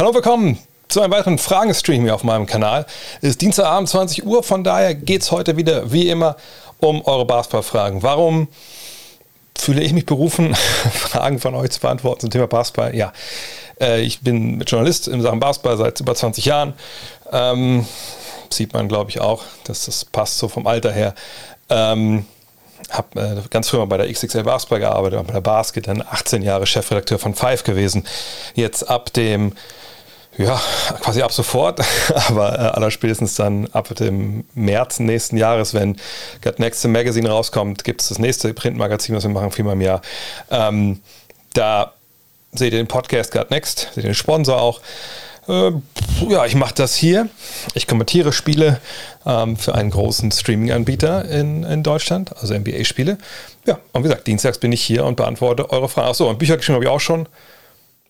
Hallo, willkommen zu einem weiteren Fragenstream hier auf meinem Kanal. Es ist Dienstagabend 20 Uhr, von daher geht es heute wieder wie immer um eure Basketballfragen. Warum fühle ich mich berufen, Fragen von euch zu beantworten zum Thema Basketball? Ja, äh, ich bin Journalist in Sachen Basketball seit über 20 Jahren. Ähm, sieht man, glaube ich, auch, dass das passt so vom Alter her. Ähm, habe äh, ganz früher mal bei der XXL Basketball gearbeitet, bei der Basket, dann 18 Jahre Chefredakteur von Five gewesen. Jetzt ab dem ja, quasi ab sofort, aber äh, allerspätestens dann ab dem März nächsten Jahres, wenn Got Next Magazine rauskommt, gibt es das nächste Printmagazin, was wir machen, viermal im Jahr. Ähm, da seht ihr den Podcast Got Next, seht ihr den Sponsor auch. Äh, ja, ich mache das hier. Ich kommentiere Spiele ähm, für einen großen Streaming-Anbieter in, in Deutschland, also NBA-Spiele. Ja, und wie gesagt, dienstags bin ich hier und beantworte eure Fragen. Achso, und Bücher geschrieben habe ich auch schon.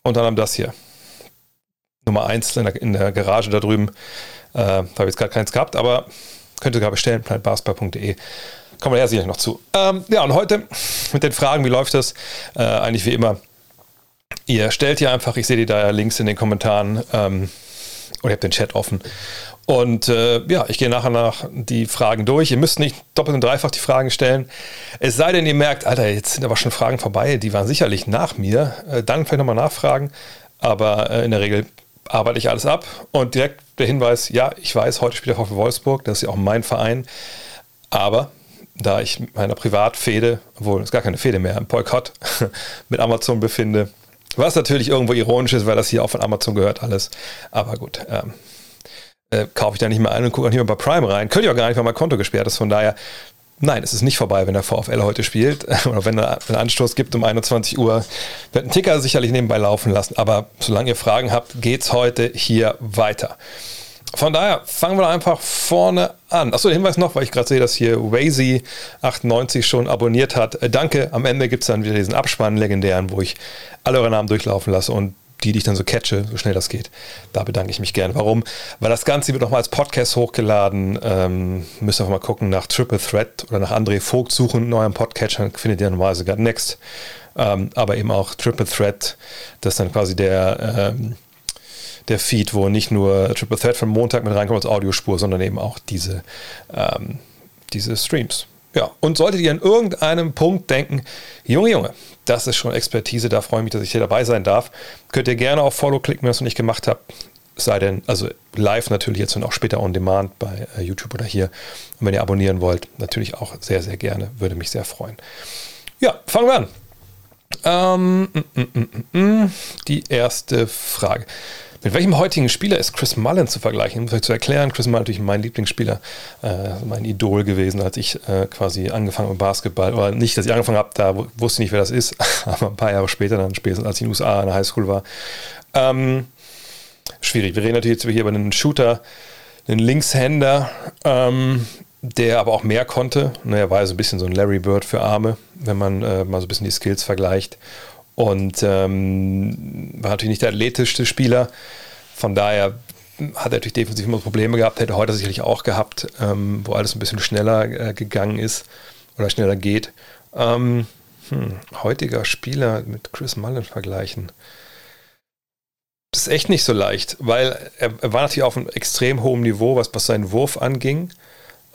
Und dann haben das hier. Nummer 1 in der, in der Garage da drüben. Äh, habe jetzt gerade keins gehabt, aber könnt ihr sogar bestellen, planetbasketball.de. Kommen wir ja sicherlich noch zu. Ähm, ja, und heute mit den Fragen, wie läuft das? Äh, eigentlich wie immer. Ihr stellt hier einfach, ich sehe die da ja links in den Kommentaren ähm, und ihr habt den Chat offen. Und äh, ja, ich gehe nachher nach die Fragen durch. Ihr müsst nicht doppelt und dreifach die Fragen stellen. Es sei denn, ihr merkt, Alter, jetzt sind aber schon Fragen vorbei, die waren sicherlich nach mir. Äh, dann vielleicht nochmal nachfragen. Aber äh, in der Regel arbeite ich alles ab und direkt der Hinweis, ja, ich weiß, heute spielt der VfB Wolfsburg, das ist ja auch mein Verein, aber da ich meiner Privatfehde, obwohl es gar keine Fehde mehr, im Boykott mit Amazon befinde, was natürlich irgendwo ironisch ist, weil das hier auch von Amazon gehört alles, aber gut, ähm, äh, kaufe ich da nicht mehr ein und gucke auch nicht mehr bei Prime rein. Könnte ich auch gar nicht, weil mein Konto gesperrt ist, von daher Nein, es ist nicht vorbei, wenn der VfL heute spielt oder wenn er einen Anstoß gibt um 21 Uhr. Wird ein Ticker sicherlich nebenbei laufen lassen, aber solange ihr Fragen habt, geht's heute hier weiter. Von daher fangen wir einfach vorne an. Achso, Hinweis noch, weil ich gerade sehe, dass hier Wazy98 schon abonniert hat. Äh, danke. Am Ende gibt es dann wieder diesen Abspann legendären, wo ich alle eure Namen durchlaufen lasse und die, ich dann so catche, so schnell das geht. Da bedanke ich mich gerne. Warum? Weil das Ganze wird nochmal als Podcast hochgeladen. Ähm, müsst ihr mal gucken nach Triple Threat oder nach André Vogt suchen in eurem Podcatcher, findet ihr normalerweise gerade Next. Ähm, aber eben auch Triple Threat, das ist dann quasi der, ähm, der Feed, wo nicht nur Triple Threat von Montag mit reinkommt als Audiospur, sondern eben auch diese, ähm, diese Streams. Ja, und solltet ihr an irgendeinem Punkt denken, Junge, Junge, das ist schon Expertise, da freue ich mich, dass ich hier dabei sein darf, könnt ihr gerne auf Follow klicken, wenn ihr es noch nicht gemacht habt. Sei denn, also live natürlich jetzt und auch später on demand bei äh, YouTube oder hier. Und wenn ihr abonnieren wollt, natürlich auch sehr, sehr gerne, würde mich sehr freuen. Ja, fangen wir an. Ähm, mm, mm, mm, die erste Frage. Mit welchem heutigen Spieler ist Chris Mullen zu vergleichen? Um es euch zu erklären, Chris Mullen ist natürlich mein Lieblingsspieler, äh, mein Idol gewesen, als ich äh, quasi angefangen habe mit Basketball. Oder nicht, dass ich angefangen habe, da wusste ich nicht, wer das ist, aber ein paar Jahre später, dann spätestens als ich in den USA in der Highschool war. Ähm, schwierig. Wir reden natürlich jetzt hier über einen Shooter, einen Linkshänder, ähm, der aber auch mehr konnte. Er war so ein bisschen so ein Larry Bird für Arme, wenn man äh, mal so ein bisschen die Skills vergleicht und ähm, war natürlich nicht der athletischste Spieler. Von daher hat er natürlich defensiv immer Probleme gehabt, hätte heute sicherlich auch gehabt, ähm, wo alles ein bisschen schneller äh, gegangen ist oder schneller geht. Ähm, hm, heutiger Spieler mit Chris Mullen vergleichen. Das ist echt nicht so leicht, weil er, er war natürlich auf einem extrem hohen Niveau, was, was seinen Wurf anging.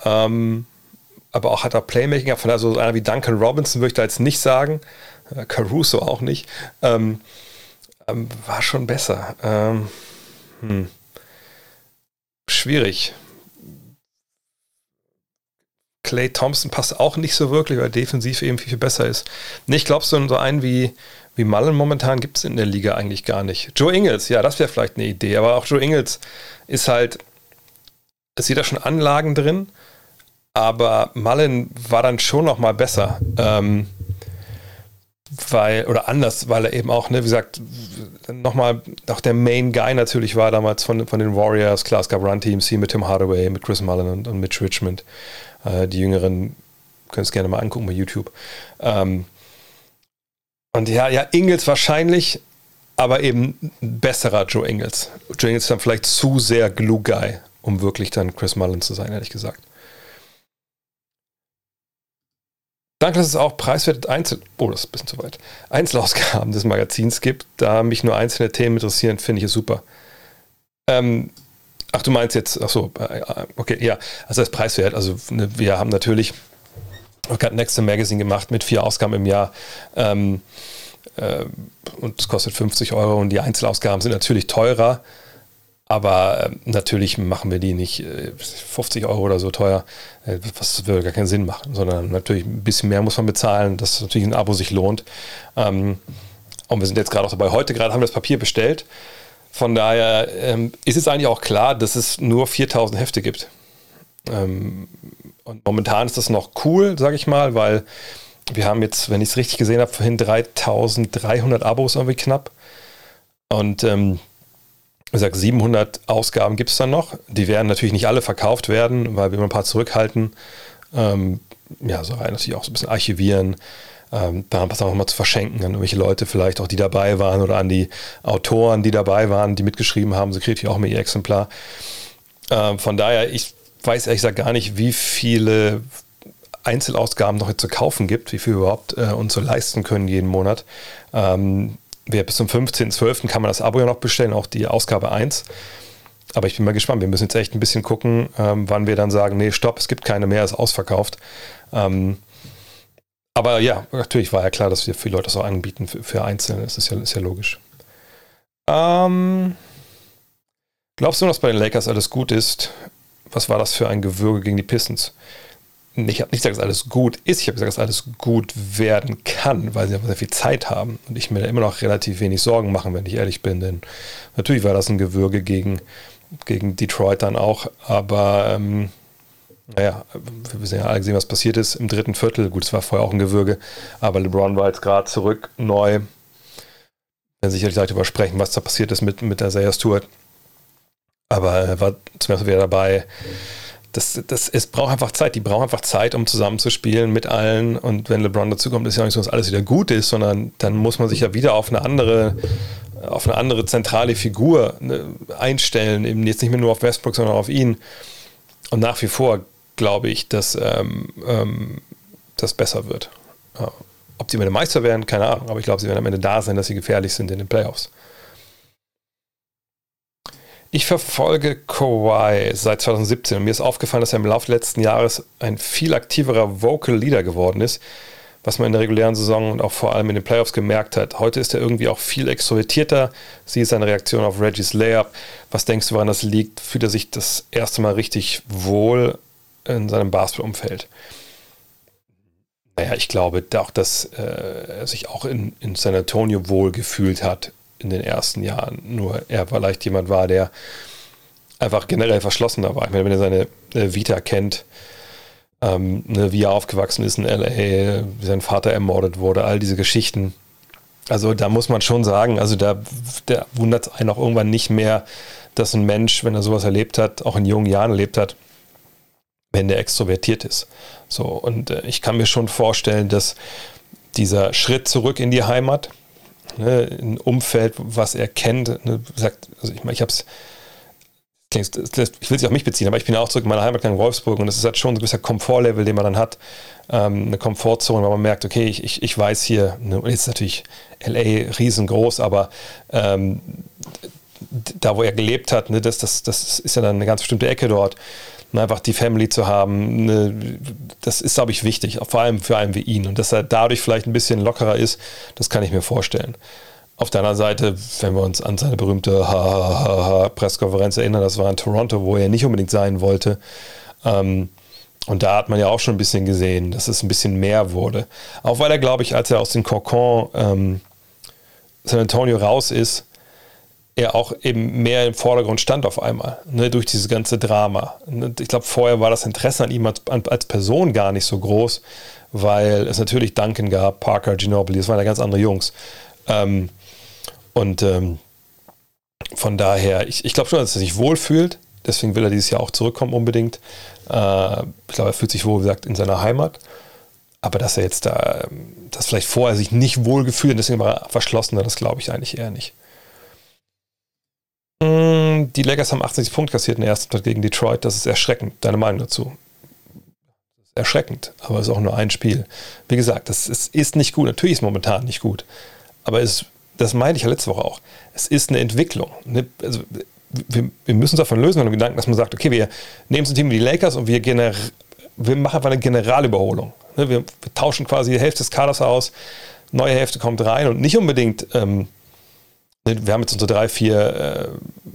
Ähm, aber auch hat er Playmaking gehabt. Von also einer wie Duncan Robinson würde ich da jetzt nicht sagen. Äh, Caruso auch nicht, ähm, ähm, war schon besser. Ähm, hm. Schwierig. Clay Thompson passt auch nicht so wirklich, weil defensiv eben viel, viel besser ist. Nicht glaubst du, so einen wie, wie Mullen momentan gibt es in der Liga eigentlich gar nicht. Joe Ingles, ja, das wäre vielleicht eine Idee, aber auch Joe Ingles ist halt, es sieht da schon Anlagen drin, aber Mullen war dann schon noch mal besser. Ähm, weil, oder anders, weil er eben auch, ne, wie gesagt, nochmal auch der Main Guy natürlich war damals von, von den Warriors. Klar, es gab Run-Teams hier mit Tim Hardaway, mit Chris Mullen und, und Mitch Richmond. Äh, die Jüngeren können es gerne mal angucken bei YouTube. Ähm, und ja, ja, Ingles wahrscheinlich, aber eben besserer Joe Ingles. Joe Ingles ist dann vielleicht zu sehr Glue Guy, um wirklich dann Chris Mullen zu sein, ehrlich gesagt. Danke, dass es auch preiswerte Einzel... Oh, das ist ein bisschen zu weit. Einzelausgaben des Magazins gibt. Da mich nur einzelne Themen interessieren, finde ich es super. Ähm, ach, du meinst jetzt... Ach so, äh, okay, ja. Also das ist preiswert. Also ne, wir haben natürlich gerade Next Magazine gemacht mit vier Ausgaben im Jahr. Ähm, äh, und es kostet 50 Euro und die Einzelausgaben sind natürlich teurer. Aber äh, natürlich machen wir die nicht äh, 50 Euro oder so teuer. Äh, was würde gar keinen Sinn machen, sondern natürlich ein bisschen mehr muss man bezahlen, dass natürlich ein Abo sich lohnt. Ähm, und wir sind jetzt gerade auch dabei. Heute gerade haben wir das Papier bestellt. Von daher ähm, ist es eigentlich auch klar, dass es nur 4000 Hefte gibt. Ähm, und momentan ist das noch cool, sage ich mal, weil wir haben jetzt, wenn ich es richtig gesehen habe, vorhin 3300 Abos irgendwie knapp. Und wie gesagt, 700 Ausgaben gibt es dann noch. Die werden natürlich nicht alle verkauft werden, weil wir immer ein paar zurückhalten. Ähm, ja, so rein natürlich auch so ein bisschen archivieren. Ähm, dann was auch mal zu verschenken an irgendwelche Leute, vielleicht auch die dabei waren oder an die Autoren, die dabei waren, die mitgeschrieben haben. So kriegt ihr auch mal ihr Exemplar. Ähm, von daher, ich weiß ehrlich gesagt gar nicht, wie viele Einzelausgaben noch zu kaufen gibt, wie viel überhaupt äh, uns so leisten können jeden Monat. Ähm, bis zum 15.12. kann man das Abo ja noch bestellen, auch die Ausgabe 1. Aber ich bin mal gespannt. Wir müssen jetzt echt ein bisschen gucken, ähm, wann wir dann sagen, nee, stopp, es gibt keine mehr, ist ausverkauft. Ähm, aber ja, natürlich war ja klar, dass wir viele Leute das auch anbieten für, für Einzelne. Das ist ja, ist ja logisch. Ähm, glaubst du, dass bei den Lakers alles gut ist? Was war das für ein Gewürge gegen die Pistons? Ich habe nicht gesagt, dass alles gut ist, ich habe gesagt, dass alles gut werden kann, weil sie einfach sehr viel Zeit haben und ich mir da immer noch relativ wenig Sorgen machen, wenn ich ehrlich bin. Denn natürlich war das ein Gewürge gegen, gegen Detroit dann auch, aber ähm, naja, wir sehen ja alle gesehen, was passiert ist im dritten Viertel. Gut, es war vorher auch ein Gewürge, aber LeBron war jetzt gerade zurück, neu. Wir sicherlich gleich darüber sprechen, was da passiert ist mit, mit der Isaiah Stewart. Aber er war zum ersten wieder dabei das, das, es braucht einfach Zeit. Die brauchen einfach Zeit, um zusammenzuspielen mit allen. Und wenn LeBron dazukommt, ist ja auch nicht so, dass alles wieder gut ist, sondern dann muss man sich ja wieder auf eine andere, auf eine andere zentrale Figur ne, einstellen. Eben jetzt nicht mehr nur auf Westbrook, sondern auf ihn. Und nach wie vor glaube ich, dass ähm, ähm, das besser wird. Ob sie am Ende Meister werden, keine Ahnung, aber ich glaube, sie werden am Ende da sein, dass sie gefährlich sind in den Playoffs. Ich verfolge Kawhi seit 2017 und mir ist aufgefallen, dass er im Laufe letzten Jahres ein viel aktiverer Vocal Leader geworden ist, was man in der regulären Saison und auch vor allem in den Playoffs gemerkt hat. Heute ist er irgendwie auch viel extrovertierter. Sie ist seine Reaktion auf Reggie's Layup. Was denkst du, woran das liegt? Fühlt er sich das erste Mal richtig wohl in seinem Basketballumfeld? Naja, ich glaube auch, dass äh, er sich auch in, in San Antonio wohl gefühlt hat in den ersten Jahren. Nur er vielleicht jemand war, der einfach generell verschlossener war. Ich meine, wenn er seine äh, Vita kennt, ähm, ne, wie er aufgewachsen ist in LA, wie sein Vater ermordet wurde, all diese Geschichten. Also da muss man schon sagen, also da, da wundert es einen auch irgendwann nicht mehr, dass ein Mensch, wenn er sowas erlebt hat, auch in jungen Jahren erlebt hat, wenn der extrovertiert ist. So, und äh, ich kann mir schon vorstellen, dass dieser Schritt zurück in die Heimat, ne, ein Umfeld, was er kennt. Ne, sagt, also ich meine, ich habe es ich will sich auf mich beziehen, aber ich bin auch zurück in meiner Heimat in Wolfsburg und das ist halt schon ein gewisser Komfortlevel, den man dann hat. Ähm, eine Komfortzone, weil man merkt, okay, ich, ich, ich weiß hier, ne, jetzt ist natürlich LA riesengroß, aber ähm, da, wo er gelebt hat, ne, das, das, das ist ja dann eine ganz bestimmte Ecke dort. Und einfach die Family zu haben, ne, das ist, glaube ich, wichtig, vor allem für einen wie ihn. Und dass er dadurch vielleicht ein bisschen lockerer ist, das kann ich mir vorstellen. Auf der anderen Seite, wenn wir uns an seine berühmte Presskonferenz erinnern, das war in Toronto, wo er nicht unbedingt sein wollte. Ähm, und da hat man ja auch schon ein bisschen gesehen, dass es ein bisschen mehr wurde. Auch weil er, glaube ich, als er aus dem Kokon ähm, San Antonio raus ist, er auch eben mehr im Vordergrund stand auf einmal, ne, durch dieses ganze Drama. Ich glaube, vorher war das Interesse an ihm als, als, Person gar nicht so groß, weil es natürlich Duncan gab, Parker, Ginobili, das waren ja ganz andere Jungs. Ähm, und ähm, von daher, ich, ich glaube schon, dass er sich wohlfühlt, deswegen will er dieses Jahr auch zurückkommen unbedingt. Äh, ich glaube, er fühlt sich wohl, wie gesagt, in seiner Heimat. Aber dass er jetzt da, dass vielleicht vorher sich nicht wohlgefühlt und deswegen war er verschlossener, das glaube ich eigentlich eher nicht. Mm, die Lakers haben 80 Punkte kassiert in der ersten Part gegen Detroit. Das ist erschreckend. Deine Meinung dazu? erschreckend, aber es ist auch nur ein Spiel. Wie gesagt, das ist, ist nicht gut. Natürlich ist es momentan nicht gut. Aber es, das meinte ich ja letzte Woche auch. Es ist eine Entwicklung. Eine, also wir, wir, müssen uns davon lösen, mit dem Gedanken, dass man sagt, okay, wir nehmen so ein Team wie die Lakers und wir, gener wir machen einfach eine Generalüberholung. Ne, wir, wir, tauschen quasi die Hälfte des Kaders aus, neue Hälfte kommt rein und nicht unbedingt ähm, wir haben jetzt unsere drei, vier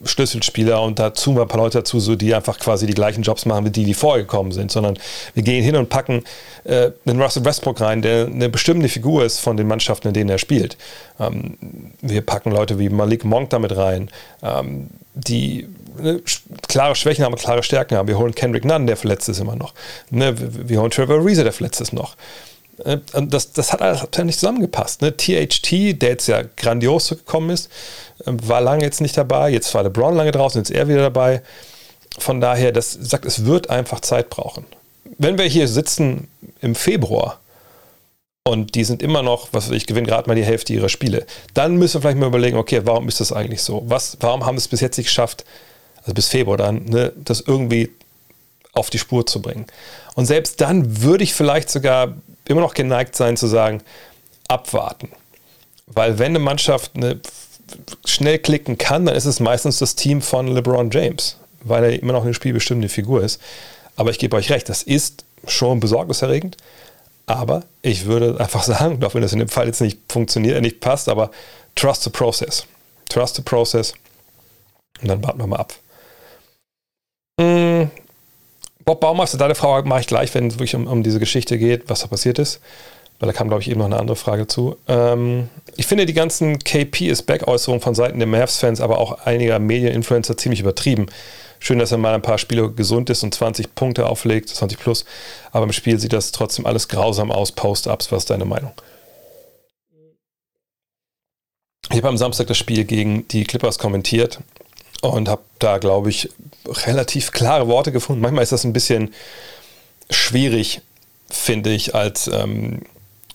äh, Schlüsselspieler und dazu mal ein paar Leute dazu, so, die einfach quasi die gleichen Jobs machen wie die, die vorher gekommen sind, sondern wir gehen hin und packen äh, einen Russell Westbrook rein, der eine bestimmte Figur ist von den Mannschaften, in denen er spielt. Ähm, wir packen Leute wie Malik Monk damit rein, ähm, die ne, klare Schwächen haben, klare Stärken haben. Wir holen Kendrick Nunn, der verletzt ist immer noch. Ne, wir, wir holen Trevor Reeser, der verletzt ist noch. Äh, das, das hat alles nicht zusammengepasst. Ne? THT, der jetzt ja grandios gekommen ist, ähm, war lange jetzt nicht dabei. Jetzt war LeBron lange draußen, jetzt er wieder dabei. Von daher, das sagt, es wird einfach Zeit brauchen. Wenn wir hier sitzen im Februar und die sind immer noch, was ich gewinne gerade mal die Hälfte ihrer Spiele, dann müssen wir vielleicht mal überlegen, okay, warum ist das eigentlich so? Was, warum haben wir es bis jetzt nicht geschafft, also bis Februar dann, ne, das irgendwie auf die Spur zu bringen? Und selbst dann würde ich vielleicht sogar immer noch geneigt sein zu sagen, abwarten. Weil wenn eine Mannschaft eine, schnell klicken kann, dann ist es meistens das Team von LeBron James, weil er immer noch eine spielbestimmende Figur ist. Aber ich gebe euch recht, das ist schon besorgniserregend. Aber ich würde einfach sagen, auch wenn das in dem Fall jetzt nicht funktioniert, nicht passt, aber trust the process. Trust the process. Und dann warten wir mal ab. Bob Baumeister, deine Frage mache ich gleich, wenn es wirklich um, um, diese Geschichte geht, was da passiert ist. Weil da kam, glaube ich, eben noch eine andere Frage zu. Ähm, ich finde die ganzen KP is Back-Äußerungen von Seiten der Mavs-Fans, aber auch einiger Medieninfluencer ziemlich übertrieben. Schön, dass er mal ein paar Spiele gesund ist und 20 Punkte auflegt, 20 plus. Aber im Spiel sieht das trotzdem alles grausam aus. Post-Ups, was ist deine Meinung? Ich habe am Samstag das Spiel gegen die Clippers kommentiert und habe da, glaube ich, relativ klare Worte gefunden. Manchmal ist das ein bisschen schwierig, finde ich, als ähm,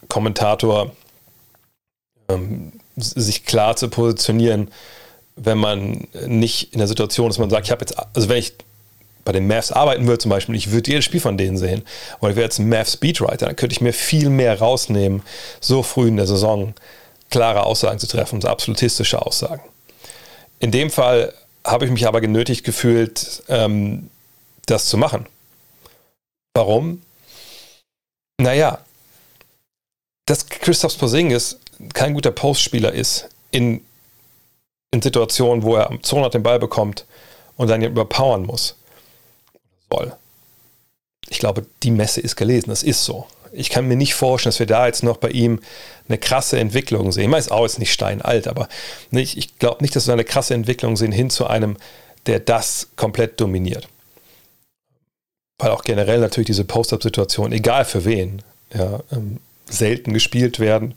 Kommentator ähm, sich klar zu positionieren, wenn man nicht in der Situation ist, man sagt, ich habe jetzt, also wenn ich bei den Mavs arbeiten würde zum Beispiel, ich würde jedes Spiel von denen sehen und ich wäre jetzt ein Mavs Speedwriter, dann könnte ich mir viel mehr rausnehmen, so früh in der Saison klare Aussagen zu treffen, so absolutistische Aussagen. In dem Fall habe ich mich aber genötigt gefühlt, ähm, das zu machen. Warum? Naja, dass Christoph Porzingis kein guter Postspieler ist in, in Situationen, wo er am Zonat den Ball bekommt und dann überpowern muss. Soll. Ich glaube, die Messe ist gelesen. Das ist so. Ich kann mir nicht vorstellen, dass wir da jetzt noch bei ihm eine krasse Entwicklung sehen. Ich meine, ist auch jetzt nicht steinalt, aber nicht, ich glaube nicht, dass wir eine krasse Entwicklung sehen hin zu einem, der das komplett dominiert. Weil auch generell natürlich diese Post-Up-Situationen, egal für wen, ja, ähm, selten gespielt werden.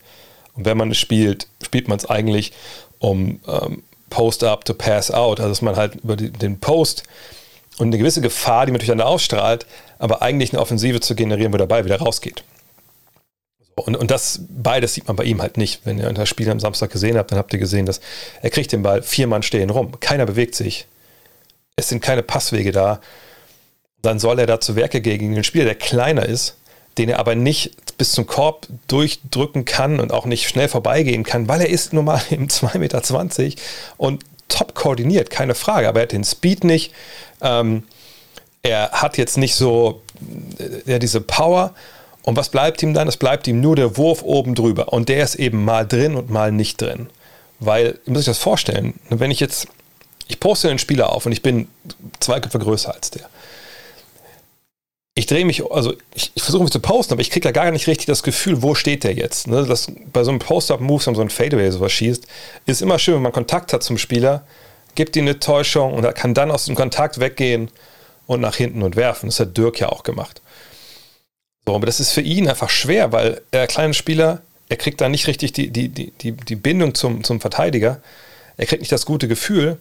Und wenn man es spielt, spielt man es eigentlich um ähm, Post-Up to Pass-Out, also dass man halt über die, den Post und eine gewisse Gefahr, die man natürlich dann ausstrahlt, aber eigentlich eine Offensive zu generieren, wo der Ball wieder rausgeht. Und, und das beides sieht man bei ihm halt nicht. Wenn ihr das Spiel am Samstag gesehen habt, dann habt ihr gesehen, dass er kriegt den Ball, vier Mann stehen rum, keiner bewegt sich. Es sind keine Passwege da. Dann soll er da zu Werke gehen gegen den Spieler, der kleiner ist, den er aber nicht bis zum Korb durchdrücken kann und auch nicht schnell vorbeigehen kann, weil er ist nun mal im 2,20 Meter und top koordiniert, keine Frage. Aber er hat den Speed nicht. Ähm, er hat jetzt nicht so äh, ja, diese Power. Und was bleibt ihm dann? Es bleibt ihm nur der Wurf oben drüber. Und der ist eben mal drin und mal nicht drin. Weil, ihr müsst euch das vorstellen, wenn ich jetzt, ich poste einen Spieler auf und ich bin zwei Köpfe größer als der. Ich drehe mich, also ich, ich versuche mich zu posten, aber ich kriege da gar nicht richtig das Gefühl, wo steht der jetzt. Ne? Das, bei so einem Post-Up-Move, wenn man so ein Fadeaway sowas schießt, ist immer schön, wenn man Kontakt hat zum Spieler, gibt ihm eine Täuschung und er kann dann aus dem Kontakt weggehen und nach hinten und werfen. Das hat Dirk ja auch gemacht. So, aber das ist für ihn einfach schwer, weil er kleine Spieler, er kriegt da nicht richtig die, die, die, die, die Bindung zum, zum Verteidiger. Er kriegt nicht das gute Gefühl.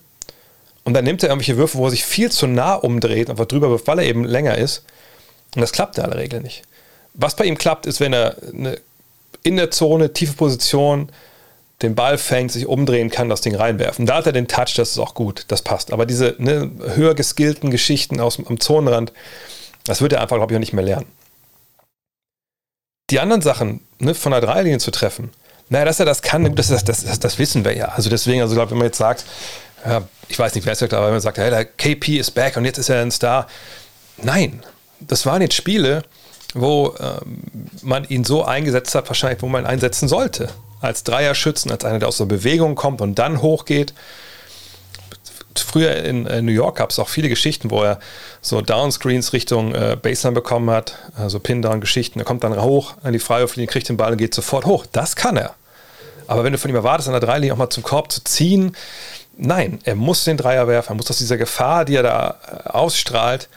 Und dann nimmt er irgendwelche Würfe, wo er sich viel zu nah umdreht, einfach drüber wirft, weil er eben länger ist. Und das klappt in aller Regel nicht. Was bei ihm klappt, ist, wenn er eine, in der Zone, tiefe Position, den Ball fängt, sich umdrehen kann, das Ding reinwerfen. Da hat er den Touch, das ist auch gut, das passt. Aber diese ne, höher geskillten Geschichten aus, am Zonenrand, das wird er einfach, glaube ich, auch nicht mehr lernen. Die anderen Sachen, ne, von der Dreierlinie zu treffen, naja, dass er das kann, das, das, das, das wissen wir ja. Also deswegen, also glaube wenn man jetzt sagt, ja, ich weiß nicht, wer es sagt, aber wenn man sagt, hey, der KP ist back und jetzt ist er ein Star. Nein, das waren jetzt Spiele, wo ähm, man ihn so eingesetzt hat, wahrscheinlich, wo man ihn einsetzen sollte. Als Dreierschützen, als einer, der aus der Bewegung kommt und dann hochgeht. Früher in äh, New York gab es auch viele Geschichten, wo er so Downscreens Richtung äh, Baseline bekommen hat, also Pin-Down-Geschichten. Er kommt dann hoch an die Freiwurflinie, kriegt den Ball und geht sofort hoch. Das kann er. Aber wenn du von ihm erwartest, an der Dreilinie auch mal zum Korb zu ziehen, nein, er muss den Dreier werfen, er muss aus dieser Gefahr, die er da äh, ausstrahlt,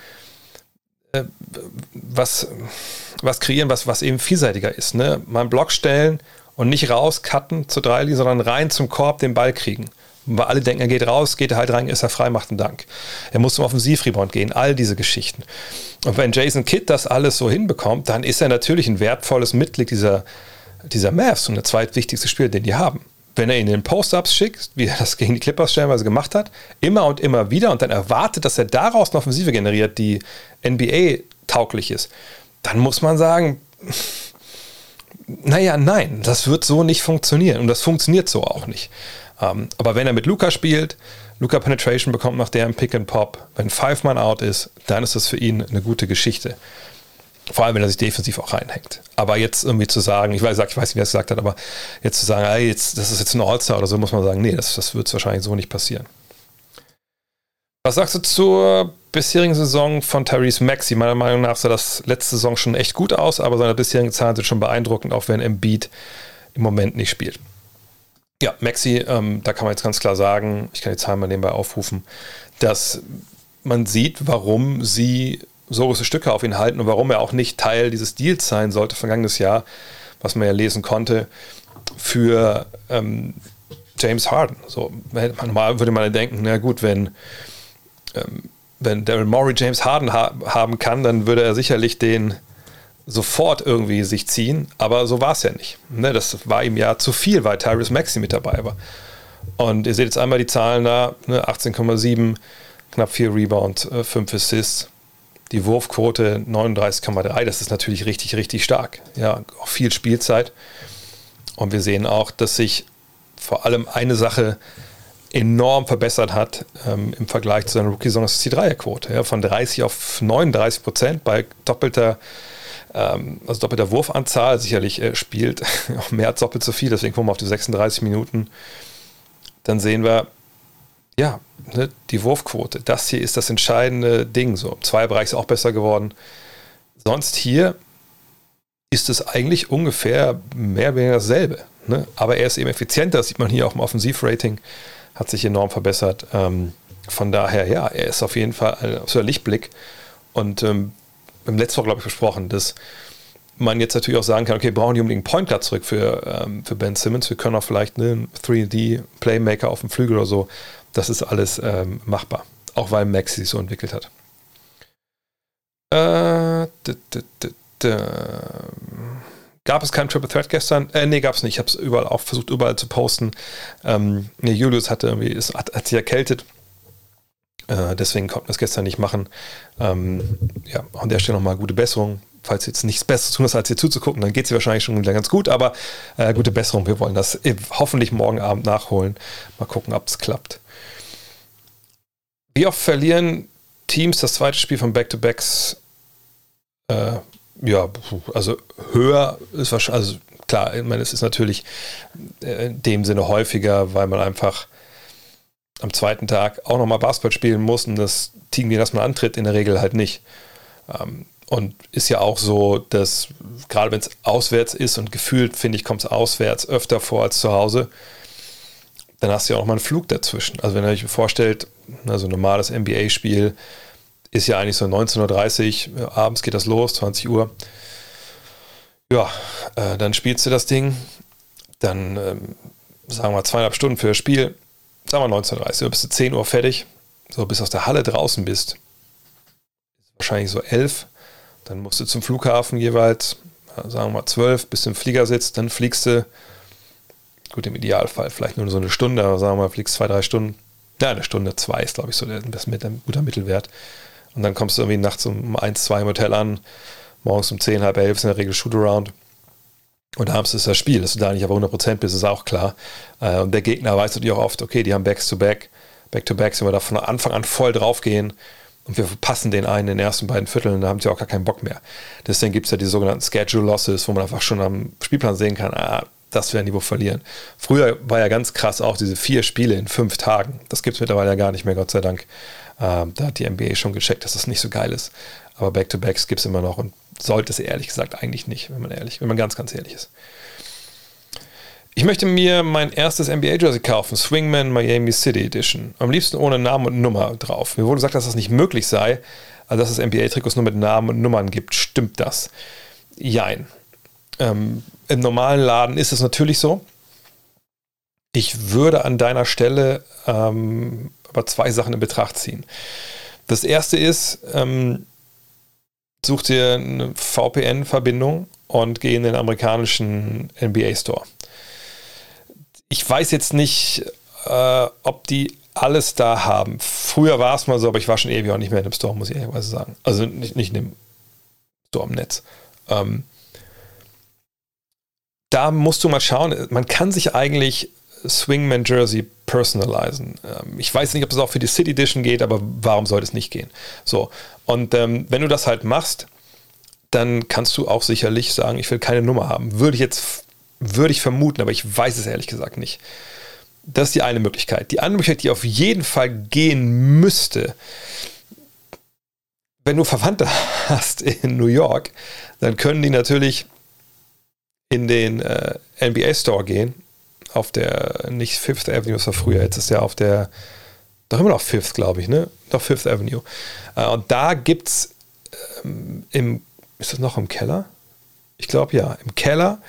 äh, was, was kreieren, was, was eben vielseitiger ist. Ne? Mal einen Block stellen und nicht raus, cutten zur Dreilinie, sondern rein zum Korb den Ball kriegen. Weil alle denken, er geht raus, geht er halt rein, ist er frei, macht einen Dank. Er muss zum Offensivrebound gehen, all diese Geschichten. Und wenn Jason Kidd das alles so hinbekommt, dann ist er natürlich ein wertvolles Mitglied dieser, dieser Mavs und der zweitwichtigste Spieler, den die haben. Wenn er ihn in den Post-Ups schickt, wie er das gegen die Clippers stellenweise gemacht hat, immer und immer wieder und dann erwartet, dass er daraus eine Offensive generiert, die NBA-tauglich ist, dann muss man sagen, naja, nein, das wird so nicht funktionieren und das funktioniert so auch nicht. Ähm, aber wenn er mit Luca spielt, Luca Penetration bekommt nach der Pick and Pop, wenn Five-Man out ist, dann ist das für ihn eine gute Geschichte. Vor allem, wenn er sich defensiv auch reinhängt. Aber jetzt irgendwie zu sagen, ich weiß, ich weiß nicht, wer es gesagt hat, aber jetzt zu sagen, ey, jetzt, das ist jetzt ein All-Star oder so, muss man sagen, nee, das, das wird wahrscheinlich so nicht passieren. Was sagst du zur bisherigen Saison von Tyrese Maxey? Meiner Meinung nach sah das letzte Saison schon echt gut aus, aber seine bisherigen Zahlen sind schon beeindruckend, auch wenn Embiid im Moment nicht spielt. Ja, Maxi, ähm, da kann man jetzt ganz klar sagen, ich kann die Zahlen mal nebenbei aufrufen, dass man sieht, warum sie so große Stücke auf ihn halten und warum er auch nicht Teil dieses Deals sein sollte vergangenes Jahr, was man ja lesen konnte, für ähm, James Harden. So, normal würde man denken, na gut, wenn, ähm, wenn Daryl Morey James Harden ha haben kann, dann würde er sicherlich den sofort irgendwie sich ziehen, aber so war es ja nicht. Ne, das war ihm ja zu viel, weil Tyrese Maxi mit dabei war. Und ihr seht jetzt einmal die Zahlen da, ne, 18,7, knapp 4 Rebounds, 5 Assists die Wurfquote 39,3, das ist natürlich richtig, richtig stark. Ja, auch viel Spielzeit. Und wir sehen auch, dass sich vor allem eine Sache enorm verbessert hat ähm, im Vergleich zu seiner Rookie-Saison, das ist die Dreierquote. Ja, von 30 auf 39 Prozent bei doppelter, ähm, also doppelter Wurfanzahl. Sicherlich äh, spielt auch mehr als doppelt so viel, deswegen kommen wir auf die 36 Minuten. Dann sehen wir, ja, ne, die Wurfquote. Das hier ist das entscheidende Ding. So, im Zweierbereich ist auch besser geworden. Sonst hier ist es eigentlich ungefähr mehr oder weniger dasselbe. Ne? Aber er ist eben effizienter, das sieht man hier auch im Offensivrating, hat sich enorm verbessert. Ähm, von daher, ja, er ist auf jeden Fall ein absoluter Lichtblick. Und ähm, im letzten Woche, glaube ich, besprochen, dass man jetzt natürlich auch sagen kann, okay, brauchen die unbedingt einen Point Guard zurück für, ähm, für Ben Simmons. Wir können auch vielleicht einen 3D-Playmaker auf dem Flügel oder so das ist alles ähm, machbar. Auch weil Max sich so entwickelt hat. Äh, Gab es keinen Triple Threat gestern? Äh, nee, gab es nicht. Ich habe es überall auch versucht, überall zu posten. Ähm, nee, Julius hatte irgendwie, ist, hat, hat sich erkältet. Äh, deswegen konnten wir es gestern nicht machen. Ähm, ja, an der Stelle nochmal gute Besserung. Falls jetzt nichts Besseres tun ist, als hier zuzugucken, dann geht es wahrscheinlich schon wieder ganz gut. Aber äh, gute Besserung. Wir wollen das hoffentlich morgen Abend nachholen. Mal gucken, ob es klappt. Wie oft verlieren Teams das zweite Spiel von Back-to-Backs? Äh, ja, also höher ist wahrscheinlich, also klar, ich meine, es ist natürlich äh, in dem Sinne häufiger, weil man einfach am zweiten Tag auch nochmal Basketball spielen muss und das Team, gegen das man antritt, in der Regel halt nicht. Ähm, und ist ja auch so, dass gerade wenn es auswärts ist und gefühlt, finde ich, kommt es auswärts öfter vor als zu Hause, dann hast du ja auch mal einen Flug dazwischen. Also wenn ihr euch vorstellt, also ein normales NBA-Spiel ist ja eigentlich so 19.30 Uhr, abends geht das los, 20 Uhr. Ja, äh, dann spielst du das Ding, dann ähm, sagen wir zweieinhalb Stunden für das Spiel, sagen wir 19.30 Uhr, bist du 10 Uhr fertig, so bis aus der Halle draußen bist, wahrscheinlich so 11, dann musst du zum Flughafen jeweils, sagen wir mal 12, bis du im Flieger sitzt, dann fliegst du Gut, im Idealfall vielleicht nur so eine Stunde, aber sagen wir mal, fliegst zwei, drei Stunden. Ja, eine Stunde, zwei ist, glaube ich, so der, das mit ein guter Mittelwert. Und dann kommst du irgendwie nachts um eins, zwei im Hotel an, morgens um zehn, halb elf ist in der Regel Shootaround. Und abends ist das Spiel, dass du da nicht auf 100% bist, ist auch klar. Äh, und der Gegner weiß natürlich auch oft, okay, die haben Backs-to-Back, Back-to-Back, sind wir da von Anfang an voll draufgehen und wir verpassen den einen in den ersten beiden Vierteln, da haben sie auch gar keinen Bock mehr. Deswegen gibt es ja die sogenannten Schedule Losses, wo man einfach schon am Spielplan sehen kann, ah, das werden die wohl verlieren. Früher war ja ganz krass auch diese vier Spiele in fünf Tagen. Das gibt es mittlerweile ja gar nicht mehr, Gott sei Dank. Ähm, da hat die NBA schon gecheckt, dass das nicht so geil ist. Aber Back-to-Backs gibt es immer noch und sollte es ehrlich gesagt eigentlich nicht, wenn man ehrlich, wenn man ganz, ganz ehrlich ist. Ich möchte mir mein erstes NBA-Jersey kaufen, Swingman Miami City Edition. Am liebsten ohne Namen und Nummer drauf. Mir wurde gesagt, dass das nicht möglich sei, also dass es NBA-Trikots nur mit Namen und Nummern gibt. Stimmt das? Jein. Ähm, Im normalen Laden ist es natürlich so. Ich würde an deiner Stelle ähm, aber zwei Sachen in Betracht ziehen. Das erste ist, ähm, such dir eine VPN-Verbindung und geh in den amerikanischen NBA Store. Ich weiß jetzt nicht, äh, ob die alles da haben. Früher war es mal so, aber ich war schon ewig auch nicht mehr in dem Store, muss ich ehrlicherweise sagen. Also nicht, nicht in dem Store im Netz. Ähm, da musst du mal schauen. Man kann sich eigentlich Swingman Jersey personalisen. Ähm, ich weiß nicht, ob es auch für die City Edition geht, aber warum sollte es nicht gehen? So. Und ähm, wenn du das halt machst, dann kannst du auch sicherlich sagen, ich will keine Nummer haben. Würde ich jetzt, würde ich vermuten, aber ich weiß es ehrlich gesagt nicht. Das ist die eine Möglichkeit. Die andere Möglichkeit, die auf jeden Fall gehen müsste, wenn du Verwandte hast in New York, dann können die natürlich in den äh, NBA Store gehen auf der, nicht Fifth Avenue, das war früher, jetzt ist ja auf der, doch immer noch Fifth, glaube ich, ne? Doch Fifth Avenue. Äh, und da gibt es ähm, im, ist das noch im Keller? Ich glaube ja, im Keller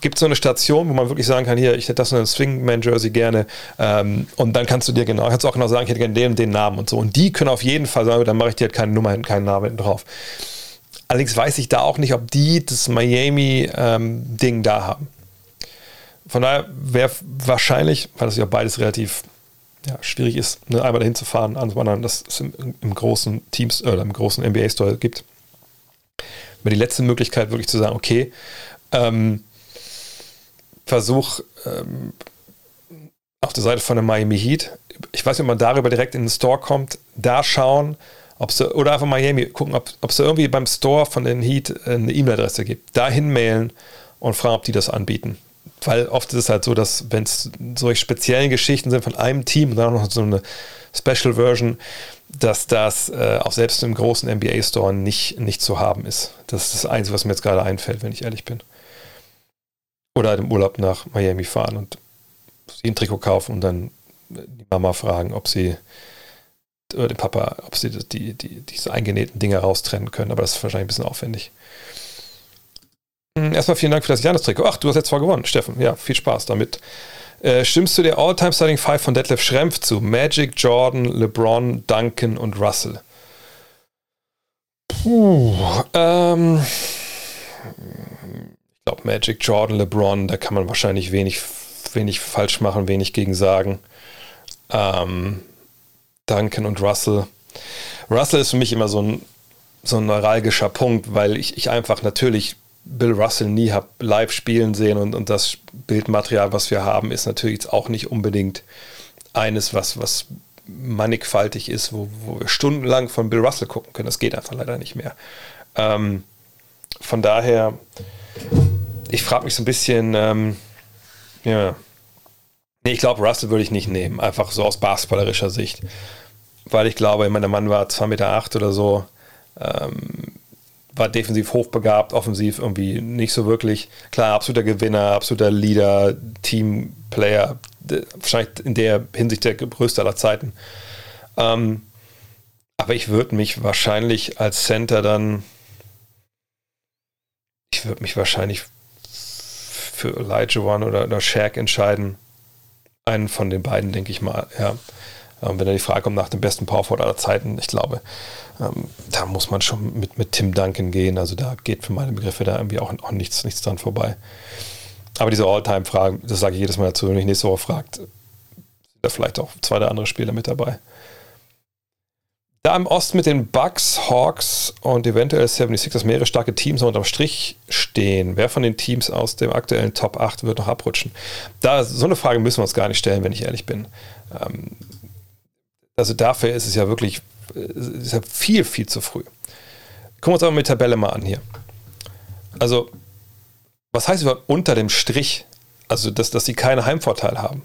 gibt es so eine Station, wo man wirklich sagen kann, hier, ich hätte das in einem Swingman-Jersey gerne. Ähm, und dann kannst du dir genau, kannst du auch genau sagen, ich hätte gerne den und den Namen und so. Und die können auf jeden Fall sagen, dann mache ich dir halt keine Nummer, keinen Namen hinten drauf. Allerdings weiß ich da auch nicht, ob die das Miami-Ding ähm, da haben. Von daher wäre wahrscheinlich, weil das ja beides relativ ja, schwierig ist, ne, einmal dahin zu fahren, anderen, dass es im, im großen Teams oder im großen NBA-Store gibt, wäre die letzte Möglichkeit wirklich zu sagen, okay, ähm, Versuch ähm, auf der Seite von der Miami Heat, ich weiß nicht, ob man darüber direkt in den Store kommt, da schauen, ob sie, oder einfach Miami gucken, ob es irgendwie beim Store von den Heat eine E-Mail-Adresse gibt, dahin mailen und fragen, ob die das anbieten weil oft ist es halt so, dass wenn es solche speziellen Geschichten sind von einem Team und dann noch so eine Special Version, dass das äh, auch selbst im großen NBA Store nicht, nicht zu haben ist. Das ist das Einzige, was mir jetzt gerade einfällt, wenn ich ehrlich bin. Oder halt im Urlaub nach Miami fahren und sie ein Trikot kaufen und dann die Mama fragen, ob sie oder den Papa, ob sie die, die, diese eingenähten Dinge raustrennen können. Aber das ist wahrscheinlich ein bisschen aufwendig. Hm, erstmal vielen Dank für das Janis-Trikot. Ach, du hast jetzt zwar gewonnen, Steffen. Ja, viel Spaß damit. Äh, stimmst du der All-Time Starting Five von Detlef Schrempf zu? Magic, Jordan, LeBron, Duncan und Russell. Puh, ähm, glaube Magic, Jordan, LeBron, da kann man wahrscheinlich wenig, wenig falsch machen, wenig gegen sagen. Ähm, Duncan und Russell. Russell ist für mich immer so ein, so ein neuralgischer Punkt, weil ich, ich einfach natürlich Bill Russell nie habe live spielen sehen und, und das Bildmaterial, was wir haben, ist natürlich auch nicht unbedingt eines, was, was mannigfaltig ist, wo, wo wir stundenlang von Bill Russell gucken können. Das geht einfach leider nicht mehr. Ähm, von daher, ich frage mich so ein bisschen, ähm, ja, nee, ich glaube, Russell würde ich nicht nehmen, einfach so aus basketballerischer Sicht, weil ich glaube, ich meine, der Mann war 2,8 Meter acht oder so, ähm, war defensiv hochbegabt, offensiv irgendwie nicht so wirklich. Klar, absoluter Gewinner, absoluter Leader, Teamplayer, wahrscheinlich in der Hinsicht der größte aller Zeiten. Ähm, aber ich würde mich wahrscheinlich als Center dann, ich würde mich wahrscheinlich für Elijah One oder, oder Shaq entscheiden. Einen von den beiden, denke ich mal, ja. Ähm, wenn da die Frage kommt nach dem besten Powerforward aller Zeiten, ich glaube, ähm, da muss man schon mit, mit Tim Duncan gehen. Also da geht für meine Begriffe da irgendwie auch, auch nichts, nichts dran vorbei. Aber diese All-Time-Fragen, das sage ich jedes Mal dazu, wenn mich nächste Woche fragt, sind da vielleicht auch zwei oder andere Spieler mit dabei. Da im Osten mit den Bucks, Hawks und eventuell 76ers mehrere starke Teams unterm Strich stehen. Wer von den Teams aus dem aktuellen Top 8 wird noch abrutschen? Da, so eine Frage müssen wir uns gar nicht stellen, wenn ich ehrlich bin. Ähm, also dafür ist es ja wirklich ist ja viel, viel zu früh. Gucken wir uns aber die Tabelle mal an hier. Also, was heißt überhaupt unter dem Strich? Also, dass, dass sie keinen Heimvorteil haben.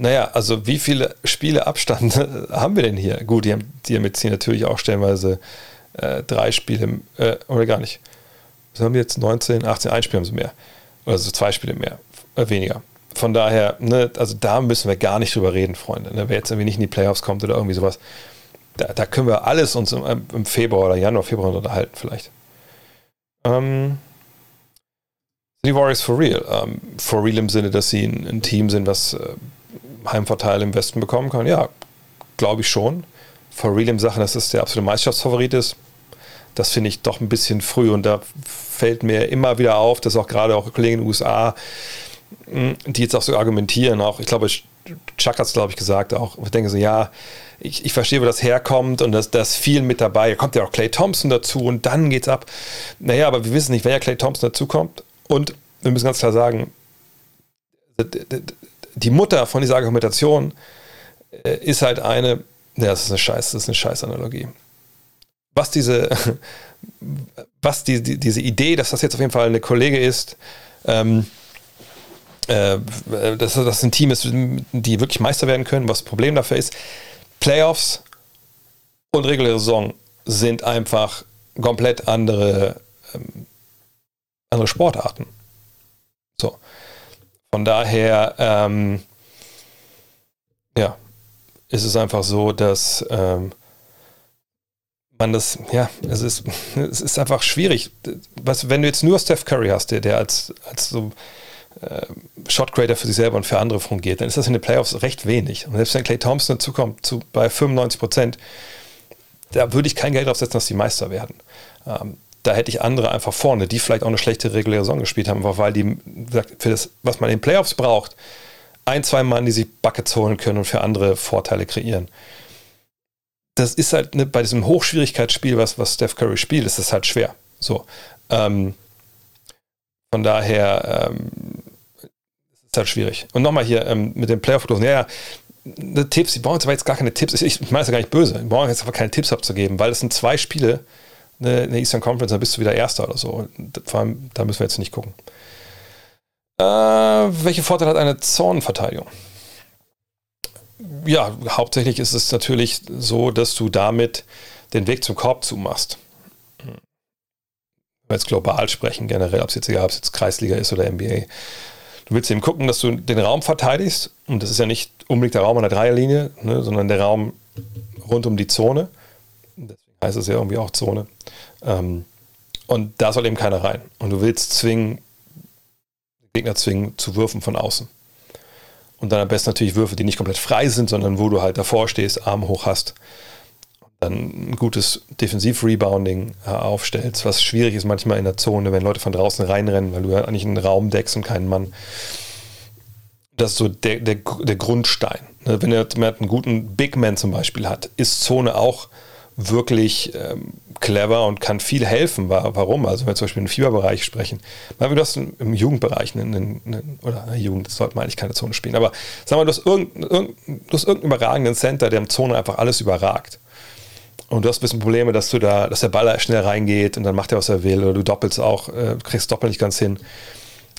Naja, also wie viele Spiele Abstand haben wir denn hier? Gut, die haben, die haben jetzt hier natürlich auch stellenweise äh, drei Spiele, äh, oder gar nicht. Was haben wir jetzt? 19, 18, ein Spiel haben sie mehr. Also zwei Spiele mehr, äh, weniger. Von daher, ne, also da müssen wir gar nicht drüber reden, Freunde. Ne? Wer jetzt irgendwie nicht in die Playoffs kommt oder irgendwie sowas, da, da können wir alles uns im, im, Februar oder Januar, Februar unterhalten, vielleicht. Ähm, die Warriors for real. Ähm, for real im Sinne, dass sie ein, ein Team sind, was äh, Heimvorteil im Westen bekommen kann? Ja, glaube ich schon. For real im Sachen, dass es der absolute Meisterschaftsfavorit ist, das finde ich doch ein bisschen früh und da fällt mir immer wieder auf, dass auch gerade auch Kollegen in den USA, hm, die jetzt auch so argumentieren, auch ich glaube, Chuck hat es glaube ich gesagt, auch ich denke so, ja, ich, ich verstehe, wo das herkommt und das, das viel mit dabei. Da kommt ja auch Clay Thompson dazu und dann geht's ab. Naja, aber wir wissen nicht, wer ja Clay Thompson dazu kommt und wir müssen ganz klar sagen, die Mutter von dieser Argumentation äh, ist halt eine, ja, das ist eine Scheiß, das ist eine Scheißanalogie. Was diese, was die, die, diese Idee, dass das jetzt auf jeden Fall eine Kollege ist, ähm, äh, dass das ein Team ist, die wirklich Meister werden können, was das Problem dafür ist, Playoffs und reguläre Saison sind einfach komplett andere, ähm, andere Sportarten. Von daher, ähm, ja, ist es einfach so, dass ähm, man das, ja, es ist, es ist einfach schwierig. Was, wenn du jetzt nur Steph Curry hast, der, der als, als so äh, Shot Creator für sich selber und für andere fungiert, dann ist das in den Playoffs recht wenig. Und selbst wenn Clay Thompson dazukommt zu, bei 95 Prozent, da würde ich kein Geld draufsetzen, dass die Meister werden. Ähm, da hätte ich andere einfach vorne, die vielleicht auch eine schlechte reguläre Saison gespielt haben, weil die für das, was man in den Playoffs braucht, ein, zwei Mann, die sich Buckets holen können und für andere Vorteile kreieren. Das ist halt ne, bei diesem Hochschwierigkeitsspiel, was, was Steph Curry spielt, ist das halt schwer. So. Ähm, von daher ähm, ist halt schwierig. Und nochmal hier ähm, mit den Playoff-Prognosen. Ja, ja, ne, Tipps, die brauchen jetzt aber jetzt gar keine Tipps. Ich, ich meine es ja gar nicht böse. Die brauchen jetzt einfach keine Tipps abzugeben, weil es sind zwei Spiele, eine, Eastern Conference, dann bist du wieder Erster oder so. Vor allem, da müssen wir jetzt nicht gucken. Äh, welche Vorteile hat eine Zonenverteidigung? Ja, hauptsächlich ist es natürlich so, dass du damit den Weg zum Korb zumachst. Wenn wir jetzt global sprechen, generell, ob es jetzt ob es jetzt Kreisliga ist oder NBA. Du willst eben gucken, dass du den Raum verteidigst. Und das ist ja nicht unbedingt der Raum an der Dreierlinie, ne, sondern der Raum rund um die Zone heißt es ja irgendwie auch Zone. Ähm, und da soll eben keiner rein. Und du willst zwingen, Gegner zwingen zu Würfen von außen. Und dann am besten natürlich Würfe, die nicht komplett frei sind, sondern wo du halt davor stehst, Arm hoch hast. Dann ein gutes Defensiv-Rebounding äh, aufstellst, was schwierig ist manchmal in der Zone, wenn Leute von draußen reinrennen, weil du ja eigentlich einen Raum deckst und keinen Mann. Das ist so der, der, der Grundstein. Ne, wenn er einen guten Big Man zum Beispiel hat, ist Zone auch wirklich ähm, clever und kann viel helfen. Warum? Also wenn wir zum Beispiel im Fieberbereich sprechen. Mal, du hast im Jugendbereich einen, einen, oder Jugend, das sollte man eigentlich keine Zone spielen, aber sag mal, du hast, irgendeinen, du hast irgendeinen überragenden Center, der im Zone einfach alles überragt. Und du hast ein bisschen Probleme, dass du da, dass der Baller schnell reingeht und dann macht er, was er will, oder du doppelst auch, äh, kriegst doppelt nicht ganz hin.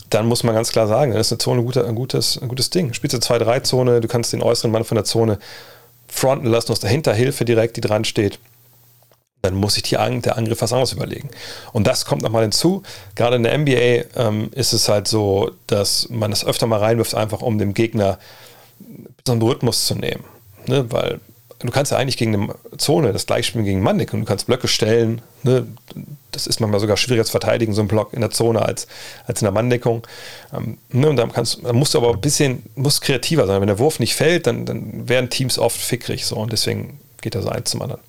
Dann muss man ganz klar sagen, dann ist eine Zone ein, guter, ein, gutes, ein gutes Ding. Spielst du 2-3-Zone, du kannst den äußeren Mann von der Zone fronten lassen, hast dahinter Hilfe direkt, die dran steht dann muss sich die, der Angriff was anderes überlegen. Und das kommt nochmal hinzu. Gerade in der NBA ähm, ist es halt so, dass man es öfter mal reinwirft, einfach um dem Gegner so einen Rhythmus zu nehmen. Ne? Weil du kannst ja eigentlich gegen eine Zone das gleiche spielen gegen Mannik und du kannst Blöcke stellen. Ne? Das ist manchmal sogar schwieriger zu verteidigen, so ein Block in der Zone als, als in der Manndeckung. Ähm, ne? Und dann, kannst, dann musst du aber ein bisschen musst kreativer sein. Wenn der Wurf nicht fällt, dann, dann werden Teams oft fickrig. So. Und deswegen geht das eins zum anderen.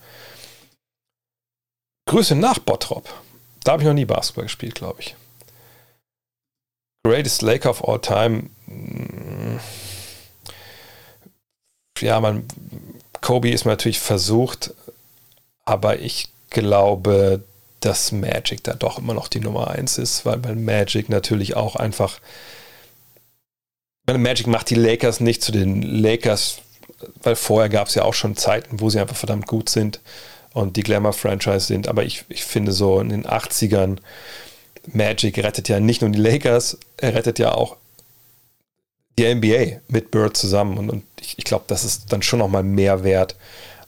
Grüße nach Bottrop. Da habe ich noch nie Basketball gespielt, glaube ich. Greatest Laker of all time. Mm. Ja, man, Kobe ist mir natürlich versucht, Aber ich glaube, dass Magic da doch immer noch die Nummer eins ist, weil, weil Magic natürlich auch einfach. Magic macht die Lakers nicht zu den Lakers, weil vorher gab es ja auch schon Zeiten, wo sie einfach verdammt gut sind und die Glamour-Franchise sind. Aber ich, ich finde so in den 80ern, Magic rettet ja nicht nur die Lakers, er rettet ja auch die NBA mit Bird zusammen. Und, und ich, ich glaube, das ist dann schon nochmal mehr wert.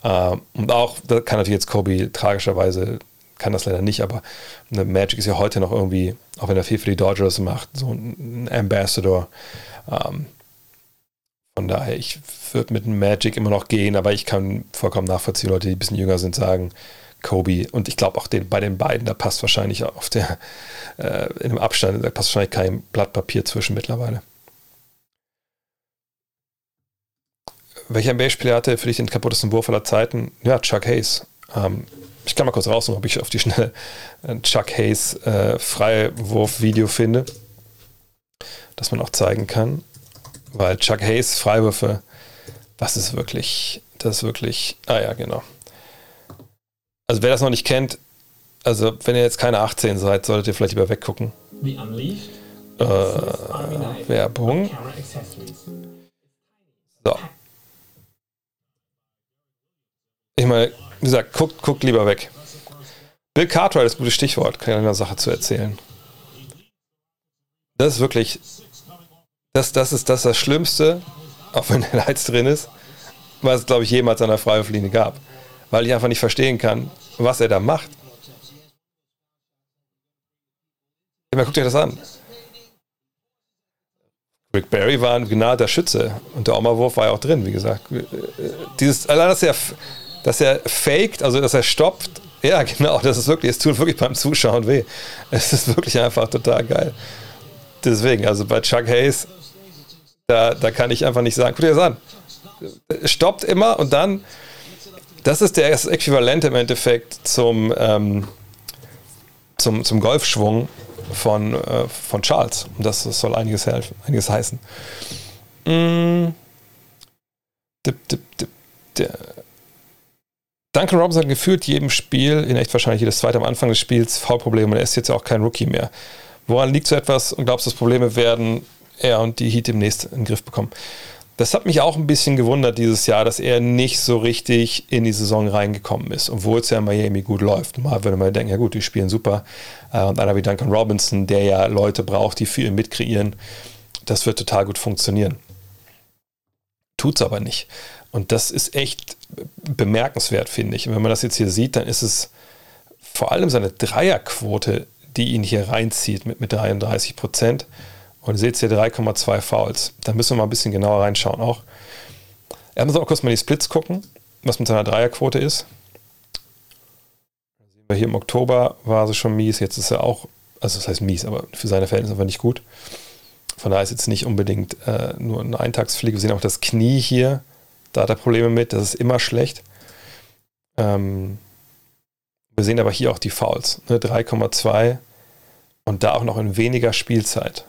Äh, und auch, da kann natürlich jetzt Kobe tragischerweise, kann das leider nicht, aber Magic ist ja heute noch irgendwie, auch wenn er viel für die Dodgers macht, so ein Ambassador. Ähm, von daher, ich würde mit Magic immer noch gehen, aber ich kann vollkommen nachvollziehen, Leute, die ein bisschen jünger sind, sagen, Kobe. Und ich glaube auch den, bei den beiden, da passt wahrscheinlich auf der, äh, in dem Abstand, da passt wahrscheinlich kein Blatt Papier zwischen mittlerweile. Welcher NBA-Spieler hatte für dich den kaputtesten Wurf aller Zeiten? Ja, Chuck Hayes. Ähm, ich kann mal kurz raussuchen, ob ich auf die schnelle Chuck Hayes äh, Freiwurf-Video finde, das man auch zeigen kann. Weil Chuck Hayes Freiwürfe, was ist wirklich, das ist wirklich, ah ja, genau. Also wer das noch nicht kennt, also wenn ihr jetzt keine 18 seid, solltet ihr vielleicht lieber weggucken. Äh, Werbung. So. Ich meine, wie gesagt, guckt, guckt lieber weg. Bill Cartwright ist ein gutes Stichwort, kann ich eine Sache zu erzählen. Das ist wirklich, das, das, ist, das, das Schlimmste, auch wenn der Lights drin ist, was es, glaube ich, jemals an der Freiwurflinie gab. Weil ich einfach nicht verstehen kann, was er da macht. Ja, guckt euch das an. Rick Barry war ein begnadeter Schütze und der Oma-Wurf war ja auch drin, wie gesagt. Dieses, allein, dass er, dass er faked, also dass er stoppt, ja, genau, das ist wirklich, es tut wirklich beim Zuschauen weh. Es ist wirklich einfach total geil. Deswegen, also bei Chuck Hayes, da, da kann ich einfach nicht sagen, guck dir das an. Stoppt immer und dann, das ist der, das Äquivalent im Endeffekt zum, ähm, zum, zum Golfschwung von, äh, von Charles. Und das, soll einiges helfen, einiges heißen. Mm. Dip, dip, dip, Duncan Robinson hat gefühlt jedem Spiel, in echt wahrscheinlich jedes zweite am Anfang des Spiels, Foulprobleme und er ist jetzt auch kein Rookie mehr. Woran liegt so etwas und glaubst du, dass Probleme werden er und die Heat demnächst in den Griff bekommen? Das hat mich auch ein bisschen gewundert dieses Jahr, dass er nicht so richtig in die Saison reingekommen ist, obwohl es ja in Miami gut läuft. Mal würde man denken, ja gut, die spielen super. Äh, und einer wie Duncan Robinson, der ja Leute braucht, die ihn mitkreieren, das wird total gut funktionieren. Tut es aber nicht. Und das ist echt bemerkenswert, finde ich. Und wenn man das jetzt hier sieht, dann ist es vor allem seine Dreierquote, die ihn hier reinzieht mit, mit 33 Prozent. Und ihr seht hier 3,2 Fouls. Da müssen wir mal ein bisschen genauer reinschauen auch. Er muss auch kurz mal die Splits gucken, was mit seiner Dreierquote ist. Hier im Oktober war sie schon mies, jetzt ist er auch, also das heißt mies, aber für seine Verhältnisse einfach nicht gut. Von daher ist jetzt nicht unbedingt äh, nur eine Eintagsfliege. Wir sehen auch das Knie hier, da hat er Probleme mit, das ist immer schlecht. Ähm, wir sehen aber hier auch die Fouls, ne, 3,2 und da auch noch in weniger Spielzeit.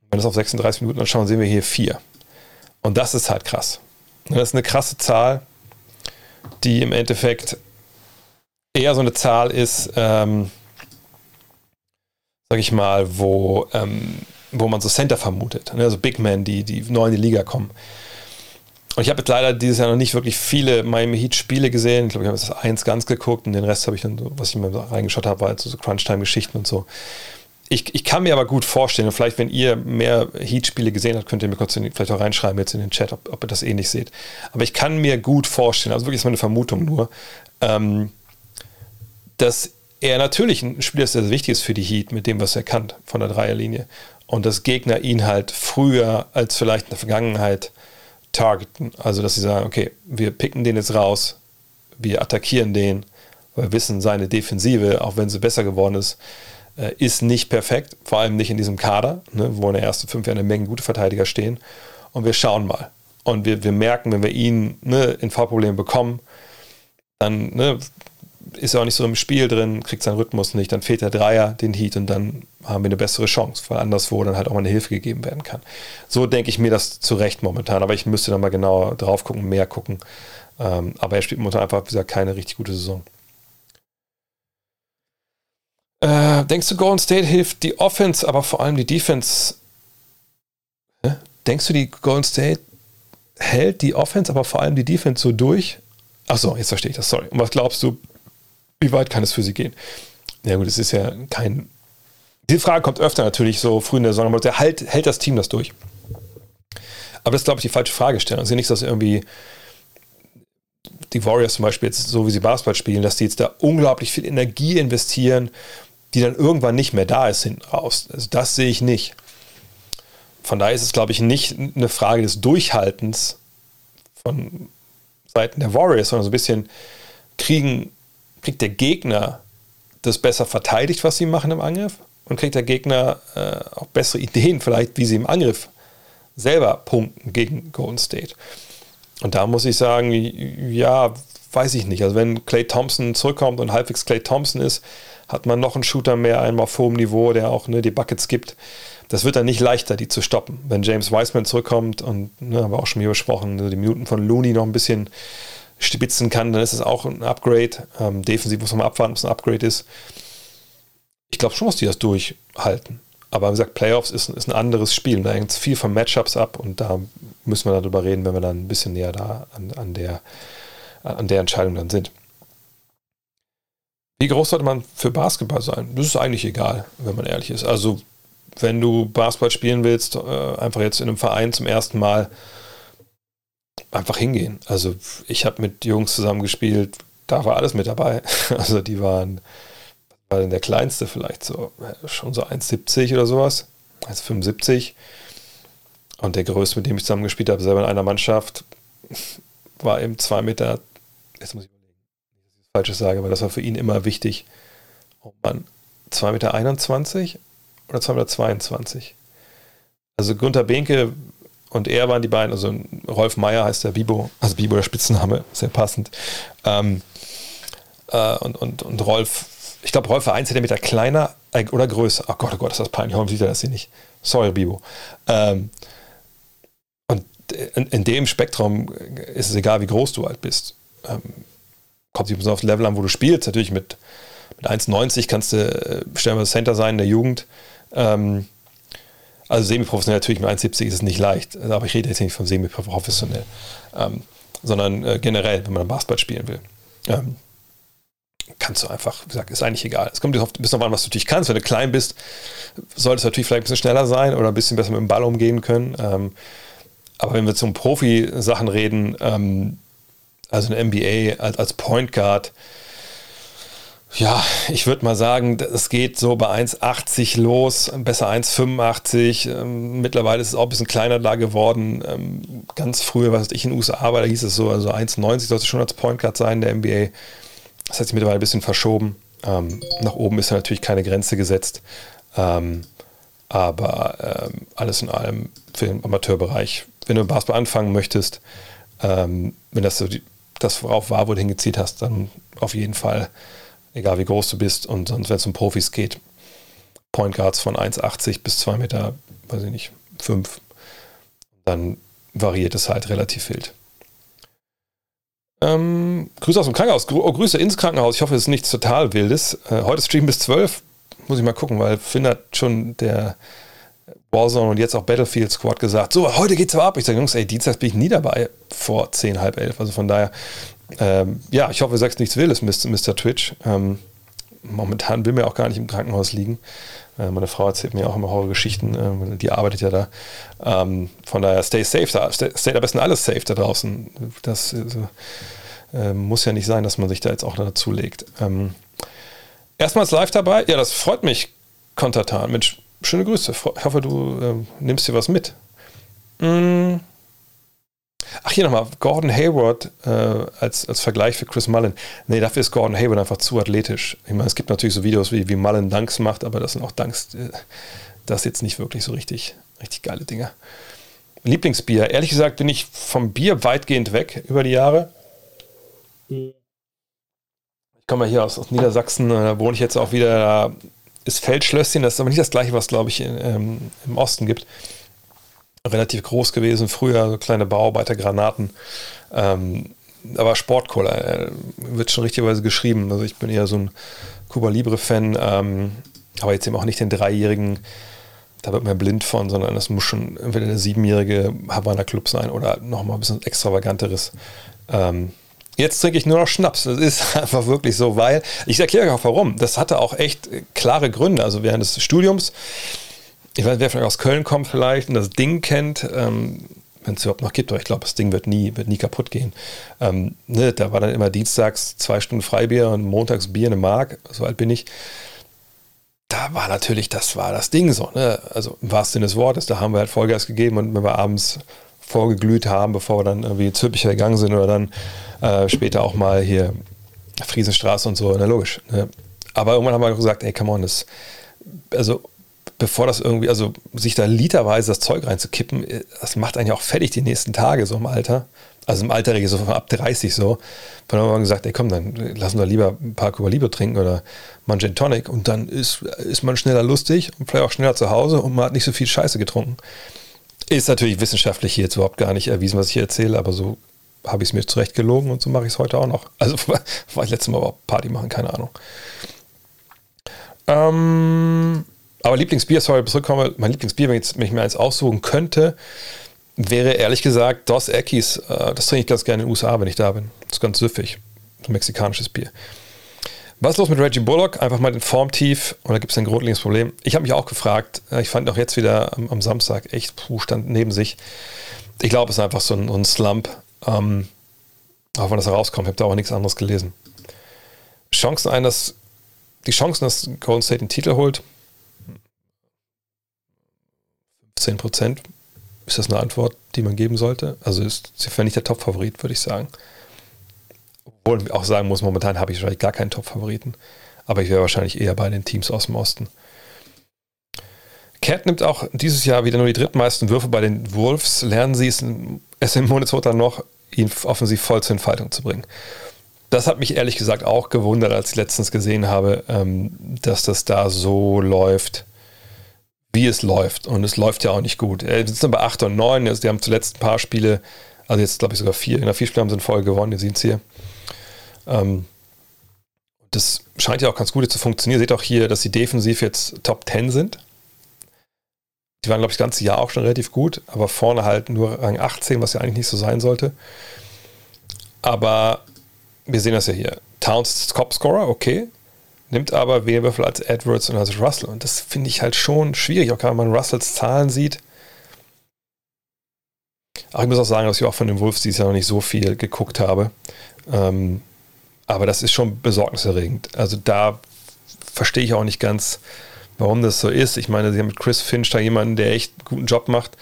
Wenn wir das auf 36 Minuten anschauen, sehen wir hier 4. Und das ist halt krass. Das ist eine krasse Zahl, die im Endeffekt eher so eine Zahl ist, ähm, sag ich mal, wo, ähm, wo man so Center vermutet. Ne? Also Big Men, die, die neu in die Liga kommen. Und ich habe jetzt leider dieses Jahr noch nicht wirklich viele Miami Heat Spiele gesehen. Ich glaube, ich habe jetzt eins ganz geguckt und den Rest habe ich dann, was ich mir reingeschaut habe, war halt so Crunch-Time-Geschichten und so ich, ich kann mir aber gut vorstellen, und vielleicht, wenn ihr mehr Heat-Spiele gesehen habt, könnt ihr mir kurz in, vielleicht auch reinschreiben jetzt in den Chat, ob, ob ihr das ähnlich seht. Aber ich kann mir gut vorstellen, also wirklich ist meine Vermutung nur, ähm, dass er natürlich ein Spieler ist, der wichtig ist für die Heat, mit dem, was er kann von der Dreierlinie. Und dass Gegner ihn halt früher als vielleicht in der Vergangenheit targeten. Also, dass sie sagen, okay, wir picken den jetzt raus, wir attackieren den, weil wir wissen, seine Defensive, auch wenn sie besser geworden ist, äh, ist nicht perfekt, vor allem nicht in diesem Kader, ne, wo in der ersten fünf Jahren eine Menge gute Verteidiger stehen. Und wir schauen mal. Und wir, wir merken, wenn wir ihn ne, in Fahrproblemen bekommen, dann ne, ist er auch nicht so im Spiel drin, kriegt seinen Rhythmus nicht, dann fehlt der Dreier, den Heat und dann haben wir eine bessere Chance, weil anderswo dann halt auch mal eine Hilfe gegeben werden kann. So denke ich mir das zurecht momentan, aber ich müsste da mal genauer drauf gucken, mehr gucken. Ähm, aber er spielt momentan einfach, wie gesagt, keine richtig gute Saison. Äh, denkst du, Golden State hilft die Offense, aber vor allem die Defense? Hä? Denkst du, die Golden State hält die Offense, aber vor allem die Defense so durch? Achso, jetzt verstehe ich das, sorry. Und was glaubst du, wie weit kann es für sie gehen? Ja gut, es ist ja kein... Die Frage kommt öfter natürlich so früh in der Saison, aber hält, hält das Team das durch? Aber das ist, glaube ich, die falsche Fragestellung. Es ist ja nicht, dass irgendwie die Warriors zum Beispiel jetzt so wie sie Basketball spielen, dass die jetzt da unglaublich viel Energie investieren, die dann irgendwann nicht mehr da ist hinten raus. Also das sehe ich nicht. Von daher ist es, glaube ich, nicht eine Frage des Durchhaltens von Seiten der Warriors, sondern so ein bisschen kriegen, kriegt der Gegner das besser verteidigt, was sie machen im Angriff und kriegt der Gegner äh, auch bessere Ideen vielleicht, wie sie im Angriff selber punkten gegen Golden State. Und da muss ich sagen, ja, weiß ich nicht. Also wenn Clay Thompson zurückkommt und halbwegs Clay Thompson ist, hat man noch einen Shooter mehr, einmal auf hohem Niveau, der auch ne, die Buckets gibt. Das wird dann nicht leichter, die zu stoppen. Wenn James Wiseman zurückkommt und, ne, haben wir auch schon hier besprochen, ne, die Minuten von Looney noch ein bisschen stibitzen kann, dann ist es auch ein Upgrade. Ähm, defensiv muss man abwarten, ob es ein Upgrade ist. Ich glaube schon, dass die das durchhalten. Aber wie gesagt, Playoffs ist, ist ein anderes Spiel. Da hängt viel von Matchups ab und da müssen wir darüber reden, wenn wir dann ein bisschen näher da an, an, der, an der Entscheidung dann sind. Wie groß sollte man für Basketball sein? Das ist eigentlich egal, wenn man ehrlich ist. Also, wenn du Basketball spielen willst, äh, einfach jetzt in einem Verein zum ersten Mal einfach hingehen. Also, ich habe mit Jungs zusammen gespielt, da war alles mit dabei. Also, die waren war denn der kleinste vielleicht so, schon so 1,70 oder sowas, 1,75. Und der größte, mit dem ich zusammen gespielt habe, selber in einer Mannschaft, war eben 2 Meter, jetzt muss ich ich das Falsches sage, aber das war für ihn immer wichtig. Oh Mann, 2,21 Meter oder 2,22 Meter? Also Gunther Behnke und er waren die beiden, also Rolf Meyer heißt der Bibo, also Bibo der Spitzname, sehr passend. Ähm, äh, und, und, und Rolf ich glaube, Rolf war 1 cm kleiner äh, oder größer. Oh Gott, oh Gott, ist das peinlich. Warum sieht er das hier nicht? Sorry, Bibo. Ähm, und in, in, dem Spektrum ist es egal, wie groß du halt bist. Ähm, kommt sich auf das Level an, wo du spielst. Natürlich mit, mit 1,90 kannst du, äh, Center sein in der Jugend. Ähm, also semi-professionell natürlich mit 1,70 ist es nicht leicht. Aber ich rede jetzt nicht von semi-professionell. Ähm, sondern äh, generell, wenn man Basketball spielen will. Ähm, kannst du einfach, wie gesagt, ist eigentlich egal. Es kommt ein bisschen auf an, was du natürlich kannst. Wenn du klein bist, solltest du natürlich vielleicht ein bisschen schneller sein oder ein bisschen besser mit dem Ball umgehen können. Ähm, aber wenn wir zum Profi-Sachen reden, ähm, also eine NBA als, als Point Guard, ja, ich würde mal sagen, es geht so bei 1,80 los, besser 1,85. Ähm, mittlerweile ist es auch ein bisschen kleiner da geworden. Ähm, ganz früher, was ich in den USA war, da hieß es so, also 1,90 sollte schon als Point Guard sein, der NBA. Das hat sich mittlerweile ein bisschen verschoben. Ähm, nach oben ist ja natürlich keine Grenze gesetzt. Ähm, aber ähm, alles in allem für den Amateurbereich, wenn du im Basketball anfangen möchtest, ähm, wenn das so die, das worauf war, wo du hingezielt hast, dann auf jeden Fall, egal wie groß du bist und sonst, wenn es um Profis geht, Point Guards von 1,80 bis 2 Meter, weiß ich nicht, 5, dann variiert es halt relativ wild. Ähm, Grüße aus dem Krankenhaus. Grü oh, Grüße ins Krankenhaus. Ich hoffe, es ist nichts total Wildes. Äh, heute Stream bis 12. Muss ich mal gucken, weil Finn hat schon der Warzone und jetzt auch Battlefield Squad gesagt, so, heute geht's aber ab. Ich sage, Jungs, ey, Dienstag bin ich nie dabei vor 10, halb 11. Also von daher, ähm, ja, ich hoffe, ihr sagt nichts Wildes, Mr. Twitch. Ähm, momentan will mir auch gar nicht im Krankenhaus liegen. Äh, meine Frau erzählt mir auch immer Horrorgeschichten, äh, die arbeitet ja da. Ähm, von daher, stay safe da, stay, am besten alles safe da draußen. Das äh, muss ja nicht sein, dass man sich da jetzt auch dazu legt. Ähm, erstmals live dabei. Ja, das freut mich, Kontatan. Mensch, schöne Grüße. Ich hoffe, du äh, nimmst dir was mit. Mm. Ach, hier nochmal, Gordon Hayward äh, als, als Vergleich für Chris Mullen. Nee, dafür ist Gordon Hayward einfach zu athletisch. Ich meine, es gibt natürlich so Videos, wie, wie Mullen Dunks macht, aber das sind auch Dunks, äh, das jetzt nicht wirklich so richtig, richtig geile Dinger. Lieblingsbier. Ehrlich gesagt bin ich vom Bier weitgehend weg über die Jahre. Ich komme mal hier aus, aus Niedersachsen, äh, da wohne ich jetzt auch wieder. Da ist Feldschlösschen, das ist aber nicht das gleiche, was, glaube ich, in, ähm, im Osten gibt relativ groß gewesen, früher so kleine Bauarbeitergranaten. Ähm, aber Sportcola äh, wird schon richtigerweise geschrieben. Also ich bin eher so ein Cuba Libre-Fan, ähm, aber jetzt eben auch nicht den dreijährigen, da wird man blind von, sondern das muss schon entweder der siebenjährige Havana Club sein oder nochmal ein bisschen extravaganteres. Ähm, jetzt trinke ich nur noch Schnaps. Das ist einfach wirklich so, weil, ich erkläre auch warum. Das hatte auch echt klare Gründe. Also während des Studiums, ich weiß, wer vielleicht aus Köln kommt vielleicht und das Ding kennt, ähm, wenn es überhaupt noch gibt, aber ich glaube, das Ding wird nie, wird nie kaputt gehen. Ähm, ne, da war dann immer dienstags zwei Stunden Freibier und montags Bier eine Mark, so alt bin ich. Da war natürlich, das war das Ding so, ne? Also im wahrsten Sinne des Wortes, da haben wir halt Vollgas gegeben und wenn wir abends vorgeglüht haben, bevor wir dann irgendwie Zülpicher gegangen sind oder dann äh, später auch mal hier Friesenstraße und so, na logisch. Ne? Aber irgendwann haben wir gesagt, ey, come on, das, also bevor das irgendwie, also sich da literweise das Zeug reinzukippen, äh, das macht einen ja auch fertig die nächsten Tage so im Alter. Also im Alter so ab 30 so. Von haben wir gesagt, ey komm, dann lassen wir lieber ein paar Cuba Libre trinken oder mal Gin Tonic und dann ist, ist man schneller lustig und vielleicht auch schneller zu Hause und man hat nicht so viel Scheiße getrunken. Ist natürlich wissenschaftlich hier jetzt überhaupt gar nicht erwiesen, was ich hier erzähle, aber so habe ich es mir zurecht gelogen und so mache ich es heute auch noch. Also war ich letztes Mal aber Party machen, keine Ahnung. Ähm, aber Lieblingsbier, sorry, zurückkomme, mein Lieblingsbier, wenn ich, wenn ich mir eins aussuchen könnte, wäre ehrlich gesagt Dos Equis. Äh, das trinke ich ganz gerne in den USA, wenn ich da bin. Das ist ganz süffig. Ein mexikanisches Bier. Was ist los mit Reggie Bullock? Einfach mal den Formtief und da gibt es ein grundlegendes Problem. Ich habe mich auch gefragt, ich fand auch jetzt wieder am, am Samstag echt, puh, stand neben sich. Ich glaube, es ist einfach so ein, ein Slump. Ähm, auch wenn das herauskommt, ich habe da auch nichts anderes gelesen. Chancen ein, dass die Chancen, dass Golden State den Titel holt, 10 Prozent. Ist das eine Antwort, die man geben sollte? Also ist sie nicht der Top-Favorit, würde ich sagen. Obwohl ich auch sagen muss, momentan habe ich wahrscheinlich gar keinen Top-Favoriten. Aber ich wäre wahrscheinlich eher bei den Teams aus dem Osten. Cat nimmt auch dieses Jahr wieder nur die drittmeisten Würfe bei den Wolves. Lernen sie es, es im Minnesota noch, ihn offensiv voll zur Entfaltung zu bringen. Das hat mich ehrlich gesagt auch gewundert, als ich letztens gesehen habe, ähm, dass das da so läuft wie es läuft. Und es läuft ja auch nicht gut. Wir sind bei 8 und 9. Also die haben zuletzt ein paar Spiele, also jetzt glaube ich sogar vier, in der vier Spiele haben sie in Folge gewonnen, ihr seht es hier. Ähm, das scheint ja auch ganz gut zu funktionieren. Ihr seht auch hier, dass sie defensiv jetzt Top 10 sind. Die waren, glaube ich, das ganze Jahr auch schon relativ gut, aber vorne halt nur Rang 18, was ja eigentlich nicht so sein sollte. Aber wir sehen das ja hier. Towns Top-Scorer, okay nimmt aber weniger Würfel als Edwards und als Russell. Und das finde ich halt schon schwierig, auch wenn man Russells Zahlen sieht. Aber ich muss auch sagen, dass ich auch von den Wolves dieses Jahr noch nicht so viel geguckt habe. Ähm, aber das ist schon besorgniserregend. Also da verstehe ich auch nicht ganz, warum das so ist. Ich meine, sie haben mit Chris Finch da jemanden, der echt einen guten Job macht.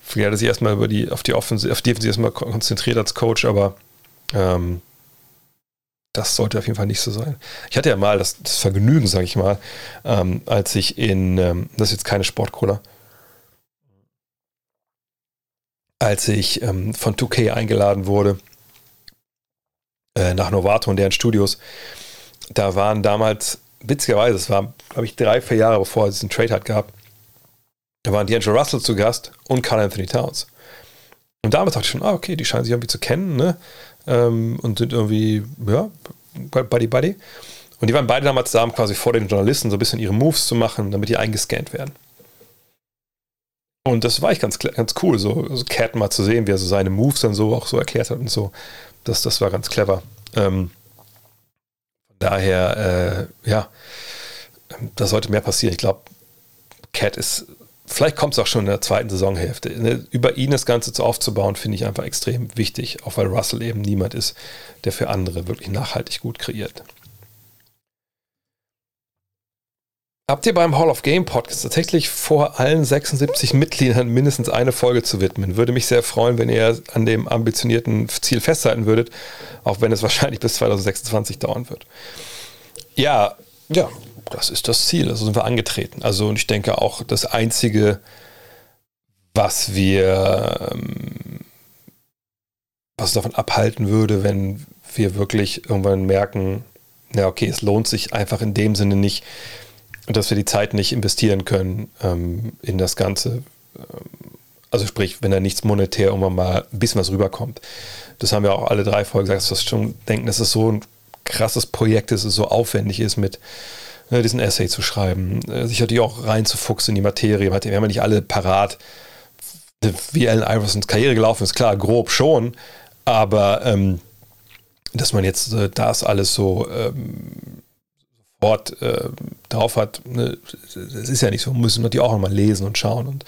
Vielleicht hat er sich erstmal über die, auf die Offensive, auf die Defensive erstmal konzentriert als Coach, aber ähm, das sollte auf jeden Fall nicht so sein. Ich hatte ja mal das, das Vergnügen, sage ich mal, ähm, als ich in, ähm, das ist jetzt keine Sportcola, als ich ähm, von 2K eingeladen wurde äh, nach Novato und deren Studios. Da waren damals, witzigerweise, es war, glaube ich, drei, vier Jahre bevor es einen Trade hat gab, da waren D'Angelo Russell zu Gast und Carl Anthony Towns. Und damals dachte ich schon, ah, okay, die scheinen sich irgendwie zu kennen, ne? Ähm, und sind irgendwie, ja, Buddy Buddy. Und die waren beide damals da, um quasi vor den Journalisten so ein bisschen ihre Moves zu machen, damit die eingescannt werden. Und das war ich ganz, ganz cool, so, so Cat mal zu sehen, wie er so seine Moves dann so auch so erklärt hat und so. Das, das war ganz clever. Ähm, daher, äh, ja, da sollte mehr passieren. Ich glaube, Cat ist vielleicht kommt es auch schon in der zweiten Saisonhälfte. Ne, über ihn das Ganze zu aufzubauen, finde ich einfach extrem wichtig, auch weil Russell eben niemand ist, der für andere wirklich nachhaltig gut kreiert. Habt ihr beim Hall of Game Podcast tatsächlich vor, allen 76 Mitgliedern mindestens eine Folge zu widmen? Würde mich sehr freuen, wenn ihr an dem ambitionierten Ziel festhalten würdet, auch wenn es wahrscheinlich bis 2026 dauern wird. Ja, ja, das ist das Ziel, also sind wir angetreten. Also und ich denke auch das Einzige, was wir, ähm, was davon abhalten würde, wenn wir wirklich irgendwann merken, na okay, es lohnt sich einfach in dem Sinne nicht, dass wir die Zeit nicht investieren können ähm, in das Ganze. Ähm, Also sprich, wenn da nichts monetär irgendwann mal ein bisschen was rüberkommt. Das haben wir auch alle drei Folgen gesagt, dass wir schon denken, dass es so ein krasses Projekt ist, dass es so aufwendig ist, mit diesen Essay zu schreiben, äh, sich natürlich auch reinzufuchsen in die Materie. Wir haben ja nicht alle parat, wie Allen Iversons Karriere gelaufen ist, klar, grob schon, aber ähm, dass man jetzt äh, das alles so ähm, äh, drauf hat, ne, das ist ja nicht so, müssen wir die auch nochmal lesen und schauen und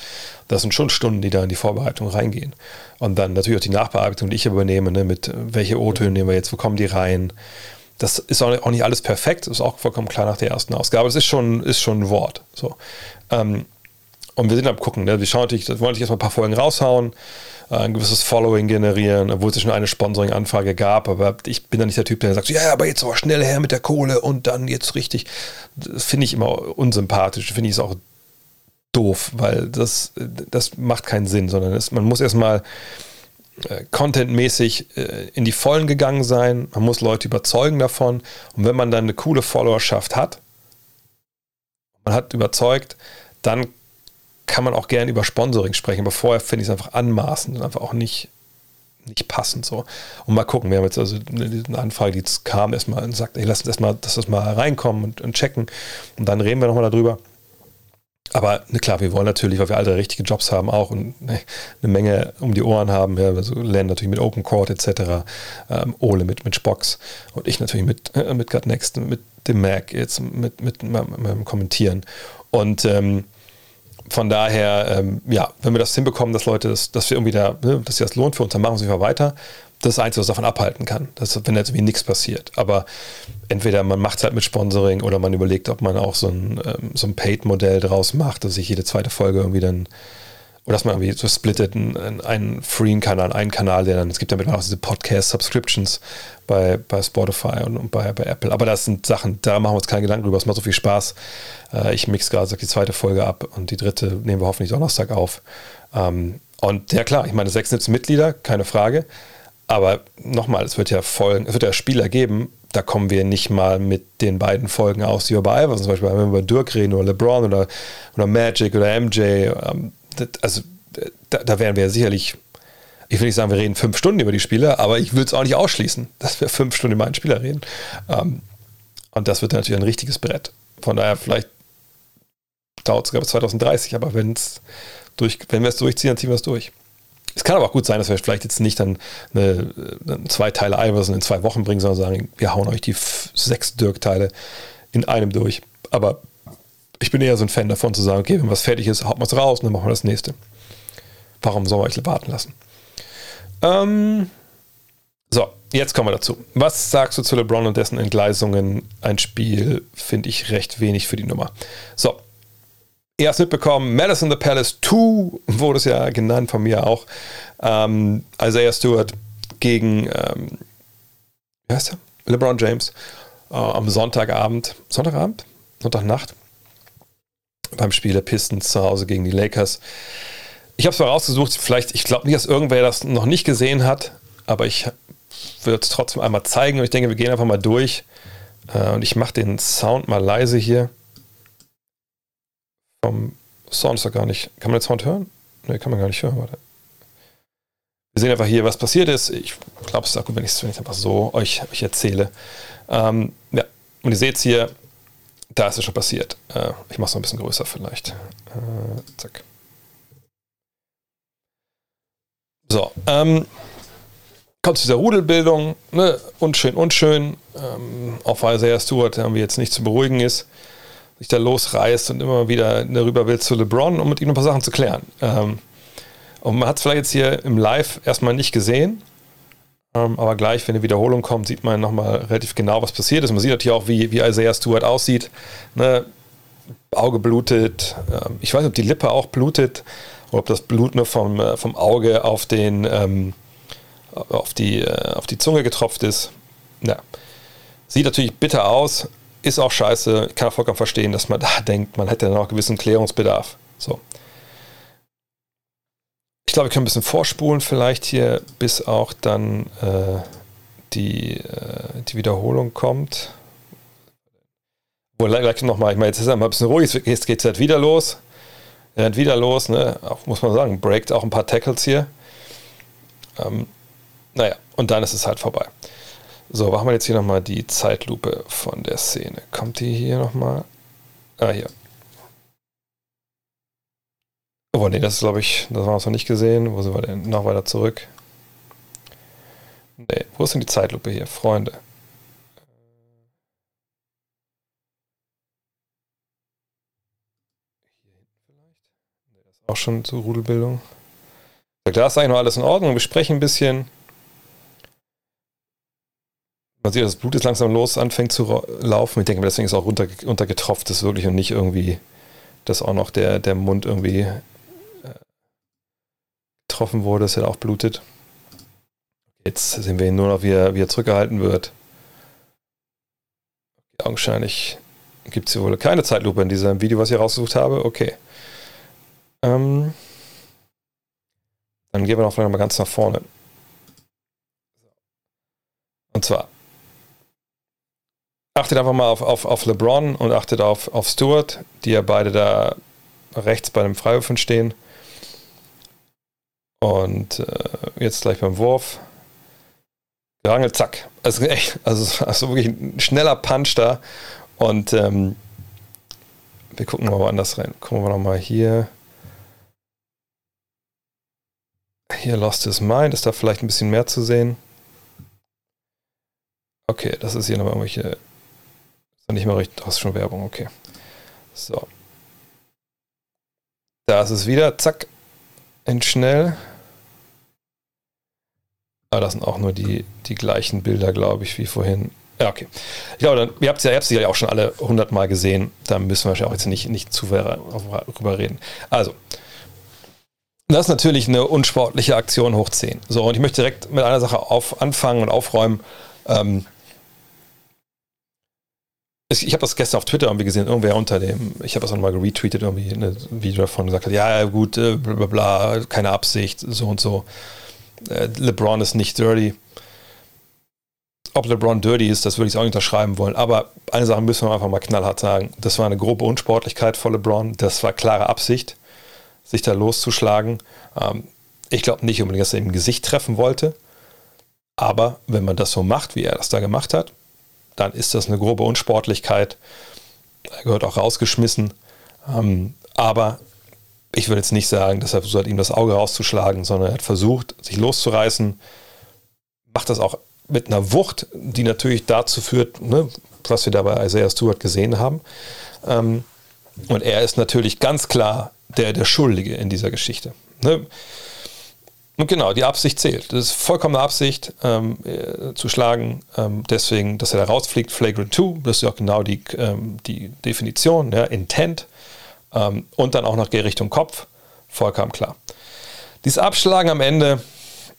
das sind schon Stunden, die da in die Vorbereitung reingehen. Und dann natürlich auch die Nachbearbeitung, die ich übernehme, ne, mit äh, welche O-Töne nehmen wir jetzt, wo kommen die rein. Das ist auch nicht alles perfekt, ist auch vollkommen klar nach der ersten Ausgabe. Es ist schon, ist schon ein Wort. So. Ähm, und wir sind am gucken. Ne? Wir schauen natürlich, das natürlich erstmal ein paar Folgen raushauen, äh, ein gewisses Following generieren, obwohl es schon eine Sponsoring-Anfrage gab. Aber ich bin da nicht der Typ, der sagt, ja, aber jetzt aber schnell her mit der Kohle und dann jetzt richtig. Das finde ich immer unsympathisch. Finde ich es auch doof, weil das, das macht keinen Sinn, sondern es, man muss erstmal äh, contentmäßig äh, in die Vollen gegangen sein. Man muss Leute überzeugen davon. Und wenn man dann eine coole Followerschaft hat, man hat überzeugt, dann kann man auch gerne über Sponsoring sprechen, aber vorher finde ich es einfach anmaßend und einfach auch nicht, nicht passend so. Und mal gucken, wir haben jetzt also eine Anfrage, die jetzt kam, erstmal und sagt, ey, lass uns erstmal, dass das mal reinkommen und, und checken und dann reden wir nochmal darüber. Aber ne, klar, wir wollen natürlich, weil wir alle richtige Jobs haben auch und ne, eine Menge um die Ohren haben. Ja, also lernen natürlich mit Open Court etc. Ähm, Ole mit, mit Spocks und ich natürlich mit, äh, mit God Next, mit dem Mac, jetzt mit, mit, mit meinem Kommentieren. Und ähm, von daher, ähm, ja, wenn wir das hinbekommen, dass Leute, das, dass wir irgendwie da, ne, dass sich das lohnt für uns, dann machen wir es weiter. Das Einzige, was davon abhalten kann, dass, wenn jetzt irgendwie nichts passiert. Aber entweder man macht es halt mit Sponsoring oder man überlegt, ob man auch so ein, ähm, so ein Paid-Modell draus macht, dass sich jede zweite Folge irgendwie dann oder dass man irgendwie so splittet, einen, einen freien Kanal, einen Kanal, der dann, es gibt damit auch diese Podcast-Subscriptions bei, bei Spotify und, und, bei, bei Apple. Aber das sind Sachen, da machen wir uns keinen Gedanken drüber, es macht so viel Spaß. Äh, ich mix gerade die zweite Folge ab und die dritte nehmen wir hoffentlich Donnerstag auf. Ähm, und ja klar, ich meine, 76 Mitglieder, keine Frage. Aber nochmal, es wird ja Folgen, es wird ja Spieler geben, da kommen wir nicht mal mit den beiden Folgen aus, die wir bei Iverson zum Beispiel, wenn wir über Dirk reden oder LeBron oder, oder Magic oder MJ, ähm, also da, da wären wir sicherlich, ich will nicht sagen, wir reden fünf Stunden über die Spieler, aber ich will es auch nicht ausschließen, dass wir fünf Stunden über einen Spieler reden. Ähm, und das wird natürlich ein richtiges Brett. Von daher, vielleicht dauert es sogar bis 2030, aber wenn's durch, wenn wir es durchziehen, dann ziehen wir es durch. Es kann aber auch gut sein, dass wir vielleicht jetzt nicht dann eine, eine zwei Teile Iverson in zwei Wochen bringen, sondern sagen, wir hauen euch die sechs Dirk-Teile in einem durch. Aber ich bin eher so ein Fan davon zu sagen, okay, wenn was fertig ist, haut man es raus und dann machen wir das nächste. Warum soll man euch warten lassen? Ähm, so, jetzt kommen wir dazu. Was sagst du zu LeBron und dessen Entgleisungen? Ein Spiel finde ich recht wenig für die Nummer. So, habt mitbekommen, Madison the Palace 2 wurde es ja genannt von mir auch. Ähm, Isaiah Stewart gegen, ähm, wie heißt er? LeBron James äh, am Sonntagabend, Sonntagabend? Sonntagnacht beim Spiel der Pistons zu Hause gegen die Lakers. Ich habe es mal rausgesucht, vielleicht, ich glaube nicht, dass irgendwer das noch nicht gesehen hat, aber ich würde es trotzdem einmal zeigen und ich denke, wir gehen einfach mal durch. Äh, und ich mache den Sound mal leise hier. Vom Sound ist doch gar nicht. Kann man den Sound hören? Ne, kann man gar nicht hören, warte. Wir sehen einfach hier, was passiert ist. Ich glaube, es ist auch gut, wenn ich es einfach so euch, euch erzähle. Ähm, ja, und ihr seht es hier, da ist es schon passiert. Äh, ich mache es noch ein bisschen größer vielleicht. Äh, zack. So, ähm, kommt zu dieser Rudelbildung, ne? unschön, unschön. Ähm, auch weil Isaiah Stewart irgendwie jetzt nicht zu beruhigen ist, sich da losreißt und immer wieder darüber will zu LeBron, um mit ihm ein paar Sachen zu klären. Ähm, und man hat es vielleicht jetzt hier im Live erstmal nicht gesehen, ähm, aber gleich, wenn eine Wiederholung kommt, sieht man nochmal relativ genau, was passiert ist. Man sieht natürlich auch, wie, wie Isaiah Stewart aussieht. Ne? Auge blutet. Ähm, ich weiß nicht, ob die Lippe auch blutet oder ob das Blut nur vom, äh, vom Auge auf, den, ähm, auf, die, äh, auf die Zunge getropft ist. Ja. Sieht natürlich bitter aus, ist auch scheiße. Ich kann vollkommen verstehen, dass man da denkt, man hätte dann auch gewissen Klärungsbedarf. So. Ich glaube, wir können ein bisschen vorspulen vielleicht hier, bis auch dann äh, die, äh, die Wiederholung kommt. Wo gleich nochmal, ich meine, jetzt ist es mal ein bisschen ruhig, jetzt geht es halt wieder los. rennt wieder los, ne? Auch, muss man sagen, breakt auch ein paar Tackles hier. Ähm, naja, und dann ist es halt vorbei. So, machen wir jetzt hier nochmal die Zeitlupe von der Szene. Kommt die hier nochmal? Ah, hier. Oh, nee, das ist, glaube ich, das haben wir noch nicht gesehen. Wo sind wir denn? Noch weiter zurück. Nee, wo ist denn die Zeitlupe hier? Freunde. Das ist auch schon zur Rudelbildung. Da ist eigentlich noch alles in Ordnung. Wir sprechen ein bisschen. Man sieht, das Blut ist langsam los, anfängt zu laufen. Ich denke, deswegen ist auch runter, untergetropft ist wirklich und nicht irgendwie, dass auch noch der, der Mund irgendwie äh, getroffen wurde, dass er auch blutet. Jetzt sehen wir ihn nur noch, wie er, wie er zurückgehalten wird. Augenscheinlich gibt es hier wohl keine Zeitlupe in diesem Video, was ich rausgesucht habe. Okay. Ähm, dann gehen wir noch mal ganz nach vorne. Und zwar achtet einfach mal auf, auf, auf LeBron und achtet auf, auf Stewart, die ja beide da rechts bei dem Freiwürfen stehen. Und äh, jetzt gleich beim Wurf. Gerangelt, zack. Also echt, also, also wirklich ein schneller Punch da. Und ähm, wir gucken mal woanders rein. Gucken wir nochmal hier. Hier Lost His Mind. Ist da vielleicht ein bisschen mehr zu sehen? Okay, das ist hier nochmal irgendwelche. Doch nicht mal richtig. Das ist schon Werbung, okay. So. Da ist es wieder. Zack. In. Aber ah, das sind auch nur die, die gleichen Bilder, glaube ich, wie vorhin. Ja, okay. Ich glaube, dann, ihr habt es ja, ja auch schon alle hundertmal gesehen. Da müssen wir wahrscheinlich auch jetzt nicht, nicht zu drüber reden. Also, das ist natürlich eine unsportliche Aktion hoch 10. So, und ich möchte direkt mit einer Sache auf, anfangen und aufräumen. Ähm, ich habe das gestern auf Twitter irgendwie gesehen, irgendwer unter dem, ich habe das auch nochmal retweetet, irgendwie ein Video davon gesagt hat, ja, gut, äh, bla bla bla, keine Absicht, so und so. Äh, LeBron ist nicht dirty. Ob LeBron dirty ist, das würde ich auch nicht unterschreiben wollen. Aber eine Sache müssen wir einfach mal knallhart sagen. Das war eine grobe Unsportlichkeit von LeBron. Das war klare Absicht, sich da loszuschlagen. Ähm, ich glaube nicht unbedingt, dass er im Gesicht treffen wollte. Aber wenn man das so macht, wie er das da gemacht hat, dann ist das eine grobe Unsportlichkeit. Er gehört auch rausgeschmissen. Ähm, aber ich würde jetzt nicht sagen, dass er versucht hat, ihm das Auge rauszuschlagen, sondern er hat versucht, sich loszureißen, macht das auch mit einer Wucht, die natürlich dazu führt, ne, was wir da bei Isaiah Stewart gesehen haben. Ähm, und er ist natürlich ganz klar der, der Schuldige in dieser Geschichte. Ne? Und genau, die Absicht zählt. Das ist vollkommene Absicht, ähm, äh, zu schlagen. Ähm, deswegen, dass er da rausfliegt, Flagrant 2, das ist ja auch genau die, ähm, die Definition, ja, Intent. Ähm, und dann auch noch Richtung Kopf. Vollkommen klar. Dieses Abschlagen am Ende,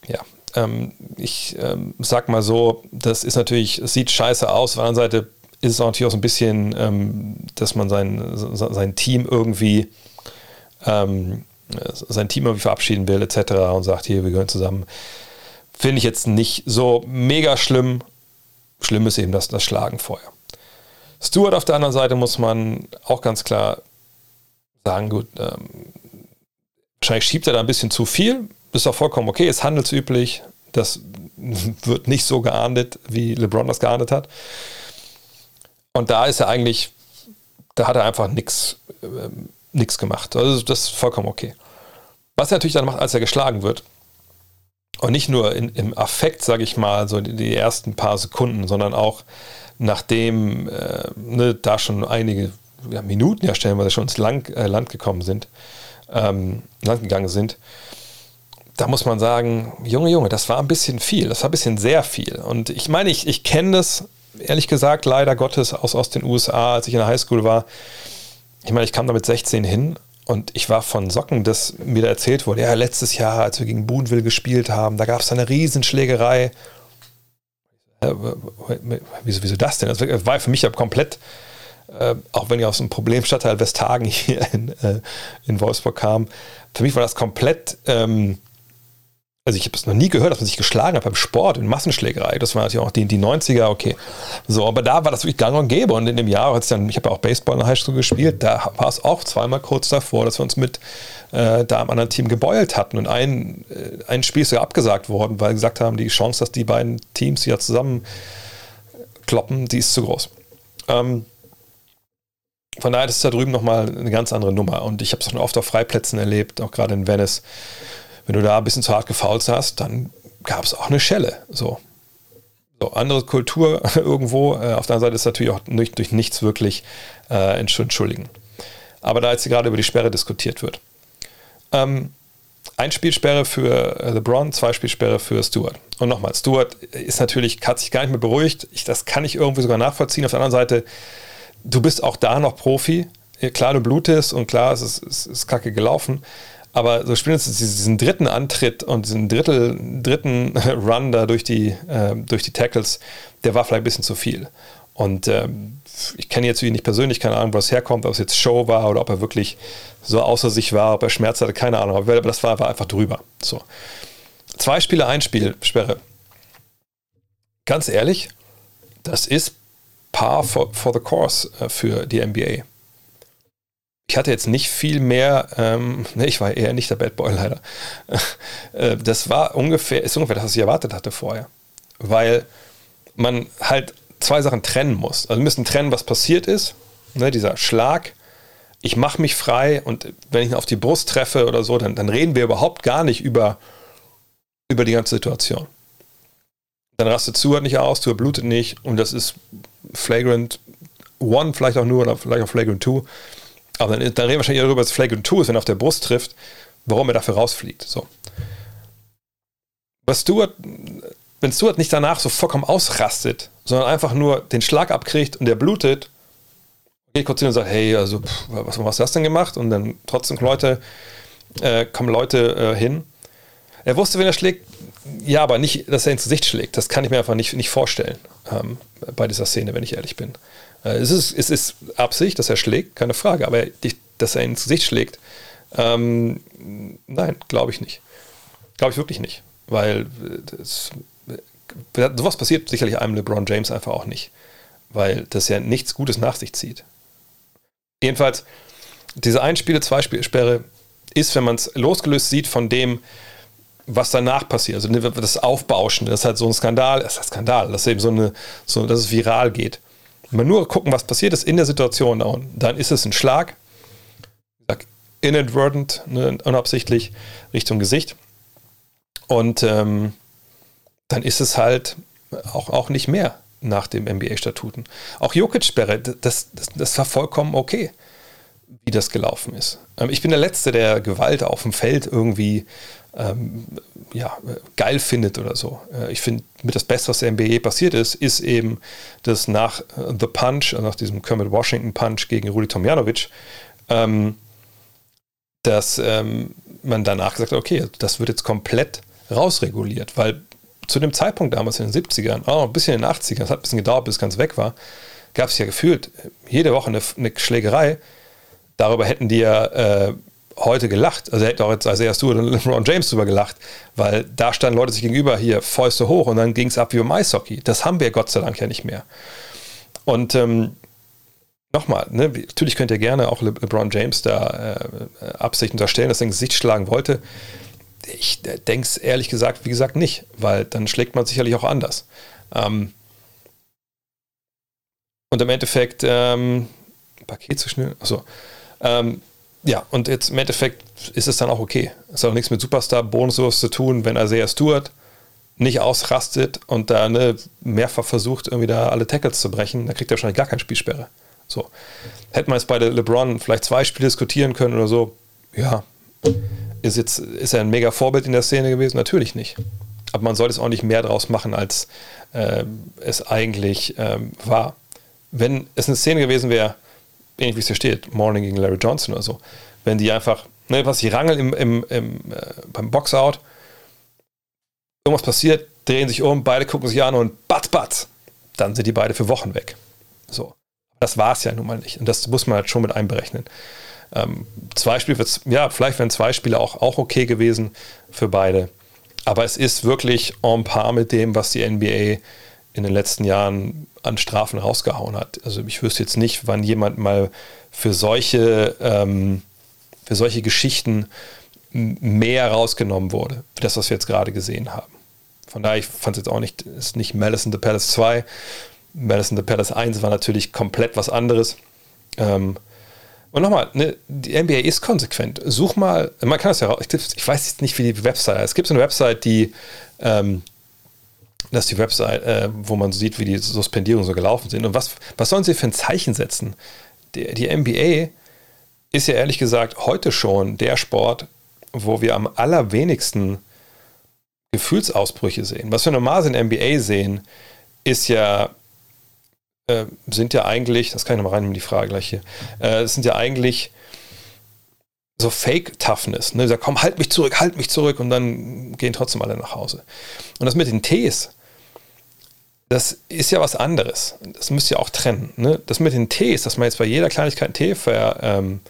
ja, ähm, ich ähm, sag mal so, das ist natürlich, es sieht scheiße aus. Auf der anderen Seite ist es auch natürlich auch so ein bisschen, dass man sein, sein Team irgendwie ähm, sein Team irgendwie verabschieden will, etc. und sagt, hier, wir gehören zusammen. Finde ich jetzt nicht so mega schlimm. Schlimm ist eben das, das vorher. Stuart auf der anderen Seite muss man auch ganz klar sagen, gut, ähm, wahrscheinlich schiebt er da ein bisschen zu viel. Ist auch vollkommen okay, ist handelsüblich. Das wird nicht so geahndet, wie LeBron das geahndet hat. Und da ist er eigentlich, da hat er einfach nichts ähm, gemacht. Also das ist vollkommen okay. Was er natürlich dann macht, als er geschlagen wird, und nicht nur in, im Affekt, sage ich mal, so die, die, ersten paar Sekunden, sondern auch nachdem äh, ne, da schon einige ja, Minuten ja stellenweise schon ins Land, äh, Land gekommen sind, ähm, Land gegangen sind, da muss man sagen, Junge, Junge, das war ein bisschen viel, das war ein bisschen sehr viel. Und ich meine, ich, ich kenne das, ehrlich gesagt, leider Gottes aus, aus den USA, als ich in der Highschool war. Ich meine, ich kam da mit 16 hin und ich war von Socken, dass mir da erzählt wurde, ja, letztes Jahr, als wir gegen Boonville gespielt haben, da gab es eine Riesenschlägerei. Äh, wieso, wieso das denn? Das war für mich ja komplett äh, auch wenn ich aus dem Problemstadtteil Westhagen hier in, äh, in Wolfsburg kam, für mich war das komplett ähm, also ich habe es noch nie gehört, dass man sich geschlagen hat beim Sport, in Massenschlägerei. Das war natürlich auch die, die 90er, okay. So, aber da war das wirklich gang und gäbe. Und in dem Jahr, als dann, ich habe ja auch Baseball in der Highschool gespielt, da war es auch zweimal kurz davor, dass wir uns mit äh, da am anderen Team gebeult hatten. Und ein, äh, ein Spiel ist ja abgesagt worden, weil gesagt haben, die Chance, dass die beiden Teams ja zusammen kloppen, die ist zu groß. Ähm, von daher ist es da drüben nochmal eine ganz andere Nummer. Und ich habe es schon oft auf Freiplätzen erlebt, auch gerade in Venice wenn du da ein bisschen zu hart gefault hast, dann gab es auch eine Schelle. So. so andere Kultur irgendwo. Äh, auf der anderen Seite ist natürlich auch nicht, durch nichts wirklich äh, entschuldigen. Aber da jetzt gerade über die Sperre diskutiert wird. Ähm, ein Spielsperre für äh, LeBron, zwei Spielsperre für Stewart. Und nochmal, Stewart ist natürlich, hat sich gar nicht mehr beruhigt. Ich, das kann ich irgendwie sogar nachvollziehen. Auf der anderen Seite, du bist auch da noch Profi. Klar, du blutest und klar, es ist, es ist kacke gelaufen. Aber so spätestens diesen dritten Antritt und diesen Drittel, dritten Run da durch die, äh, durch die Tackles, der war vielleicht ein bisschen zu viel. Und ähm, ich kenne jetzt ihn nicht persönlich, keine Ahnung, wo das herkommt, ob es jetzt Show war oder ob er wirklich so außer sich war, ob er Schmerz hatte, keine Ahnung. Aber das war, war einfach drüber. So. Zwei Spiele, ein Spiel, Sperre. Ganz ehrlich, das ist par for, for the course äh, für die NBA ich hatte jetzt nicht viel mehr, ähm, ne, ich war eher nicht der Bad Boy leider. Äh, das war ungefähr, ist ungefähr das, was ich erwartet hatte vorher. Weil man halt zwei Sachen trennen muss. Also wir müssen trennen, was passiert ist, ne, dieser Schlag. Ich mache mich frei und wenn ich ihn auf die Brust treffe oder so, dann, dann reden wir überhaupt gar nicht über, über die ganze Situation. Dann rastet Stuart nicht aus, Stuart blutet nicht und das ist Flagrant One vielleicht auch nur oder vielleicht auch Flagrant Two. Aber dann, dann reden wir wahrscheinlich darüber, dass Flag und Two ist, wenn er auf der Brust trifft, warum er dafür rausfliegt. So. Was Stuart, wenn Stuart nicht danach so vollkommen ausrastet, sondern einfach nur den Schlag abkriegt und der blutet, geht kurz hin und sagt, hey, also pff, was, was hast du das denn gemacht? Und dann trotzdem Leute, äh, kommen Leute äh, hin. Er wusste, wenn er schlägt, ja, aber nicht, dass er ins Gesicht schlägt. Das kann ich mir einfach nicht, nicht vorstellen ähm, bei dieser Szene, wenn ich ehrlich bin. Äh, es, ist, es ist Absicht, dass er schlägt, keine Frage, aber dass er ins Gesicht schlägt, ähm, nein, glaube ich nicht. Glaube ich wirklich nicht. Weil das, sowas passiert sicherlich einem LeBron James einfach auch nicht. Weil das ja nichts Gutes nach sich zieht. Jedenfalls, diese Einspiele, Zweispielsperre ist, wenn man es losgelöst sieht von dem, was danach passiert, also das Aufbauschen, das ist halt so ein Skandal, das ist ein Skandal, dass eben so eine, so, dass es viral geht. Wir nur gucken, was passiert ist in der Situation, dann ist es ein Schlag, inadvertent, ne, unabsichtlich Richtung Gesicht. Und ähm, dann ist es halt auch, auch nicht mehr nach dem NBA-Statuten. Auch Jokic-Sperre, das, das, das war vollkommen okay, wie das gelaufen ist. Ähm, ich bin der Letzte, der Gewalt auf dem Feld irgendwie ähm, ja, geil findet oder so. Äh, ich finde, mit das Beste, was der NBA passiert ist, ist eben, dass nach äh, The Punch, also nach diesem Kermit Washington Punch gegen Rudi Tomjanovic, ähm, dass ähm, man danach gesagt hat, okay, das wird jetzt komplett rausreguliert, weil zu dem Zeitpunkt damals in den 70ern, auch ein bisschen in den 80ern, es hat ein bisschen gedauert, bis es ganz weg war, gab es ja gefühlt jede Woche eine, eine Schlägerei. Darüber hätten die ja äh, heute gelacht. Also er hätte auch jetzt als erst du oder LeBron James drüber gelacht, weil da standen Leute sich gegenüber hier Fäuste hoch und dann ging es ab wie beim Eishockey. Das haben wir Gott sei Dank ja nicht mehr. Und ähm, nochmal, ne, natürlich könnt ihr gerne auch Le LeBron James da äh, Absicht unterstellen, dass er ins Gesicht schlagen wollte. Ich äh, denke es ehrlich gesagt, wie gesagt, nicht, weil dann schlägt man sicherlich auch anders. Ähm, und im Endeffekt, ähm, Paket zu schnell, achso, ähm, ja, und jetzt im Endeffekt ist es dann auch okay. Es hat auch nichts mit Superstar-Bonus zu tun, wenn Isaiah Stewart nicht ausrastet und da ne, mehrfach versucht, irgendwie da alle Tackles zu brechen, dann kriegt er wahrscheinlich gar keine Spielsperre. So. Hätte man jetzt bei LeBron vielleicht zwei Spiele diskutieren können oder so, ja, ist jetzt, ist er ein mega Vorbild in der Szene gewesen? Natürlich nicht. Aber man sollte es auch nicht mehr draus machen, als äh, es eigentlich ähm, war. Wenn es eine Szene gewesen wäre, ähnlich wie es hier steht, Morning gegen Larry Johnson oder so, wenn die einfach, ne, was die rangeln im, im, im, äh, beim Boxout, irgendwas passiert, drehen sich um, beide gucken sich an und batz, batz, dann sind die beide für Wochen weg. So. Das war es ja nun mal nicht. Und das muss man halt schon mit einberechnen. Ähm, zwei Spiele, ja, vielleicht wären zwei Spiele auch, auch okay gewesen für beide. aber es ist wirklich en par mit dem, was die NBA in den letzten Jahren an Strafen rausgehauen hat. Also ich wüsste jetzt nicht, wann jemand mal für solche, ähm, für solche Geschichten mehr rausgenommen wurde, wie das, was wir jetzt gerade gesehen haben. Von daher, ich fand es jetzt auch nicht, ist nicht Madison the Palace 2. Madison the Palace 1 war natürlich komplett was anderes. Ähm, und nochmal, ne, die NBA ist konsequent. Such mal, man kann das ja ich, ich weiß jetzt nicht, wie die Website heißt. Es gibt so eine Website, die, ähm, das ist die Website, äh, wo man sieht, wie die Suspendierungen so gelaufen sind. Und was, was sollen sie für ein Zeichen setzen? Die, die NBA ist ja ehrlich gesagt heute schon der Sport, wo wir am allerwenigsten Gefühlsausbrüche sehen. Was wir normal in NBA sehen, ist ja äh, sind ja eigentlich, das kann ich nochmal reinnehmen, die Frage gleich hier, äh, sind ja eigentlich so Fake-Toughness. Ne? Sagt, komm, halt mich zurück, halt mich zurück und dann gehen trotzdem alle nach Hause. Und das mit den Tees, das ist ja was anderes. Das müsst ihr auch trennen. Ne? Das mit den Tees, dass man jetzt bei jeder Kleinigkeit einen Tee ver, ähm,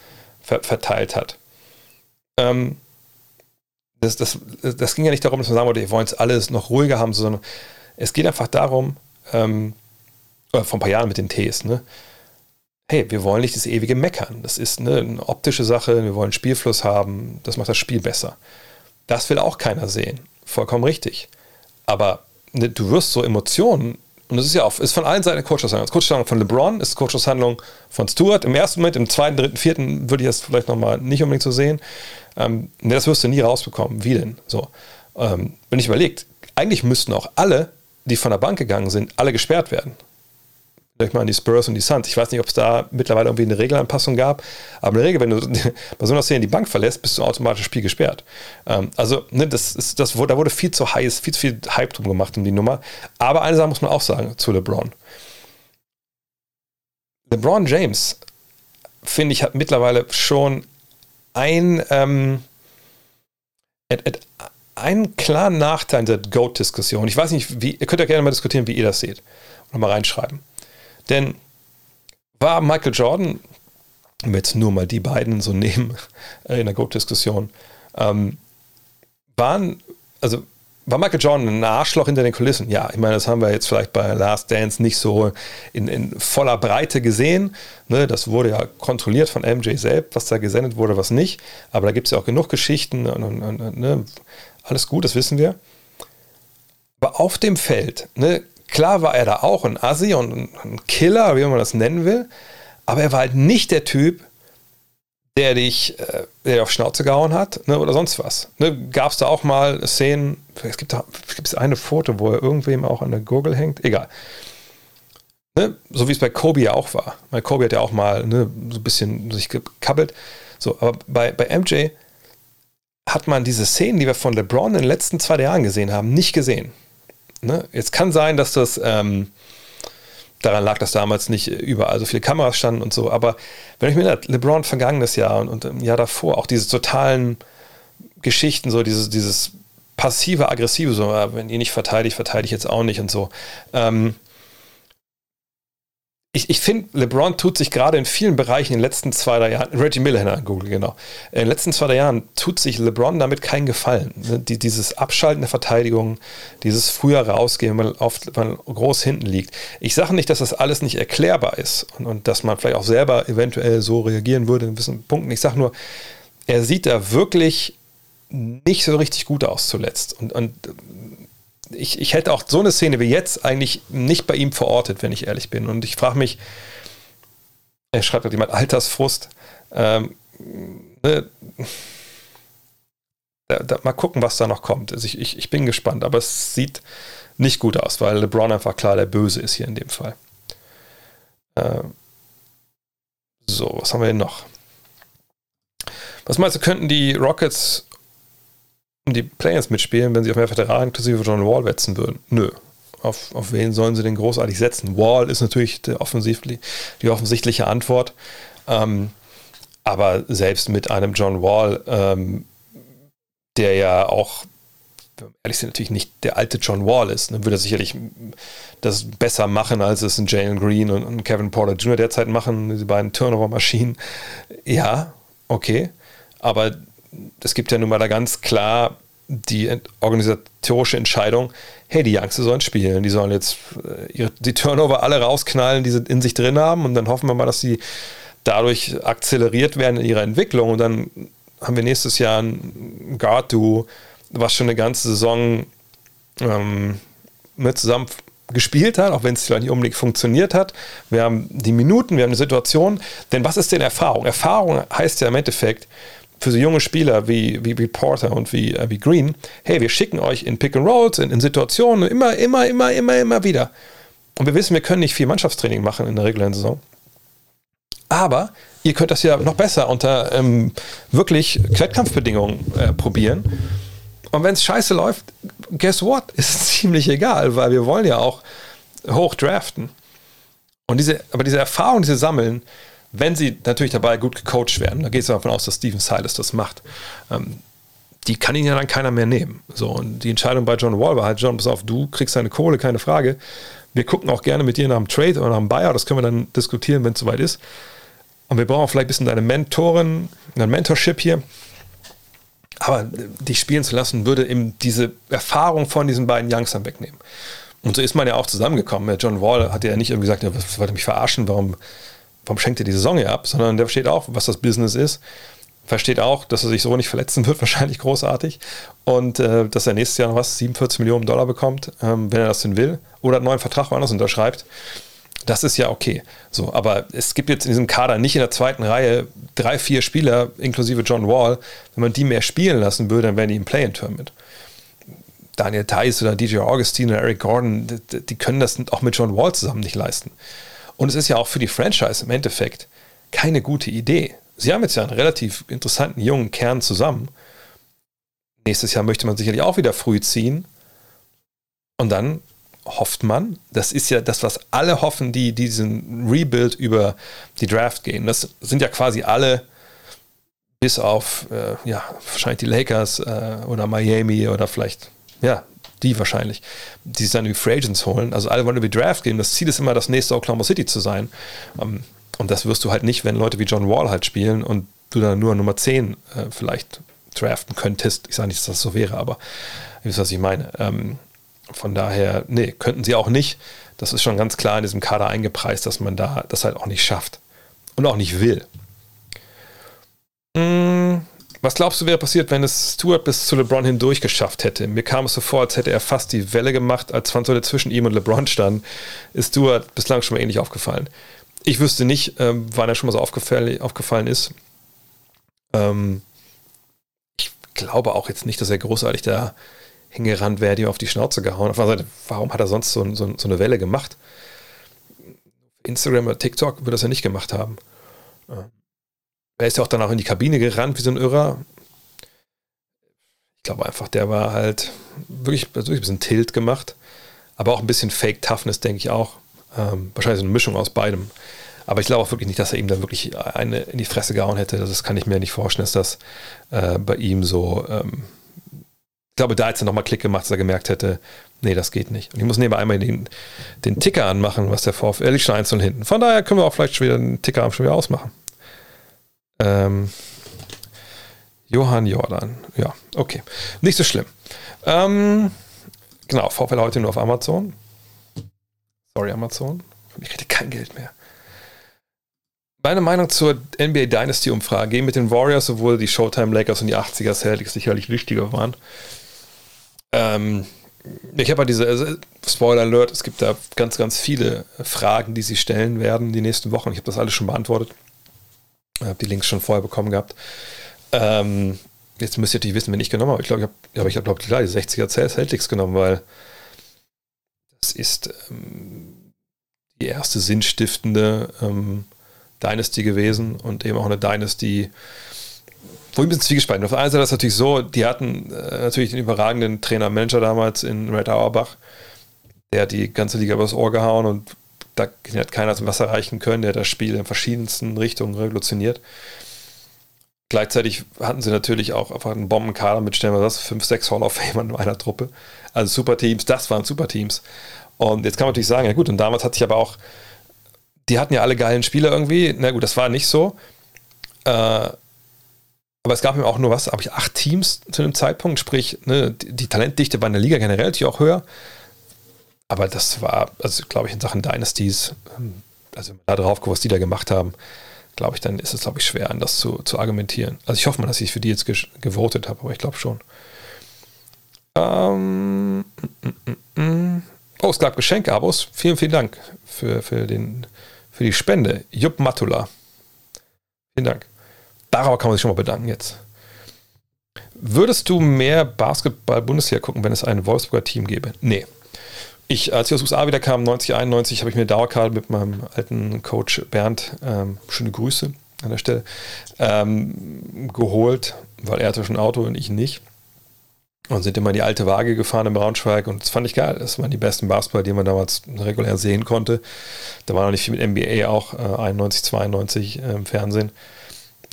ver, verteilt hat. Ähm, das, das, das ging ja nicht darum, dass man sagen wollte, wir wollen es alles noch ruhiger haben, sondern es geht einfach darum, ähm, äh, vor ein paar Jahren mit den Ts, ne? Hey, wir wollen nicht das ewige Meckern. Das ist ne, eine optische Sache, wir wollen Spielfluss haben, das macht das Spiel besser. Das will auch keiner sehen. Vollkommen richtig. Aber du wirst so Emotionen, und das ist ja auch, ist von allen Seiten eine Coachaushandlung. Das Coachaushandlung von LeBron ist Coachaushandlung von Stewart. Im ersten Moment, im zweiten, dritten, vierten würde ich das vielleicht nochmal nicht unbedingt so sehen. Ähm, ne, das wirst du nie rausbekommen. Wie denn? So. Ähm, wenn ich überlegt, eigentlich müssten auch alle, die von der Bank gegangen sind, alle gesperrt werden ich mal an die Spurs und die Suns. Ich weiß nicht, ob es da mittlerweile irgendwie eine Regelanpassung gab, aber in der Regel, wenn du bei so einer Szene die Bank verlässt, bist du automatisch Spiel gesperrt. Ähm, also, ne, das ist, das, da wurde viel zu heiß, viel zu viel Hype drum gemacht um die Nummer. Aber eine Sache muss man auch sagen zu LeBron. LeBron James, finde ich, hat mittlerweile schon ein, ähm, einen klaren Nachteil in der GOAT-Diskussion. Ich weiß nicht, wie, ihr könnt ja gerne mal diskutieren, wie ihr das seht. Und mal reinschreiben. Denn war Michael Jordan, wenn wir jetzt nur mal die beiden so nehmen äh, in der GOAT-Diskussion, ähm, waren, also war Michael Jordan ein Arschloch hinter den Kulissen? Ja, ich meine, das haben wir jetzt vielleicht bei Last Dance nicht so in, in voller Breite gesehen. Ne, das wurde ja kontrolliert von MJ selbst, was da gesendet wurde, was nicht. Aber da gibt es ja auch genug Geschichten und, und, und ne, alles gut, das wissen wir. Aber auf dem Feld, ne, Klar war er da auch ein Assi und ein Killer, wie man das nennen will, aber er war halt nicht der Typ, der dich, äh, der dir auf Schnauze gehauen hat ne, oder sonst was. Ne, Gab es da auch mal Szenen, es gibt da gibt's eine Foto, wo er irgendwem auch an der Gurgel hängt, egal. Ne, so wie es bei Kobe ja auch war. Weil Kobe hat ja auch mal ne, so ein bisschen sich gekabbelt. So, aber bei, bei MJ hat man diese Szenen, die wir von LeBron in den letzten zwei Jahren gesehen haben, nicht gesehen. Ne? Jetzt kann sein, dass das ähm, daran lag, dass damals nicht überall so viele Kameras standen und so. Aber wenn ich mir erinnere, LeBron vergangenes Jahr und, und im Jahr davor auch diese totalen Geschichten, so dieses, dieses passive, aggressive, so, ah, wenn ihr nicht verteidigt, verteidige ich jetzt auch nicht und so. Ähm, ich, ich finde, LeBron tut sich gerade in vielen Bereichen in den letzten zwei, drei Jahren, Reggie Miller Google, genau, in den letzten zwei, drei Jahren tut sich LeBron damit keinen Gefallen. Ne, die, dieses Abschalten der Verteidigung, dieses früher rausgehen, wenn man, oft, wenn man groß hinten liegt. Ich sage nicht, dass das alles nicht erklärbar ist und, und dass man vielleicht auch selber eventuell so reagieren würde in gewissen Punkten. Ich sage nur, er sieht da wirklich nicht so richtig gut aus zuletzt. Und, und ich, ich hätte auch so eine Szene wie jetzt eigentlich nicht bei ihm verortet, wenn ich ehrlich bin. Und ich frage mich, er schreibt gerade jemand Altersfrust. Ähm, ne, da, da, mal gucken, was da noch kommt. Also ich, ich, ich bin gespannt, aber es sieht nicht gut aus, weil LeBron einfach klar der Böse ist hier in dem Fall. Ähm, so, was haben wir denn noch? Was meinst du, könnten die Rockets die Players mitspielen, wenn sie auf mehr Veteranen inklusive John Wall wetzen würden? Nö. Auf, auf wen sollen sie denn großartig setzen? Wall ist natürlich die, offensichtlich, die offensichtliche Antwort. Ähm, aber selbst mit einem John Wall, ähm, der ja auch, ehrlich sind, natürlich nicht der alte John Wall ist, dann würde er sicherlich das besser machen, als es ein Jalen Green und, und Kevin Porter Jr. derzeit machen, diese beiden Turnover-Maschinen. Ja, okay. Aber es gibt ja nun mal da ganz klar die organisatorische Entscheidung, hey, die Youngster sollen spielen, die sollen jetzt äh, die Turnover alle rausknallen, die sie in sich drin haben und dann hoffen wir mal, dass sie dadurch akzeleriert werden in ihrer Entwicklung und dann haben wir nächstes Jahr ein Guard-Duo, was schon eine ganze Saison ähm, mit zusammen gespielt hat, auch wenn es vielleicht nicht unbedingt funktioniert hat. Wir haben die Minuten, wir haben die Situation. Denn was ist denn Erfahrung? Erfahrung heißt ja im Endeffekt für so junge Spieler wie, wie, wie Porter und wie, äh, wie Green, hey, wir schicken euch in Pick and Rolls, in, in Situationen, immer, immer, immer, immer, immer wieder. Und wir wissen, wir können nicht viel Mannschaftstraining machen in der regulären Saison. Aber ihr könnt das ja noch besser unter ähm, wirklich Wettkampfbedingungen äh, probieren. Und wenn es scheiße läuft, guess what? Ist ziemlich egal, weil wir wollen ja auch hoch draften. Und diese, aber diese Erfahrung, diese sammeln, wenn sie natürlich dabei gut gecoacht werden, da geht es davon aus, dass Steven Silas das macht, ähm, die kann ihn ja dann keiner mehr nehmen. So, und die Entscheidung bei John Wall war halt, John, pass auf, du kriegst deine Kohle, keine Frage. Wir gucken auch gerne mit dir nach dem Trade oder nach dem Buyout, das können wir dann diskutieren, wenn es soweit ist. Und wir brauchen vielleicht ein bisschen deine Mentorin, dein Mentorship hier. Aber dich spielen zu lassen, würde eben diese Erfahrung von diesen beiden Youngstern wegnehmen. Und so ist man ja auch zusammengekommen. John Wall hat ja nicht irgendwie gesagt, ja, was wollte mich verarschen, warum, warum schenkt er die Saison hier ab, sondern der versteht auch, was das Business ist. Versteht auch, dass er sich so nicht verletzen wird, wahrscheinlich großartig. Und äh, dass er nächstes Jahr noch was, 47 Millionen Dollar bekommt, ähm, wenn er das denn will. Oder einen neuen Vertrag woanders unterschreibt. Das ist ja okay. So, aber es gibt jetzt in diesem Kader nicht in der zweiten Reihe drei, vier Spieler, inklusive John Wall. Wenn man die mehr spielen lassen würde, dann wären die im Play-In-Tournament. Daniel Theiss oder DJ Augustine oder Eric Gordon, die, die können das auch mit John Wall zusammen nicht leisten. Und es ist ja auch für die Franchise im Endeffekt keine gute Idee. Sie haben jetzt ja einen relativ interessanten jungen Kern zusammen. Nächstes Jahr möchte man sicherlich auch wieder früh ziehen. Und dann hofft man. Das ist ja das, was alle hoffen, die diesen Rebuild über die Draft gehen. Das sind ja quasi alle, bis auf, äh, ja, wahrscheinlich die Lakers äh, oder Miami oder vielleicht, ja, die wahrscheinlich, die sich dann die Free Agents holen. Also alle wollen über die Draft gehen. Das Ziel ist immer, das nächste Oklahoma City zu sein. Ähm, und das wirst du halt nicht, wenn Leute wie John Wall halt spielen und du dann nur Nummer 10 äh, vielleicht draften könntest. Ich sage nicht, dass das so wäre, aber ihr wisst, was ich meine. Ähm, von daher, nee, könnten sie auch nicht. Das ist schon ganz klar in diesem Kader eingepreist, dass man da das halt auch nicht schafft und auch nicht will. Hm, was glaubst du, wäre passiert, wenn es Stuart bis zu LeBron hindurch geschafft hätte? Mir kam es so vor, als hätte er fast die Welle gemacht, als Franzose zwischen ihm und LeBron stand. Ist Stuart bislang schon mal ähnlich aufgefallen? Ich wüsste nicht, ähm, wann er schon mal so aufgefallen, aufgefallen ist. Ähm, ich glaube auch jetzt nicht, dass er großartig da hingerannt wäre, die auf die Schnauze gehauen. Auf der Seite, warum hat er sonst so, so, so, eine Welle gemacht? Instagram oder TikTok würde das ja nicht gemacht haben. Er ist ja auch dann auch in die Kabine gerannt wie so ein Irrer. Ich glaube einfach, der war halt wirklich, wirklich ein bisschen Tilt gemacht. Aber auch ein bisschen Fake Toughness, denke ich auch. Ähm, wahrscheinlich so eine Mischung aus beidem. Aber ich glaube auch wirklich nicht, dass er ihm dann wirklich eine in die Fresse gehauen hätte. Das kann ich mir nicht vorstellen, dass das äh, bei ihm so ähm, ich glaube, da hat es nochmal Klick gemacht, dass er gemerkt hätte, nee, das geht nicht. Und ich muss nebenbei einmal den, den Ticker anmachen, was der VfL liegt schon einzeln hinten. Von daher können wir auch vielleicht schon wieder den Ticker schon wieder ausmachen. Ähm, Johann Jordan. Ja, okay. Nicht so schlimm. Ähm, genau, VfL heute nur auf Amazon. Sorry, Amazon. Ich kriege kein Geld mehr. Meine Meinung zur NBA Dynasty Umfrage gehen mit den Warriors, obwohl die Showtime Lakers und die 80er Celtics sicherlich wichtiger waren. Ähm, ich habe halt diese, also Spoiler Alert, es gibt da ganz, ganz viele Fragen, die sie stellen werden die nächsten Wochen. Ich habe das alles schon beantwortet. Habe die Links schon vorher bekommen gehabt. Ähm, jetzt müsst ihr natürlich wissen, wenn ich genommen habe. Ich glaube, ich habe, ich glaube klar, die 60er Celtics genommen, weil das ist ähm, die erste sinnstiftende ähm, Dynasty gewesen und eben auch eine Dynasty, wo ich ein bisschen zwiegespalten. Auf der einen Seite ist natürlich so, die hatten äh, natürlich den überragenden Trainer-Manager damals in Red Auerbach. Der hat die ganze Liga übers Ohr gehauen und da hat keiner zum Wasser erreichen können. Der das Spiel in verschiedensten Richtungen revolutioniert. Gleichzeitig hatten sie natürlich auch einfach einen Bombenkader mit, stellen wir das, fünf, sechs Hall of Famer in einer Truppe. Also Superteams, das waren Superteams. Und jetzt kann man natürlich sagen, ja gut, und damals hat sich aber auch, die hatten ja alle geilen Spieler irgendwie. Na gut, das war nicht so. Äh, Aber es gab eben auch nur was, habe ich acht Teams zu dem Zeitpunkt, sprich, ne, die, die, Talentdichte war in der Liga generell natürlich auch höher. Aber das war, also glaube ich, in Sachen Dynasties, ähm, also da drauf was die da gemacht haben, glaube ich, dann ist es, glaube ich, schwer, anders zu, zu argumentieren. Also ich hoffe mal, dass ich für die jetzt gewotet habe, aber ich glaube schon. Ähm, mm, mm, mm. Oh, es gab Geschenke-Abos. Vielen, vielen Dank für, für, den, für die Spende. Jupp Matula. Vielen Dank. Darauf kann man sich schon mal bedanken jetzt. Würdest du mehr Basketball-Bundesliga gucken, wenn es ein Wolfsburger Team gäbe? Nee. Ich, als ich aus USA wieder kam, 90, 91, habe ich mir Dauerkarte mit meinem alten Coach Bernd, ähm, schöne Grüße an der Stelle, ähm, geholt, weil er hatte schon ein Auto und ich nicht. Und sind immer die alte Waage gefahren in Braunschweig und das fand ich geil. Das waren die besten Basketball, die man damals regulär sehen konnte. Da war noch nicht viel mit NBA auch, äh, 91, 92 äh, im Fernsehen.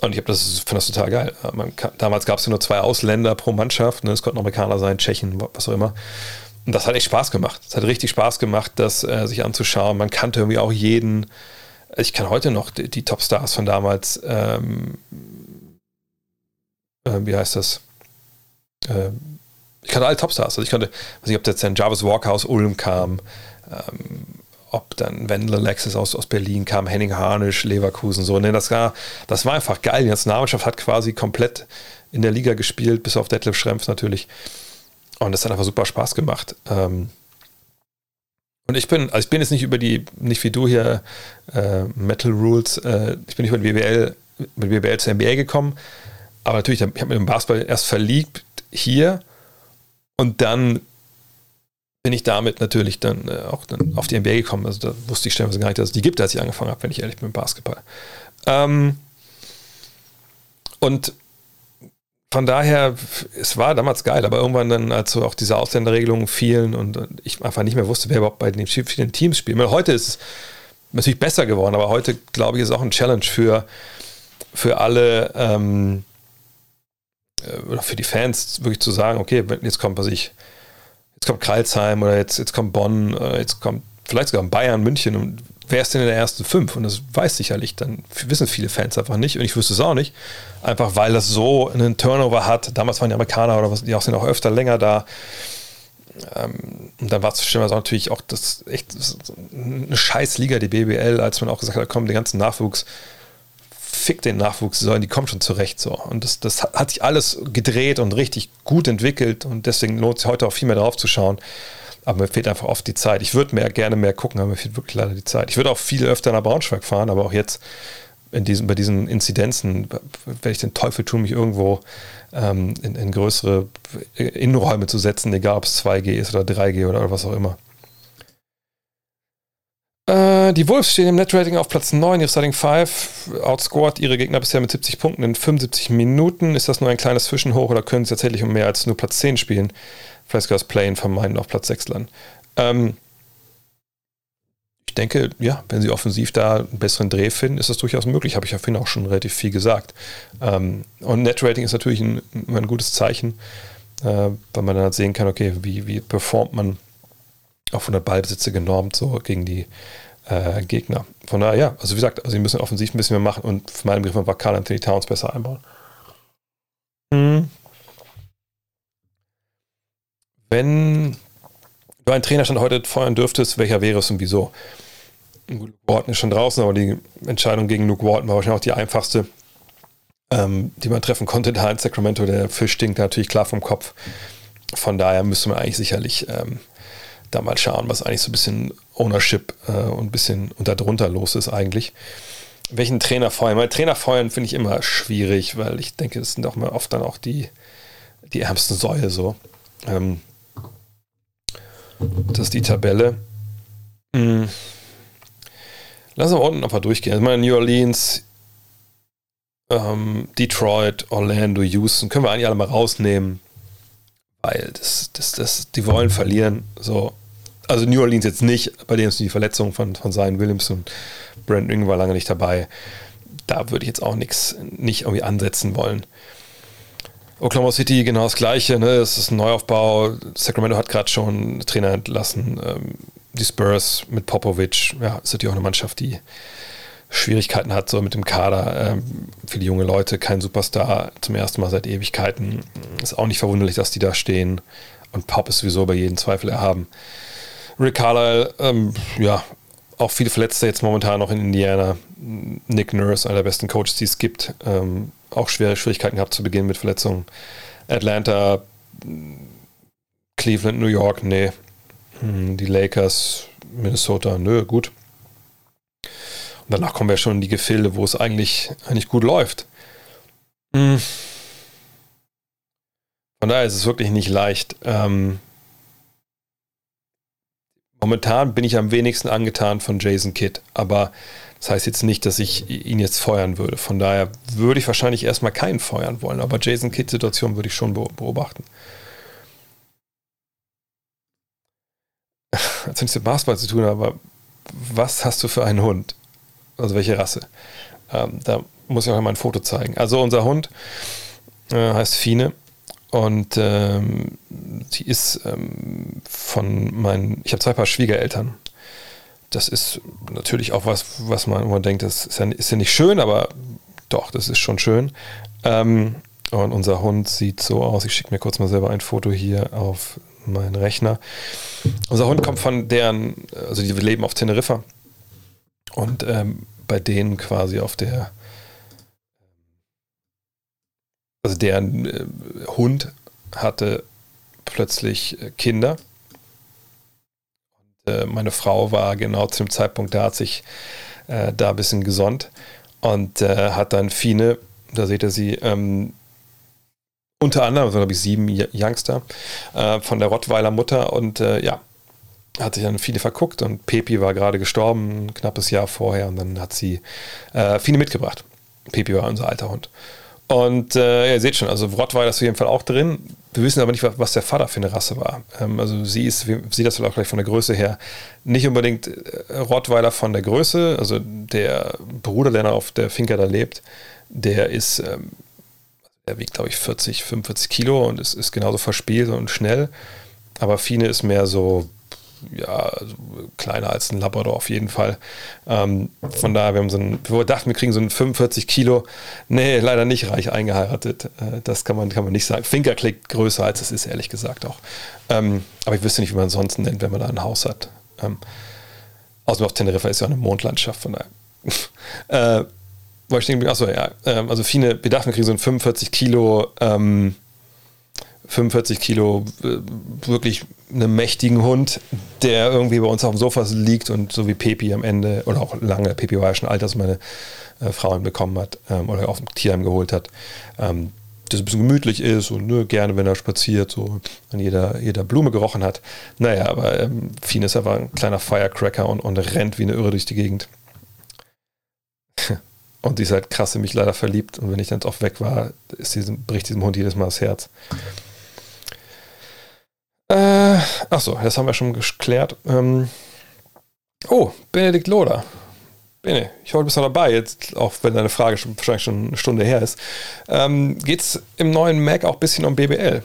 Und ich das, fand das total geil. Kann, damals gab es ja nur zwei Ausländer pro Mannschaft. Ne? Es konnten Amerikaner sein, Tschechen, was auch immer. Und das hat echt Spaß gemacht. Es hat richtig Spaß gemacht, das äh, sich anzuschauen. Man kannte irgendwie auch jeden. Ich kann heute noch die, die Topstars von damals. Ähm, äh, wie heißt das? Äh, ich kannte alle Topstars. Also ich kannte, weiß nicht, ob jetzt ein Jarvis Walker aus Ulm kam. Ähm, ob dann Wendler Lexus aus, aus Berlin kam, Henning Harnisch, Leverkusen, so. Ne, das, war, das war einfach geil. Die Nationalmannschaft hat quasi komplett in der Liga gespielt, bis auf Detlef Schrempf natürlich. Und das hat einfach super Spaß gemacht. Ähm, und ich bin, also ich bin jetzt nicht über die, nicht wie du hier, äh, Metal Rules, äh, ich bin nicht über die BBL, mit BBL zur NBA gekommen, aber natürlich, ich habe mich dem Basketball erst verliebt hier und dann bin ich damit natürlich dann äh, auch dann auf die NBA gekommen. Also da wusste ich stellenweise gar nicht, dass es die gibt, als ich angefangen habe, wenn ich ehrlich bin mit Basketball. Ähm, und von daher, es war damals geil, aber irgendwann dann, als so auch diese Ausländerregelungen fielen und, ich einfach nicht mehr wusste, wer überhaupt bei den vielen Teams spielt. Weil heute ist es natürlich besser geworden, aber heute, glaube ich, ist auch ein Challenge für, für alle ähm, äh, oder für die Fans, wirklich zu sagen, okay, jetzt kommt, was ich, jetzt kommt Kreilsheim oder jetzt, jetzt kommt Bonn, äh, jetzt kommt vielleicht sogar Bayern, München und wer ist denn in der ersten fünf? Und das weiß sicherlich, dann wissen viele Fans einfach nicht und ich wüsste es auch nicht. Einfach weil das so einen Turnover hat. Damals waren die Amerikaner oder was, die auch sind auch öfter länger da. Ähm, und dann war es stellenweise auch natürlich auch das echt eine Scheißliga, die BBL, als man auch gesagt hat, komm, den ganzen Nachwuchs, fick den Nachwuchs, die kommen schon zurecht so. Und das, das hat sich alles gedreht und richtig gut entwickelt und deswegen lohnt es sich heute auch viel mehr drauf zu schauen. Aber mir fehlt einfach oft die Zeit. Ich würde mehr gerne mehr gucken, aber mir fehlt wirklich leider die Zeit. Ich würde auch viel öfter nach Braunschweig fahren, aber auch jetzt in diesen, bei diesen Inzidenzen werde ich den Teufel tun, mich irgendwo ähm, in, in, größere Innenräume zu setzen, egal ob es 2G ist oder 3G oder was auch immer. Äh, die Wolves stehen im Netrating auf Platz 9, ihre Starting 5, outscored ihre Gegner bisher mit 70 Punkten in 75 Minuten. Ist das nur ein kleines Zwischenhoch oder können sie tatsächlich um mehr als nur Platz 10 spielen? Das Play-In vermeiden auf Platz 6 landen. Ähm, ich denke, ja, wenn sie offensiv da einen besseren Dreh finden, ist das durchaus möglich. Habe ich ja vorhin auch schon relativ viel gesagt. Ähm, und Netrating ist natürlich ein, ein gutes Zeichen, äh, weil man dann halt sehen kann, okay, wie, wie performt man auf 100 Ballbesitze genormt, so gegen die äh, Gegner. Von daher, ja, also wie gesagt, also sie müssen offensiv ein bisschen mehr machen und für meinen Begriff war Carl Anthony Towns besser einbauen. Mhm. Wenn du einen Trainerstand heute feuern dürftest, welcher wäre es und wieso? Luke Walton ist schon draußen, aber die Entscheidung gegen Luke Walton war wahrscheinlich auch die einfachste, ähm, die man treffen konnte. Da in Sacramento, der Fisch stinkt natürlich klar vom Kopf. Von daher müsste man eigentlich sicherlich ähm, da mal schauen, was eigentlich so ein bisschen Ownership äh, und ein bisschen unter drunter los ist eigentlich. Welchen Trainer feuern? Weil Trainer feuern finde ich immer schwierig, weil ich denke, das sind auch mal oft dann auch die, die ärmsten Säue so. Ähm, das ist die Tabelle. Hm. Lass uns unten einfach durchgehen. Also meine New Orleans, ähm, Detroit, Orlando, Houston, können wir eigentlich alle mal rausnehmen, weil das, das, das, die wollen verlieren. So. Also New Orleans jetzt nicht, bei denen ist die Verletzung von, von Zion Williams und Brandon Ing war lange nicht dabei. Da würde ich jetzt auch nichts nicht irgendwie ansetzen wollen. Oklahoma City genau das Gleiche. Ne? Es ist ein Neuaufbau. Sacramento hat gerade schon Trainer entlassen. Ähm, die Spurs mit Popovic. Ja, ist natürlich auch eine Mannschaft, die Schwierigkeiten hat, so mit dem Kader. Ähm, viele junge Leute, kein Superstar, zum ersten Mal seit Ewigkeiten. Ist auch nicht verwunderlich, dass die da stehen. Und Pop ist sowieso bei jedem Zweifel erhaben. Rick Carlisle, ähm, ja, auch viele Verletzte jetzt momentan noch in Indiana. Nick Nurse, einer der besten Coaches, die es gibt, ähm, auch schwere Schwierigkeiten gehabt zu Beginn mit Verletzungen. Atlanta, Cleveland, New York, nee. Hm, die Lakers, Minnesota, nö, gut. Und danach kommen wir schon in die Gefilde, wo es eigentlich, eigentlich gut läuft. Hm. Von daher ist es wirklich nicht leicht. Ähm, momentan bin ich am wenigsten angetan von Jason Kidd, aber das heißt jetzt nicht, dass ich ihn jetzt feuern würde. Von daher würde ich wahrscheinlich erstmal keinen feuern wollen, aber Jason Kidd-Situation würde ich schon beobachten. Hat nichts mit Basketball zu tun, aber was hast du für einen Hund? Also welche Rasse? Ähm, da muss ich auch mal ein Foto zeigen. Also unser Hund äh, heißt Fine und ähm, sie ist ähm, von meinen, ich habe zwei Paar Schwiegereltern. Das ist natürlich auch was, was man immer denkt, das ist ja, ist ja nicht schön, aber doch, das ist schon schön. Ähm, und unser Hund sieht so aus. Ich schicke mir kurz mal selber ein Foto hier auf meinen Rechner. Unser Hund kommt von deren, also die leben auf Teneriffa. Und ähm, bei denen quasi auf der, also deren äh, Hund hatte plötzlich äh, Kinder. Äh, meine Frau war genau zu dem Zeitpunkt da, hat sich äh, da ein bisschen gesonnt und äh, hat dann Fine, da seht ihr sie, ähm, unter anderem, also glaube ich sieben Youngster äh, von der Rottweiler Mutter und äh, ja, hat sich dann viele verguckt und Pepi war gerade gestorben, ein knappes Jahr vorher und dann hat sie äh, viele mitgebracht. Pepi war unser alter Hund. Und ihr seht schon, also Rottweiler ist auf jeden Fall auch drin. Wir wissen aber nicht, was der Vater für eine Rasse war. Ähm, also sie ist, sieht das vielleicht auch gleich von der Größe her, nicht unbedingt äh, Rottweiler von der Größe. Also der Bruder, der auf der Finca da lebt, der ist ähm, er wiegt, glaube ich, 40, 45 Kilo und ist, ist genauso verspielt und schnell. Aber Fine ist mehr so, ja, also kleiner als ein Labrador auf jeden Fall. Ähm, von daher, wir haben so ein, wir dachten, wir kriegen so einen 45 Kilo. Nee, leider nicht reich eingeheiratet. Äh, das kann man, kann man nicht sagen. Finker klingt größer als es ist, ehrlich gesagt auch. Ähm, aber ich wüsste nicht, wie man es sonst nennt, wenn man da ein Haus hat. Ähm, außerdem auf Teneriffa ist ja eine Mondlandschaft, von daher. äh, weil ich denke, achso, ja, ähm, also viele, wir dachten, wir kriegen so einen 45 Kilo, ähm, 45 Kilo äh, wirklich einen mächtigen Hund, der irgendwie bei uns auf dem Sofa liegt und so wie Pepi am Ende, oder auch lange, Pepi war ja schon alt, dass meine äh, Frau ihn bekommen hat ähm, oder auf dem Tierheim geholt hat. Ähm, das ein bisschen gemütlich ist und nur gerne, wenn er spaziert, so an jeder, jeder Blume gerochen hat. Naja, aber ähm, ist einfach ein kleiner Firecracker und, und rennt wie eine Irre durch die Gegend. Und die ist halt krass in mich leider verliebt. Und wenn ich dann oft weg war, ist diesem, bricht diesem Hund jedes Mal das Herz. Äh, achso, das haben wir schon geklärt. Ähm, oh, Benedikt Loder. Bene, ich hoffe, du bist noch dabei, jetzt, auch wenn deine Frage schon, wahrscheinlich schon eine Stunde her ist. Ähm, Geht es im neuen Mac auch ein bisschen um BBL?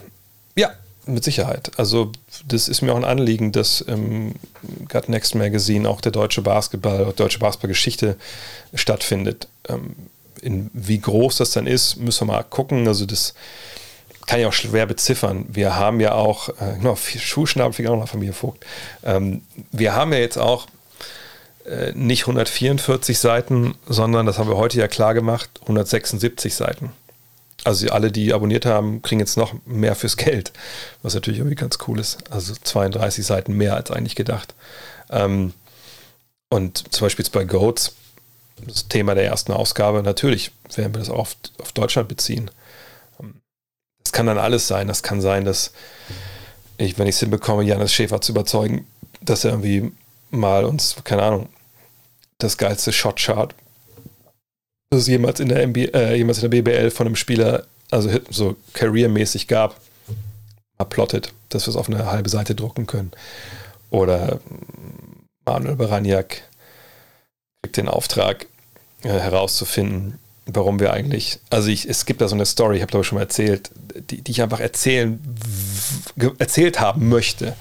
Ja, mit Sicherheit. Also, das ist mir auch ein Anliegen, dass im Gut Next Magazine auch der deutsche Basketball, deutsche Basketballgeschichte stattfindet. Ähm, in wie groß das dann ist, müssen wir mal gucken. Also, das kann ich auch schwer beziffern. Wir haben ja auch, äh, genau, Schuhschnabel, auch noch Familie Vogt. Ähm, wir haben ja jetzt auch äh, nicht 144 Seiten, sondern, das haben wir heute ja klar gemacht, 176 Seiten. Also alle, die abonniert haben, kriegen jetzt noch mehr fürs Geld, was natürlich irgendwie ganz cool ist. Also 32 Seiten mehr als eigentlich gedacht. Ähm, und zum Beispiel jetzt bei Goats, das Thema der ersten Ausgabe, natürlich werden wir das auf, auf Deutschland beziehen. Das kann dann alles sein. Das kann sein, dass ich, wenn ich es hinbekomme, Janis Schäfer zu überzeugen, dass er irgendwie mal uns, keine Ahnung, das geilste Shot-Chart es jemals in der NBA, äh, jemals in der BBL von einem Spieler, also so careermäßig gab, plottet, dass wir es auf eine halbe Seite drucken können. Oder Manuel Baraniak kriegt den Auftrag äh, herauszufinden, warum wir eigentlich, also ich, es gibt da so eine Story, ich habe glaube ich schon mal erzählt, die, die ich einfach erzählen, erzählt haben möchte,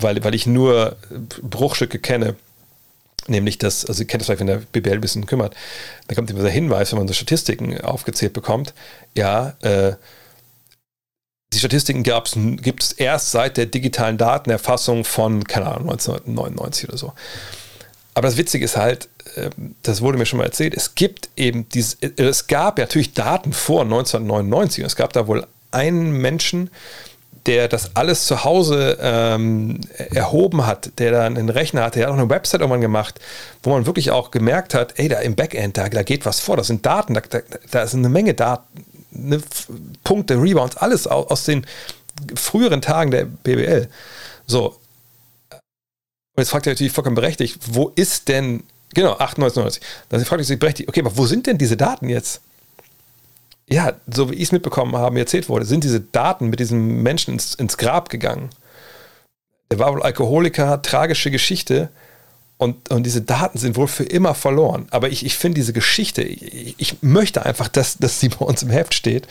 weil, weil ich nur Bruchstücke kenne Nämlich das, also ihr kennt das vielleicht, wenn der BBL ein bisschen kümmert, da kommt immer der Hinweis, wenn man so Statistiken aufgezählt bekommt, ja, äh, die Statistiken gibt es erst seit der digitalen Datenerfassung von, keine Ahnung, 1999 oder so. Aber das Witzige ist halt, das wurde mir schon mal erzählt, es gibt eben dieses, äh, es gab ja natürlich Daten vor 1999. Es gab da wohl einen Menschen, der das alles zu Hause ähm, erhoben hat, der dann einen Rechner hatte, der hat auch eine Website irgendwann gemacht, wo man wirklich auch gemerkt hat, ey, da im Backend, da, da geht was vor, das sind Daten, da, da, da ist eine Menge Daten, eine Punkte, Rebounds, alles aus, aus den früheren Tagen der BWL. So. Und jetzt fragt ihr natürlich vollkommen berechtigt, wo ist denn, genau, 98, 99. Dann fragt ihr sich okay, aber wo sind denn diese Daten jetzt? ja, so wie ich es mitbekommen habe, mir erzählt wurde, sind diese Daten mit diesem Menschen ins, ins Grab gegangen. Der war wohl Alkoholiker, tragische Geschichte. Und, und diese Daten sind wohl für immer verloren. Aber ich, ich finde diese Geschichte, ich, ich möchte einfach, dass, dass sie bei uns im Heft steht,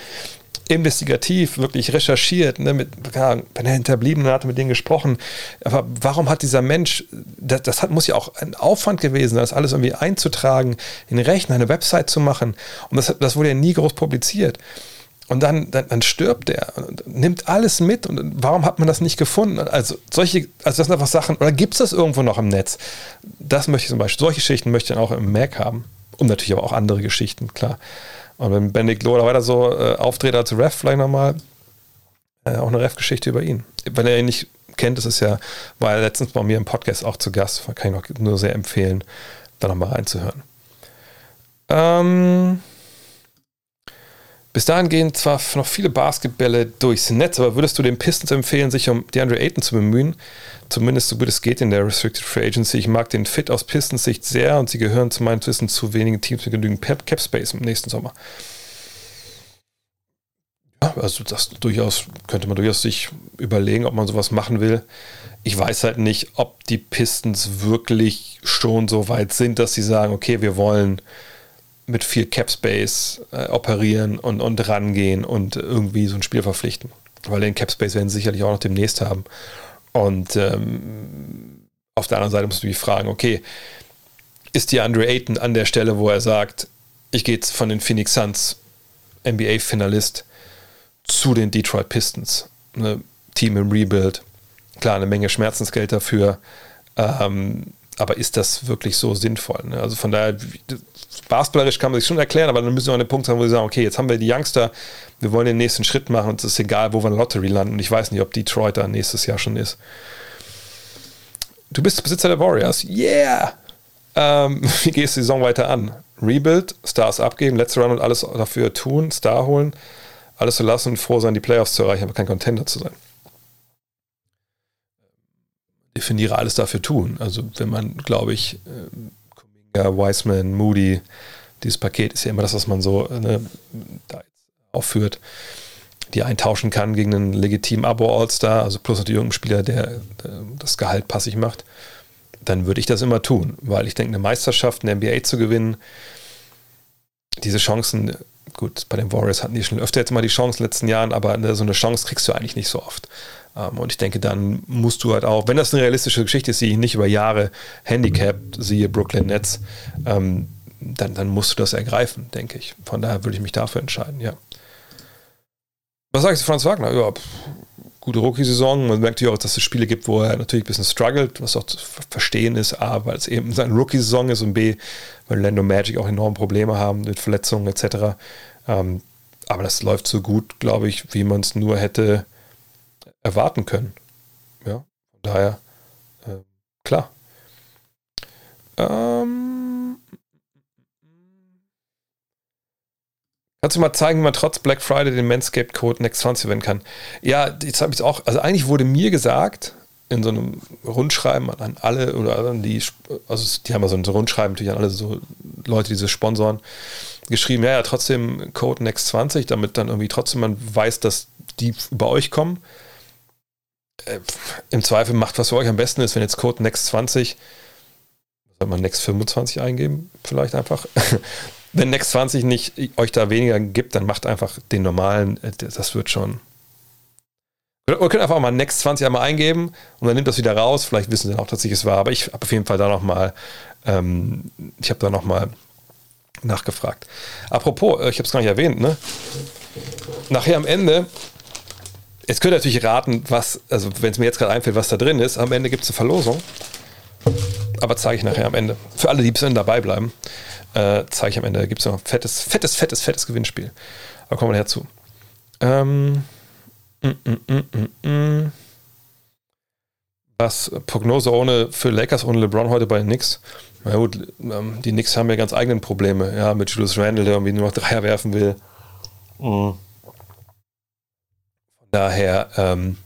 investigativ wirklich recherchiert, ne, mit, ja, wenn er Hinterbliebenen hatte, mit denen gesprochen. Aber warum hat dieser Mensch, das, das hat, muss ja auch ein Aufwand gewesen sein, das alles irgendwie einzutragen, in Rechner, eine Website zu machen. Und das, das wurde ja nie groß publiziert. Und dann, dann, dann stirbt er und nimmt alles mit. Und warum hat man das nicht gefunden? Also solche, also das sind einfach Sachen, oder gibt es das irgendwo noch im Netz? Das möchte ich zum Beispiel, solche Geschichten möchte ich dann auch im Mac haben. Und natürlich aber auch andere Geschichten, klar. Und wenn Benedikt Lohler weiter so äh, auftritt als Ref, vielleicht nochmal äh, auch eine Ref-Geschichte über ihn. Wenn er ihn nicht kennt, das ist ja, war er letztens bei mir im Podcast auch zu Gast, kann ich noch nur sehr empfehlen, da nochmal reinzuhören. Ähm, bis dahin gehen zwar noch viele Basketbälle durchs Netz, aber würdest du den Pistons empfehlen, sich um DeAndre Ayton zu bemühen? Zumindest so gut es geht in der Restricted Free Agency. Ich mag den Fit aus Pistons Sicht sehr und sie gehören zu meinem Wissen zu wenigen Teams mit genügend Cap Space im nächsten Sommer. Ja, also das durchaus könnte man durchaus sich überlegen, ob man sowas machen will. Ich weiß halt nicht, ob die Pistons wirklich schon so weit sind, dass sie sagen, okay, wir wollen mit viel Cap Space äh, operieren und, und rangehen und irgendwie so ein Spiel verpflichten. Weil den Cap Space werden sie sicherlich auch noch demnächst haben. Und ähm, auf der anderen Seite musst du dich fragen, okay, ist die Andre Ayton an der Stelle, wo er sagt, ich gehe jetzt von den Phoenix Suns NBA-Finalist zu den Detroit Pistons. Ne, Team im Rebuild. Klar, eine Menge Schmerzensgeld dafür. Ähm, aber ist das wirklich so sinnvoll? Ne? Also von daher, basketballerisch kann man sich schon erklären, aber dann müssen wir an den Punkt sein, wo wir sagen, okay, jetzt haben wir die Youngster, wir wollen den nächsten Schritt machen und es ist egal, wo wir in der Lottery landen. Und ich weiß nicht, ob Detroit da nächstes Jahr schon ist. Du bist Besitzer der Warriors. Yeah! Ähm, wie gehst du die Saison weiter an? Rebuild, Stars abgeben, letzte Run und alles dafür tun, Star holen, alles zu lassen und froh sein, die Playoffs zu erreichen, aber kein Contender zu sein definiere alles dafür tun. Also wenn man, glaube ich, äh, Wiseman, Moody, dieses Paket ist ja immer das, was man so ne, da aufführt, die eintauschen kann gegen einen legitimen Abo-All-Star, also plus natürlich irgendein Spieler, der, der das Gehalt passig macht, dann würde ich das immer tun, weil ich denke, eine Meisterschaft, eine NBA zu gewinnen, diese Chancen, gut, bei den Warriors hatten die schon öfter jetzt mal die Chance in den letzten Jahren, aber so eine Chance kriegst du eigentlich nicht so oft. Ähm, und ich denke, dann musst du halt auch, wenn das eine realistische Geschichte ist, die ich nicht über Jahre handicapped siehe, Brooklyn Nets, ähm, dann, dann musst du das ergreifen, denke ich. Von daher würde ich mich dafür entscheiden, ja. Was sagst du, Franz Wagner? Ja, pff, gute Rookie-Saison. Man merkt ja auch, dass es Spiele gibt, wo er natürlich ein bisschen struggelt, was auch zu verstehen ist. A, weil es eben seine Rookie-Saison ist und B, weil Lando Magic auch enorme Probleme haben mit Verletzungen etc. Ähm, aber das läuft so gut, glaube ich, wie man es nur hätte erwarten können. Ja, von daher, äh, klar. Ähm, Kannst du mal zeigen, wie man trotz Black Friday den Manscaped Code Next 20 verwenden kann? Ja, jetzt habe ich es auch, also eigentlich wurde mir gesagt, in so einem Rundschreiben an alle oder an die, also die haben ja so ein Rundschreiben natürlich an alle so Leute, diese Sponsoren, geschrieben, ja, ja, trotzdem Code Next 20, damit dann irgendwie trotzdem man weiß, dass die über euch kommen. Äh, im Zweifel macht, was für euch am besten ist, wenn jetzt Code Next20, soll man Next25 eingeben, vielleicht einfach. wenn Next20 nicht euch da weniger gibt, dann macht einfach den normalen, äh, das wird schon. Wir können einfach mal Next 20 einmal eingeben und dann nimmt das wieder raus. Vielleicht wissen sie dann auch, dass ich es war. Aber ich habe auf jeden Fall da nochmal, ähm, ich habe da nochmal nachgefragt. Apropos, äh, ich habe es gar nicht erwähnt, ne? Nachher am Ende, jetzt könnt ihr natürlich raten, was, also wenn es mir jetzt gerade einfällt, was da drin ist. Am Ende gibt es eine Verlosung. Aber zeige ich nachher am Ende. Für alle, die bis dabei bleiben, äh, zeige ich am Ende. Gibt es noch ein fettes, fettes, fettes, fettes Gewinnspiel. Aber kommen wir nachher. Ähm. Mm, mm, mm, Was Prognose ohne für Lakers ohne LeBron heute bei den Knicks? Na gut, ähm, die Knicks haben ja ganz eigene Probleme, ja, mit Julius Randle, der irgendwie nur noch Dreier werfen will. Mhm. Daher, ähm,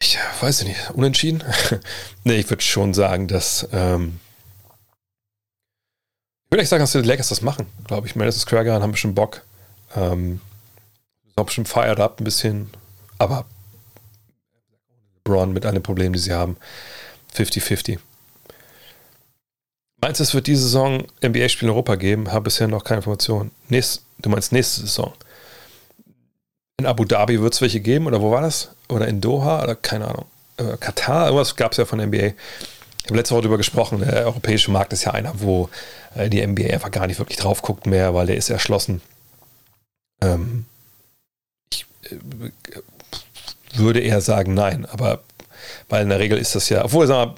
ich weiß nicht, unentschieden? nee, ich würde schon sagen, dass ähm, ich würde echt sagen, dass die Lakers das machen, glaube ich. Madison Square Garden haben bestimmt Bock. Ähm, auch bestimmt fired up ein bisschen, aber LeBron mit allen Problemen, die sie haben, 50-50. Meinst du, es wird diese Saison NBA-Spiel in Europa geben? Habe bisher noch keine Informationen. Nächst, du meinst nächste Saison? In Abu Dhabi wird es welche geben oder wo war das? Oder in Doha oder keine Ahnung. Äh, Katar, irgendwas gab es ja von der NBA. Ich habe letzte Woche darüber gesprochen, der europäische Markt ist ja einer, wo äh, die NBA einfach gar nicht wirklich drauf guckt mehr, weil der ist erschlossen. Ähm, ich äh, würde eher sagen nein, aber weil in der Regel ist das ja, obwohl, sag mal,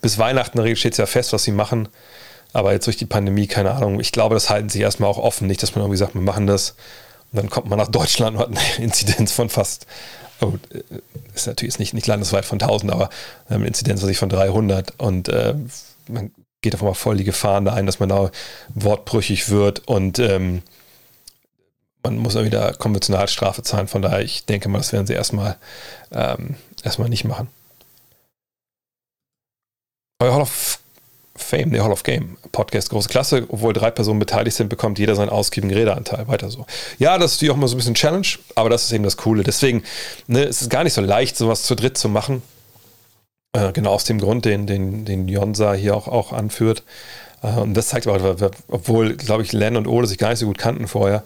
bis Weihnachten in der Regel steht es ja fest, was sie machen. Aber jetzt durch die Pandemie, keine Ahnung, ich glaube, das halten sie erstmal auch offen. Nicht, dass man irgendwie sagt, wir machen das. Und dann kommt man nach Deutschland und hat eine Inzidenz von fast, oh, ist natürlich nicht, nicht landesweit von 1000, aber eine Inzidenz von 300. Und äh, man geht einfach mal voll die Gefahren da ein, dass man da wortbrüchig wird und ähm, man muss dann wieder Konventionalstrafe zahlen. Von daher, ich denke mal, das werden sie erstmal, ähm, erstmal nicht machen. Euer Hall of Fame, der Hall of Game Podcast, große Klasse. Obwohl drei Personen beteiligt sind, bekommt jeder seinen ausgiebigen Redeanteil. Weiter so. Ja, das ist natürlich auch mal so ein bisschen Challenge, aber das ist eben das Coole. Deswegen, ne, es ist gar nicht so leicht, sowas zu dritt zu machen. Äh, genau aus dem Grund, den, den, den Jonsa hier auch, auch anführt. Äh, und das zeigt aber, obwohl, glaube ich, Len und Ole sich gar nicht so gut kannten vorher.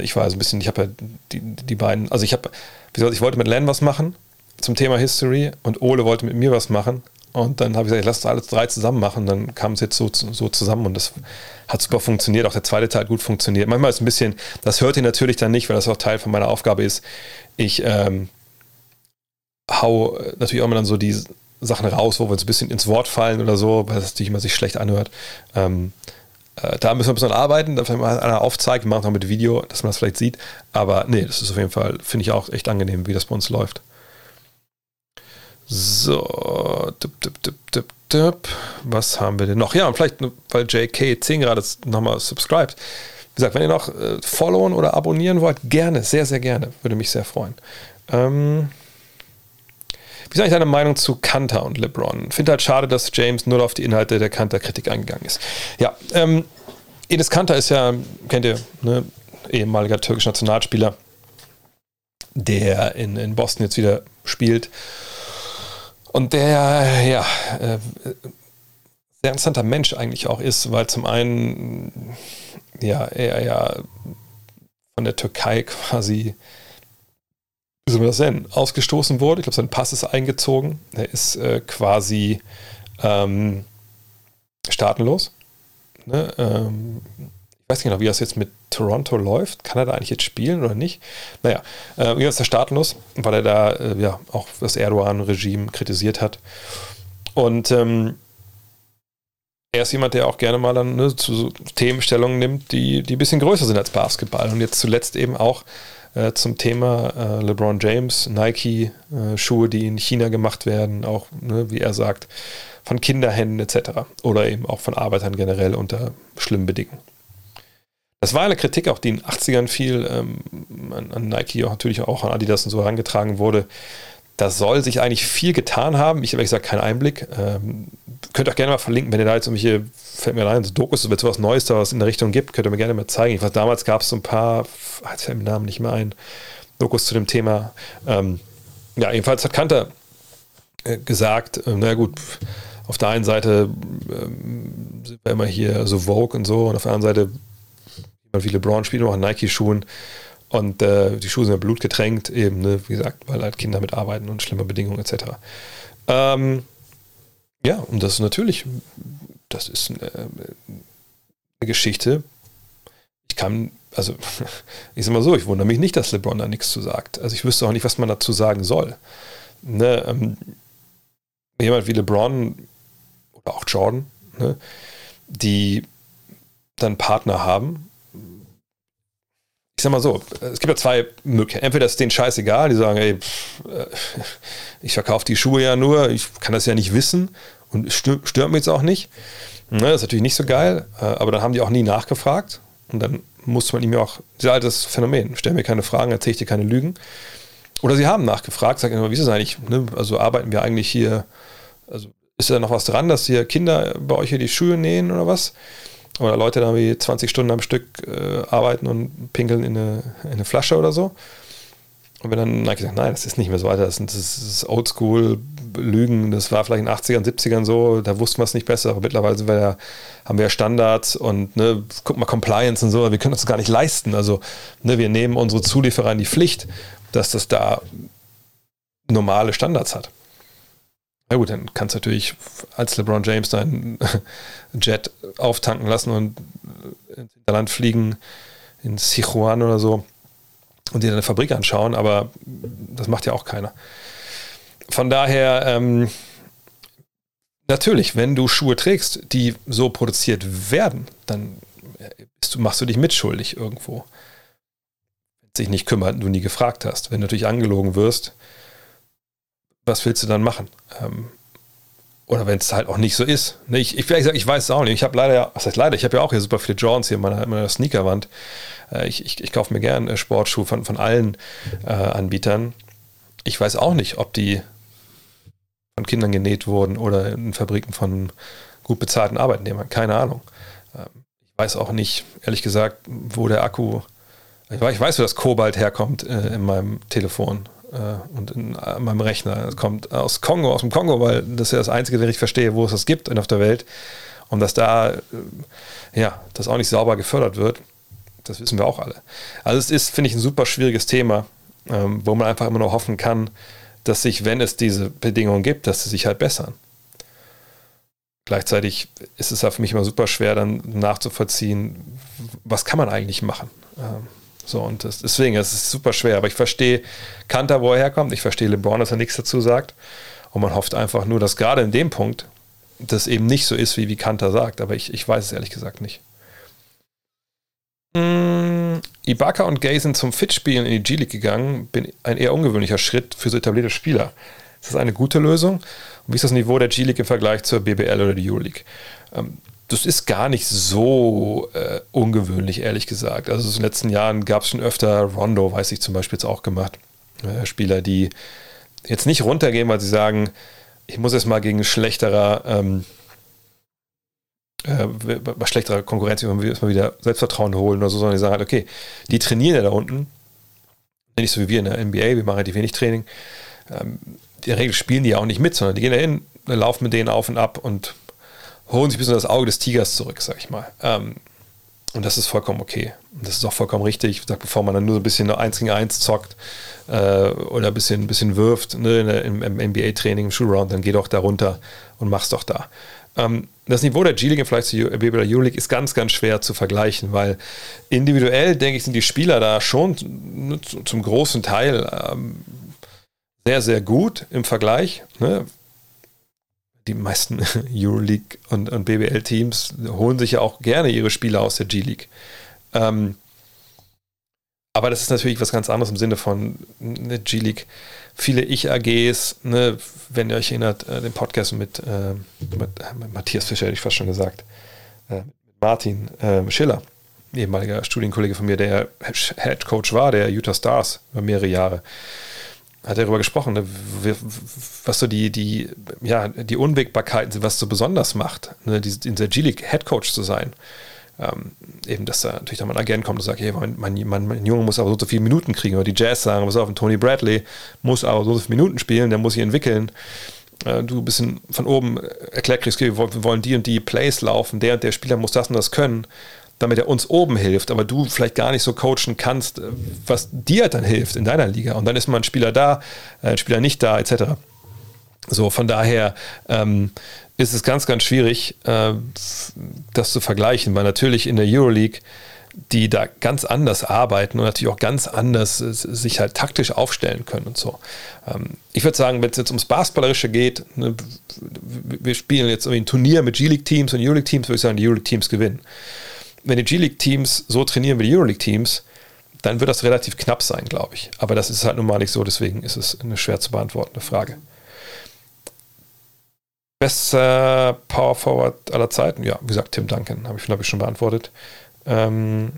Ich war so ein bisschen, ich habe ja die, die beiden, also ich habe, wie ich wollte mit Len was machen zum Thema History und Ole wollte mit mir was machen. Und dann habe ich gesagt, ich lasse alles drei zusammen machen. Dann kam es jetzt so, so zusammen und das hat super funktioniert. Auch der zweite Teil hat gut funktioniert. Manchmal ist es ein bisschen, das hört ihr natürlich dann nicht, weil das auch Teil von meiner Aufgabe ist. Ich ähm, hau natürlich auch immer dann so die Sachen raus, wo wir uns ein bisschen ins Wort fallen oder so, weil das natürlich immer sich schlecht anhört. Ähm, äh, da müssen wir ein bisschen arbeiten, dass mal einer aufzeigt, machen es auch mit Video, dass man das vielleicht sieht. Aber nee, das ist auf jeden Fall, finde ich auch echt angenehm, wie das bei uns läuft. So, dip, dip, dip, dip, dip. was haben wir denn noch? Ja, und vielleicht, weil JK10 gerade nochmal subscribed. Wie gesagt, wenn ihr noch äh, followen oder abonnieren wollt, gerne, sehr, sehr gerne. Würde mich sehr freuen. Ähm, wie ist eigentlich deine Meinung zu Kanter und LeBron? Finde halt schade, dass James nur auf die Inhalte der Kanter-Kritik eingegangen ist. Ja, ähm, Enes Kanter ist ja, kennt ihr, ne, ehemaliger türkischer Nationalspieler, der in, in Boston jetzt wieder spielt und der, ja, äh, sehr interessanter Mensch eigentlich auch ist, weil zum einen, ja, er ja von der Türkei quasi, wie soll man das nennen, ausgestoßen wurde. Ich glaube, sein Pass ist eingezogen. Er ist äh, quasi ähm, staatenlos. Ne? Ähm, ich weiß nicht genau, wie das jetzt mit Toronto läuft. Kann er da eigentlich jetzt spielen oder nicht? Naja, äh, wie ist er staatenlos, weil er da äh, ja auch das Erdogan-Regime kritisiert hat. Und ähm, er ist jemand, der auch gerne mal dann ne, zu Themenstellungen nimmt, die, die ein bisschen größer sind als Basketball. Und jetzt zuletzt eben auch äh, zum Thema äh, LeBron James, Nike-Schuhe, äh, die in China gemacht werden, auch, ne, wie er sagt, von Kinderhänden etc. Oder eben auch von Arbeitern generell unter schlimmen Bedingungen. Das war eine Kritik, auch die in den 80ern viel ähm, an, an, Nike, natürlich auch an Adidas und so herangetragen wurde. Da soll sich eigentlich viel getan haben. Ich habe gesagt keinen Einblick. Ähm, könnt auch gerne mal verlinken, wenn ihr da jetzt irgendwelche, fällt mir rein, so Dokus, wenn es was Neues da was in der Richtung gibt, könnt ihr mir gerne mal zeigen. Ich weiß, damals gab es so ein paar, jetzt fällt mir Namen nicht mehr ein, Dokus zu dem Thema. Ähm, ja, jedenfalls hat Kanter äh, gesagt, äh, na gut, auf der einen Seite ähm, sind wir immer hier so Vogue und so und auf der anderen Seite wie LeBron spielt noch an Nike-Schuhen. Und äh, die Schuhe sind ja blutgetränkt, eben, ne, wie gesagt, weil halt Kinder mitarbeiten und schlimme Bedingungen etc. Ähm, ja, und das ist natürlich, das ist eine, eine Geschichte. Ich kann, also ich sag mal so, ich wundere mich nicht, dass LeBron da nichts zu sagt. Also ich wüsste auch nicht, was man dazu sagen soll. Ne, ähm, jemand wie LeBron oder auch Jordan, ne, die dann Partner haben, ich sag mal so, es gibt ja zwei Möglichkeiten. Entweder ist denen scheißegal, die sagen, ey, pff, äh, ich verkaufe die Schuhe ja nur, ich kann das ja nicht wissen und stört, mich jetzt auch nicht. Ne, das ist natürlich nicht so geil, äh, aber dann haben die auch nie nachgefragt und dann muss man ihm ja auch, dieses altes Phänomen, stell mir keine Fragen, erzähle ich dir keine Lügen. Oder sie haben nachgefragt, sagen immer, wie ist es eigentlich, ne? also arbeiten wir eigentlich hier, also ist da noch was dran, dass hier Kinder bei euch hier die Schuhe nähen oder was? Oder Leute da wie 20 Stunden am Stück äh, arbeiten und pinkeln in eine, in eine Flasche oder so. Und wenn dann Nike sagt, nein, das ist nicht mehr so weiter, das ist, das ist Oldschool, Lügen, das war vielleicht in den 80ern, 70ern so, da wussten wir es nicht besser, aber mittlerweile wir ja, haben wir ja Standards und ne, guck mal, Compliance und so, wir können uns das gar nicht leisten. Also ne, wir nehmen unsere Zulieferer in die Pflicht, dass das da normale Standards hat. Na gut, dann kannst du natürlich als LeBron James deinen Jet auftanken lassen und ins Hinterland fliegen, in Sichuan oder so und dir deine Fabrik anschauen, aber das macht ja auch keiner. Von daher, ähm, natürlich, wenn du Schuhe trägst, die so produziert werden, dann du, machst du dich mitschuldig irgendwo. Wenn sich nicht kümmert und du nie gefragt hast. Wenn du natürlich angelogen wirst, was willst du dann machen? Ähm, oder wenn es halt auch nicht so ist. Ne, ich, ich, ich weiß es auch nicht. Ich habe leider, was heißt leider, ich habe ja auch hier super viele Jordans hier in meiner, in meiner Sneakerwand. Äh, ich, ich, ich kaufe mir gerne Sportschuhe von, von allen äh, Anbietern. Ich weiß auch nicht, ob die von Kindern genäht wurden oder in Fabriken von gut bezahlten Arbeitnehmern. Keine Ahnung. Ähm, ich weiß auch nicht, ehrlich gesagt, wo der Akku. Ich weiß, ich weiß wo das Kobalt herkommt äh, in meinem Telefon äh, und in äh, meinem Rechner. Es kommt aus Kongo, aus dem Kongo, weil das ist ja das Einzige, ich verstehe, wo es das gibt auf der Welt. Und dass da, äh, ja, das auch nicht sauber gefördert wird, das wissen wir auch alle. Also es ist, finde ich, ein super schwieriges Thema, ähm, wo man einfach immer nur hoffen kann, dass sich, wenn es diese Bedingungen gibt, dass sie sich halt bessern. Gleichzeitig ist es ja für mich immer super schwer, dann nachzuvollziehen, was kann man eigentlich machen. So, und das, deswegen, es ist super schwer. Aber ich verstehe Kanter, wo er herkommt. Ich verstehe LeBron, dass er nichts dazu sagt. Und man hofft einfach nur, dass gerade in dem Punkt das eben nicht so ist, wie, wie Kanter sagt. Aber ich, ich weiß es ehrlich gesagt nicht. Mm, Ibaka und Gay sind zum Fit-Spielen in die G-League gegangen. Bin ein eher ungewöhnlicher Schritt für so etablierte Spieler. Ist das eine gute Lösung? Und wie ist das Niveau der G-League im Vergleich zur BBL oder der Euroleague? Ähm, das ist gar nicht so äh, ungewöhnlich, ehrlich gesagt. Also in den letzten Jahren gab es schon öfter, Rondo, weiß ich zum Beispiel jetzt auch gemacht, äh, Spieler, die jetzt nicht runtergehen, weil sie sagen, ich muss jetzt mal gegen schlechterer, ähm, äh, schlechterer Konkurrenz mal wieder Selbstvertrauen holen oder so, sondern die sagen halt, okay, die trainieren ja da unten, nicht so wie wir in der NBA, wir machen relativ wenig Training. Ähm, in der Regel spielen die ja auch nicht mit, sondern die gehen da hin, laufen mit denen auf und ab und holen sich ein bisschen das Auge des Tigers zurück, sag ich mal. Ähm, und das ist vollkommen okay. Das ist auch vollkommen richtig. Ich sag, bevor man dann nur so ein bisschen eins gegen eins zockt äh, oder ein bisschen, bisschen wirft ne, im, im NBA-Training, im Shoot-Round, dann geh doch da runter und mach's doch da. Ähm, das Niveau der G-League im Vergleich zur BBL U-League ist ganz, ganz schwer zu vergleichen, weil individuell, denke ich, sind die Spieler da schon ne, zum großen Teil ähm, sehr, sehr gut im Vergleich. Ne? Die meisten Euroleague und, und BBL-Teams holen sich ja auch gerne ihre Spieler aus der G-League. Ähm, aber das ist natürlich was ganz anderes im Sinne von ne, G-League. Viele Ich-AGs, ne, wenn ihr euch erinnert, äh, den Podcast mit, äh, mit, mit, Matthias Fischer, hätte ich fast schon gesagt, äh, Martin äh, Schiller, ehemaliger Studienkollege von mir, der Head Coach war, der Utah Stars über mehrere Jahre hat er darüber gesprochen, ne, was so die, die, ja, die Unwägbarkeiten sind, was so besonders macht, ne, in der G-League Head Coach zu sein. Ähm, eben, dass da natürlich dann mal ein Agent kommt und sagt, hey, mein, mein, mein, Junge muss aber so, so viele Minuten kriegen. Oder die Jazz sagen, was auf, Tony Bradley muss aber so, so viele Minuten spielen, der muss sich entwickeln. Äh, du ein bisschen von oben erklärt kriegst, okay, wir wollen die und die Plays laufen, der und der Spieler muss das und das können. Damit er uns oben hilft, aber du vielleicht gar nicht so coachen kannst, was dir dann hilft in deiner Liga. Und dann ist mal ein Spieler da, ein Spieler nicht da, etc. So, von daher ähm, ist es ganz, ganz schwierig, äh, das zu vergleichen, weil natürlich in der Euroleague die da ganz anders arbeiten und natürlich auch ganz anders äh, sich halt taktisch aufstellen können und so. Ähm, ich würde sagen, wenn es jetzt ums Basketballerische geht, ne, wir spielen jetzt irgendwie ein Turnier mit G-League-Teams und Euroleague-Teams, würde ich sagen, die Euroleague-Teams gewinnen. Wenn die G-League-Teams so trainieren wie die Euroleague-Teams, dann wird das relativ knapp sein, glaube ich. Aber das ist halt nun mal nicht so, deswegen ist es eine schwer zu beantwortende Frage. Bester Power Forward aller Zeiten? Ja, wie gesagt, Tim Duncan, habe ich, glaube ich, schon beantwortet. Ähm,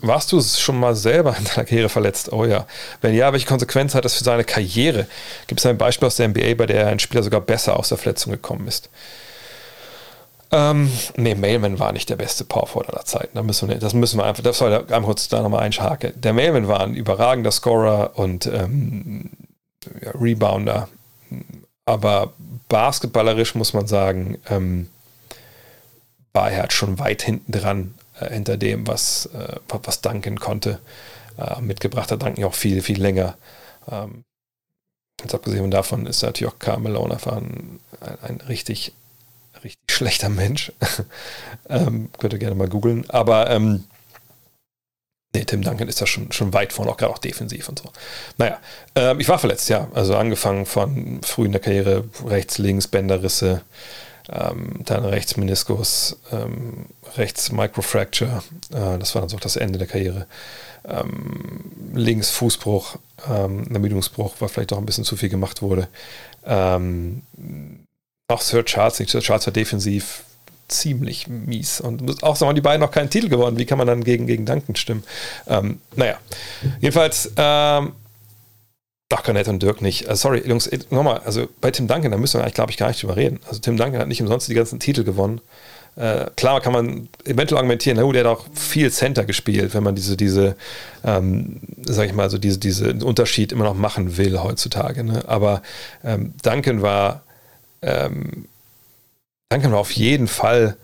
warst du schon mal selber in deiner Karriere verletzt? Oh ja. Wenn ja, welche Konsequenz hat das für seine Karriere? Gibt es ein Beispiel aus der NBA, bei der ein Spieler sogar besser aus der Verletzung gekommen ist? Ähm, nee, Mailman war nicht der beste Powerforward aller Zeiten. Da müssen wir, das müssen wir einfach, das soll einmal kurz da nochmal einschhaken. Der Mailman war ein überragender Scorer und ähm, ja, Rebounder. Aber basketballerisch muss man sagen, ähm, war er halt schon weit hinten dran äh, hinter dem, was, äh, was Duncan konnte. Äh, mitgebracht hat Duncan auch viel, viel länger. Ähm, jetzt abgesehen davon ist natürlich auch Carl Malone einfach ein, ein, ein richtig, richtig schlechter Mensch. ähm, könnt ihr gerne mal googeln. Aber ähm, Nee, Tim Duncan ist da schon, schon weit vorne, auch gerade auch defensiv und so. Naja, ähm, ich war verletzt, ja. Also angefangen von früh in der Karriere, rechts, links, Bänderrisse, ähm, dann rechts Meniskus, ähm, rechts Microfracture, äh, das war dann so das Ende der Karriere. Ähm, links Fußbruch, ähm, Ermüdungsbruch, weil vielleicht auch ein bisschen zu viel gemacht wurde. Ähm, auch Sir Charles, Sir Charles war defensiv ziemlich mies und auch sagen wir, die beiden noch keinen Titel gewonnen. Wie kann man dann gegen, gegen Duncan stimmen? Ähm, naja, jedenfalls ähm, Ach, Garnett und Dirk nicht. Uh, sorry, Jungs, nochmal, also bei Tim Duncan, da müssen wir eigentlich, glaube ich, gar nicht drüber reden. Also Tim Duncan hat nicht umsonst die ganzen Titel gewonnen. Äh, klar kann man eventuell argumentieren, na der hat auch viel Center gespielt, wenn man diese, diese, ähm, sag ich mal, so diese, diese Unterschied immer noch machen will heutzutage. Ne? Aber ähm, Duncan war, ähm, Duncan war auf jeden Fall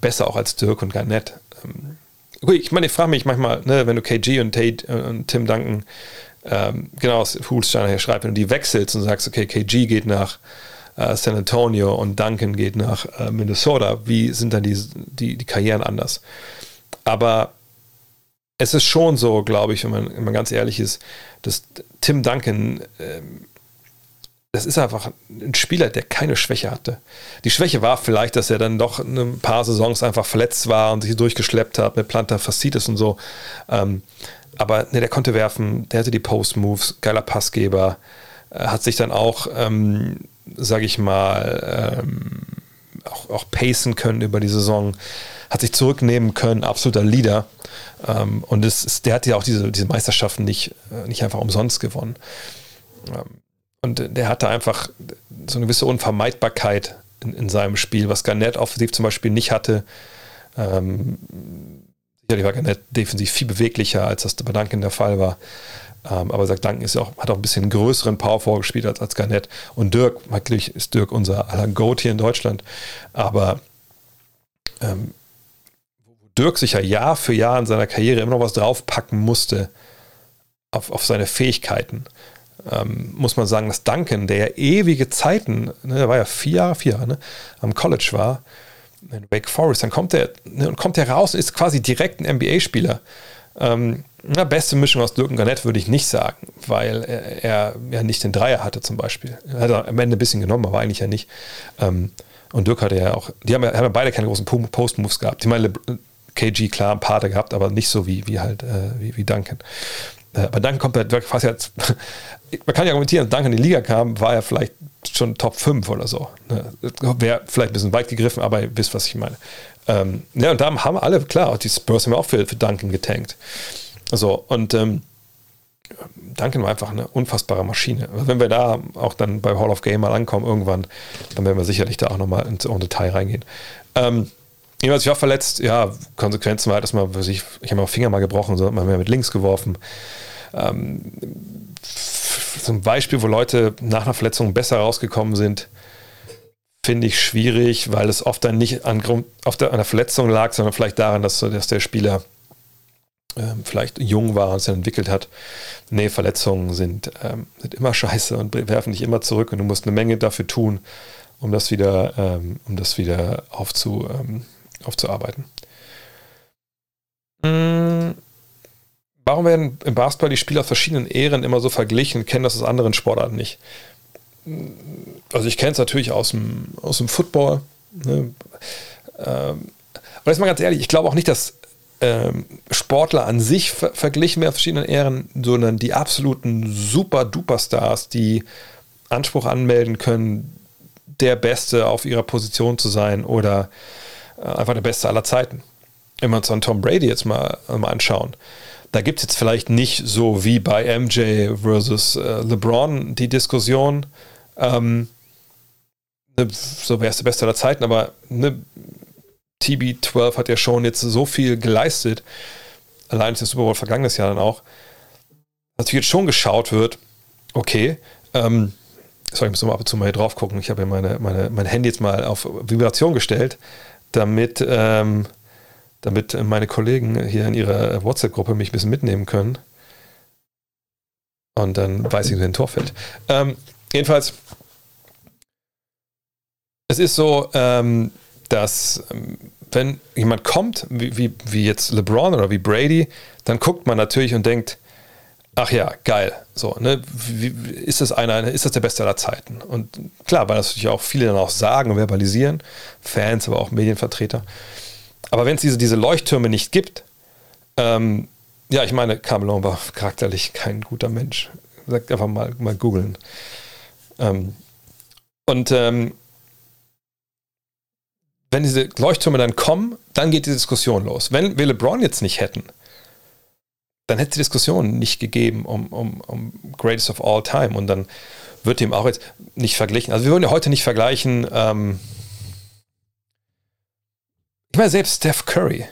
besser auch als Dirk und Garnett. Ähm, ich meine, ich frage mich manchmal, ne, wenn du KG und Tate äh, und Tim Duncan ähm, genau, was Hulsteiner hier schreibt, wenn du die wechselst und sagst, okay, KG geht nach äh, San Antonio und Duncan geht nach äh, Minnesota, wie sind dann die, die, die Karrieren anders? Aber es ist schon so, glaube ich, wenn man, wenn man ganz ehrlich ist, dass Tim Duncan, ähm, das ist einfach ein Spieler, der keine Schwäche hatte. Die Schwäche war vielleicht, dass er dann doch ein paar Saisons einfach verletzt war und sich durchgeschleppt hat mit Plantar Fascitis und so. Ähm, aber ne, der konnte werfen, der hatte die Post-Moves, geiler Passgeber, äh, hat sich dann auch, ähm, sage ich mal, ähm, auch, auch pacen können über die Saison, hat sich zurücknehmen können, absoluter Leader. Ähm, und es der hat ja auch diese, diese Meisterschaften nicht, äh, nicht einfach umsonst gewonnen. Und der hatte einfach so eine gewisse Unvermeidbarkeit in, in seinem Spiel, was Garnett offensiv zum Beispiel nicht hatte. Ähm, Sicherlich war Garnett defensiv viel beweglicher, als das bei Duncan der Fall war. Ähm, aber sagt, Duncan ist auch, hat auch ein bisschen größeren Power vorgespielt als, als Garnett. Und Dirk, natürlich ist Dirk unser aller Goat hier in Deutschland. Aber ähm, Dirk sich ja Jahr für Jahr in seiner Karriere immer noch was draufpacken musste auf, auf seine Fähigkeiten, ähm, muss man sagen, dass Duncan, der ja ewige Zeiten, ne, der war ja vier Jahre, vier Jahre, ne, am College war, in Wake Forest, dann kommt er ne, und kommt er raus und ist quasi direkt ein NBA-Spieler. Ähm, na, beste Mischung aus Dirk und Garnett würde ich nicht sagen, weil er, er, ja nicht den Dreier hatte zum Beispiel. Er hat am Ende ein bisschen genommen, aber eigentlich ja nicht. Ähm, und Dirk hatte ja auch, die haben ja, haben ja beide keine großen Post-Moves gehabt. Die meine, KG klar ein paar gehabt, aber nicht so wie, wie halt, äh, wie, wie Duncan. Äh, aber Duncan kommt halt fast jetzt, man kann ja argumentieren, als Duncan in die Liga kam, war er vielleicht schon Top 5 oder so. Ne? Wäre vielleicht ein bisschen weit gegriffen, aber ihr wisst, was ich meine. Ähm, ja, und da haben alle, klar, die Spurs haben ja auch für, für Duncan getankt. So, und ähm, Duncan war einfach eine unfassbare Maschine. Also wenn wir da auch dann bei Hall of Game mal ankommen irgendwann, dann werden wir sicherlich da auch nochmal ins Detail reingehen. Ähm, Jedenfalls, ich war verletzt, ja, Konsequenzen war halt, dass man, ich, ich habe meinen Finger mal gebrochen, so hat man mehr mit links geworfen. Ähm, so ein Beispiel, wo Leute nach einer Verletzung besser rausgekommen sind, finde ich schwierig, weil es oft dann nicht an, auf der, an der Verletzung lag, sondern vielleicht daran, dass, dass der Spieler ähm, vielleicht jung war und sich entwickelt hat. Nee, Verletzungen sind, ähm, sind immer scheiße und werfen dich immer zurück und du musst eine Menge dafür tun, um das wieder, ähm, um das wieder aufzu, ähm, aufzuarbeiten. Mhm. Warum werden im Basketball die Spieler aus verschiedenen Ehren immer so verglichen, kennen das aus anderen Sportarten nicht? Also ich kenne es natürlich aus dem, aus dem Football. Ne? Ähm, aber jetzt mal ganz ehrlich, ich glaube auch nicht, dass ähm, Sportler an sich ver verglichen werden aus verschiedenen Ehren, sondern die absoluten Super-Duper-Stars, die Anspruch anmelden können, der Beste auf ihrer Position zu sein oder einfach der Beste aller Zeiten. Wenn wir uns an Tom Brady jetzt mal, mal anschauen, da gibt es jetzt vielleicht nicht so wie bei MJ versus äh, LeBron die Diskussion, ähm, ne, so wer ist der Beste aller Zeiten, aber ne, TB12 hat ja schon jetzt so viel geleistet, allein das Super Bowl vergangenes Jahr dann auch, dass jetzt schon geschaut wird, okay, ähm, sorry, ich muss mal ab und zu mal hier drauf gucken. Ich habe ja meine, meine, mein Handy jetzt mal auf Vibration gestellt, damit, ähm, damit meine Kollegen hier in ihrer WhatsApp-Gruppe mich ein bisschen mitnehmen können. Und dann weiß ich, wie ein Tor fällt. Ähm, jedenfalls, es ist so, ähm, dass ähm, wenn jemand kommt, wie, wie, wie jetzt LeBron oder wie Brady, dann guckt man natürlich und denkt, ach ja, geil. So, ne? Wie, ist das einer, ist das der Beste aller Zeiten? Und klar, weil das natürlich auch viele dann auch sagen und verbalisieren, Fans, aber auch Medienvertreter. Aber wenn es diese, diese Leuchttürme nicht gibt, ähm, ja, ich meine, Carmelo war charakterlich kein guter Mensch. Sagt einfach mal, mal googeln. Ähm, und ähm, wenn diese Leuchttürme dann kommen, dann geht die Diskussion los. Wenn wir LeBron jetzt nicht hätten, dann hätte es die Diskussion nicht gegeben um, um, um Greatest of All Time. Und dann wird dem auch jetzt nicht verglichen. Also wir würden ja heute nicht vergleichen. Ähm ich meine, selbst Steph Curry.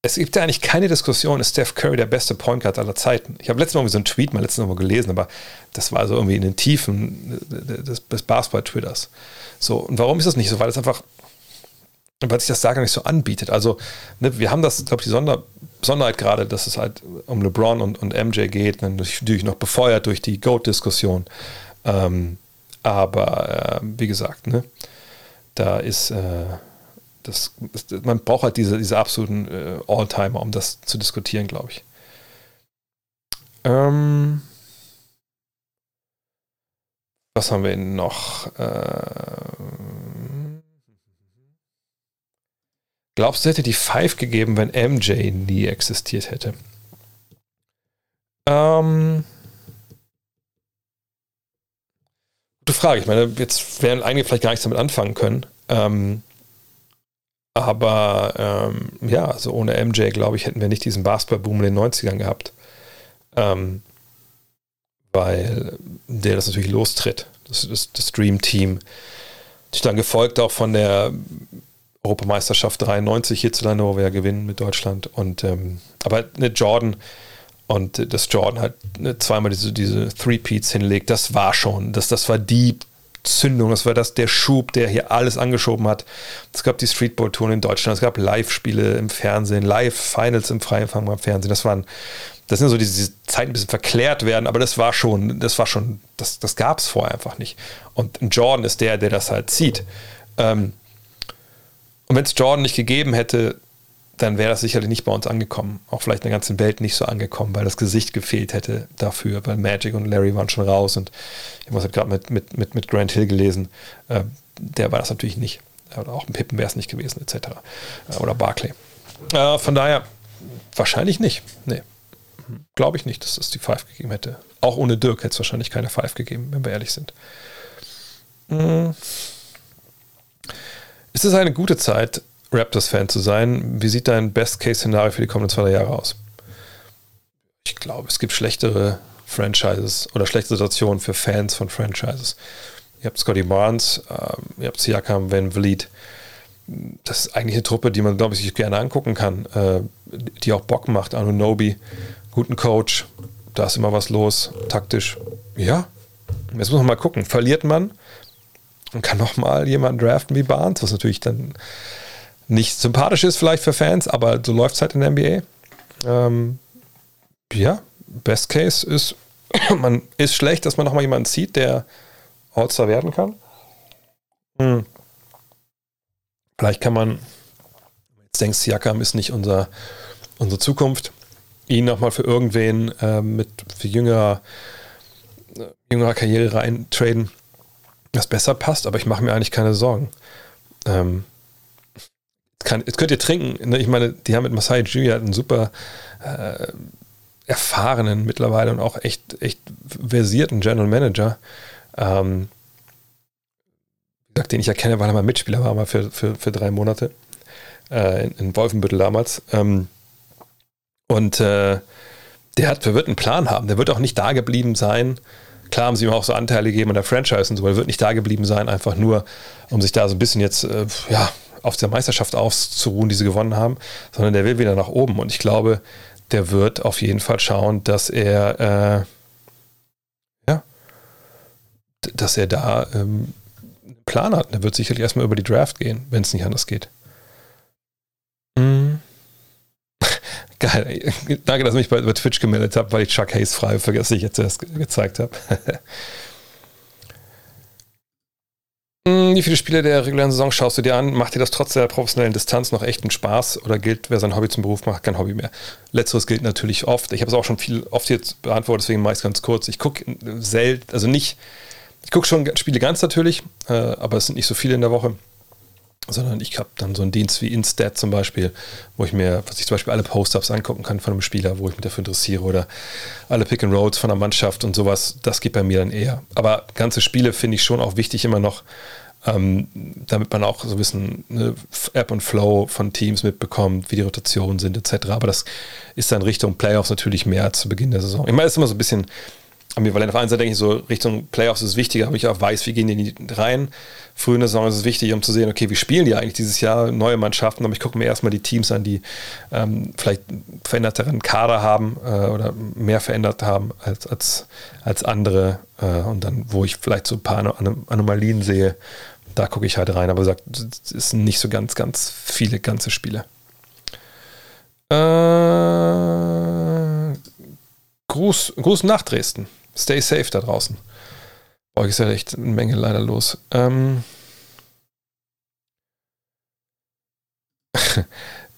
Es gibt ja eigentlich keine Diskussion, ist Steph Curry der beste Point Guard aller Zeiten. Ich habe letztes Mal so einen Tweet mal letztes Mal gelesen, aber das war so irgendwie in den Tiefen des, des Basketball-Twitters. So, und warum ist das nicht so? Weil es einfach, weil sich das da gar nicht so anbietet. Also, ne, wir haben das, glaube ich, die Sonder, Besonderheit gerade, dass es halt um LeBron und, und MJ geht, natürlich noch befeuert durch die GOAT-Diskussion. Ähm, aber äh, wie gesagt, ne, da ist, äh, das, ist, man braucht halt diese, diese absoluten äh, All-Timer, um das zu diskutieren, glaube ich. Ähm, was haben wir noch? Äh, glaubst du, hätte die Five gegeben, wenn MJ nie existiert hätte? Ähm, gute Frage. Ich meine, jetzt werden einige vielleicht gar nichts damit anfangen können. Ähm, aber ähm, ja, also ohne MJ, glaube ich, hätten wir nicht diesen Basketball-Boom in den 90ern gehabt. Ähm, weil der das natürlich lostritt, das, das, das Dream Team. Dann gefolgt auch von der Europameisterschaft 93 hierzulande, wo wir ja gewinnen mit Deutschland. Und ähm, aber eine Jordan und das Jordan halt ne, zweimal diese, diese Three-Peats hinlegt, das war schon, das, das war die Zündung, das war das der Schub, der hier alles angeschoben hat. Es gab die Streetball-Touren in Deutschland, es gab Live-Spiele im Fernsehen, Live-Finals im freien beim Fernsehen. Das waren das sind so diese, diese Zeiten ein bisschen verklärt werden, aber das war schon, das war schon, das, das gab es vorher einfach nicht. Und Jordan ist der, der das halt zieht. Ähm, und wenn es Jordan nicht gegeben hätte, dann wäre das sicherlich nicht bei uns angekommen. Auch vielleicht in der ganzen Welt nicht so angekommen, weil das Gesicht gefehlt hätte dafür, weil Magic und Larry waren schon raus und ich habe gerade mit, mit, mit, mit Grant Hill gelesen. Äh, der war das natürlich nicht. Oder auch ein Pippen wäre es nicht gewesen, etc. Äh, oder Barclay. Äh, von daher wahrscheinlich nicht. Nee. Glaube ich nicht, dass es die Five gegeben hätte. Auch ohne Dirk hätte es wahrscheinlich keine Five gegeben, wenn wir ehrlich sind. Hm. Ist es eine gute Zeit, Raptors-Fan zu sein? Wie sieht dein Best-Case-Szenario für die kommenden zwei Jahre aus? Ich glaube, es gibt schlechtere Franchises oder schlechte Situationen für Fans von Franchises. Ihr habt Scotty Barnes, äh, ihr habt Siakam, Van Vliet. Das ist eigentlich eine Truppe, die man, glaube ich, sich gerne angucken kann, äh, die auch Bock macht. Anunobi, guten Coach, da ist immer was los, taktisch. Ja, jetzt muss man mal gucken. Verliert man, und kann nochmal jemanden draften wie Barnes, was natürlich dann nicht sympathisch ist vielleicht für Fans, aber so läuft es halt in der NBA. Ähm, ja, Best Case ist, man ist schlecht, dass man nochmal jemanden zieht, der All-Star werden kann. Hm. Vielleicht kann man, jetzt denkst Siakam ist nicht unser, unsere Zukunft, ihn nochmal für irgendwen äh, mit für jüngerer, äh, jüngerer Karriere reintraden, das besser passt, aber ich mache mir eigentlich keine Sorgen. Ähm, kann, jetzt könnt ihr trinken. Ne? Ich meine, die haben mit Masai Jr. einen super äh, erfahrenen mittlerweile und auch echt, echt versierten General Manager. Ähm, den ich erkenne, weil er mal Mitspieler war, mal für, für, für drei Monate äh, in, in, Wolfenbüttel damals. Ähm, und äh, der hat, der wird einen Plan haben. Der wird auch nicht da geblieben sein. Klar haben sie ihm auch so Anteile gegeben an der Franchise und so, er wird nicht da geblieben sein, einfach nur, um sich da so ein bisschen jetzt, äh, ja, auf der Meisterschaft auszuruhen, die sie gewonnen haben, sondern der will wieder nach oben. Und ich glaube, der wird auf jeden Fall schauen, dass er, äh, ja, dass er da ähm, einen Plan hat. Der wird sicherlich erstmal über die Draft gehen, wenn es nicht anders geht. Mhm. Geil. Danke, dass ich mich bei, Twitch gemeldet habe, weil ich Chuck Hayes frei vergesse, ich jetzt erst gezeigt habe. Hm, wie viele Spiele der regulären Saison schaust du dir an? Macht dir das trotz der professionellen Distanz noch echten Spaß oder gilt, wer sein Hobby zum Beruf macht, kein Hobby mehr? Letzteres gilt natürlich oft. Ich habe es auch schon viel oft jetzt beantwortet, deswegen meist ganz kurz. Ich gucke selten, also nicht, ich gucke schon Spiele ganz natürlich, äh, aber es sind nicht so viele in der Woche sondern ich habe dann so einen Dienst wie Instat zum Beispiel, wo ich mir, was ich zum Beispiel alle Post-ups angucken kann von einem Spieler, wo ich mich dafür interessiere oder alle Pick and Rolls von der Mannschaft und sowas, das geht bei mir dann eher. Aber ganze Spiele finde ich schon auch wichtig immer noch, ähm, damit man auch so ein bisschen eine App und Flow von Teams mitbekommt, wie die Rotationen sind etc. Aber das ist dann Richtung Playoffs natürlich mehr zu Beginn der Saison. Ich meine, es ist immer so ein bisschen ambivalent. Auf einer Seite denke ich so, Richtung Playoffs ist wichtiger, aber ich auch weiß, wie gehen die rein. Früh in der Saison ist es wichtig, um zu sehen, okay, wie spielen die eigentlich dieses Jahr, neue Mannschaften, aber ich gucke mir erstmal die Teams an, die ähm, vielleicht veränderteren Kader haben äh, oder mehr verändert haben als, als, als andere äh, und dann, wo ich vielleicht so ein paar Anom Anomalien sehe, da gucke ich halt rein, aber sagt, es sind nicht so ganz, ganz viele ganze Spiele. Äh, Gruß, Gruß nach Dresden. Stay safe da draußen. Bei ist ja echt eine Menge leider los. Ähm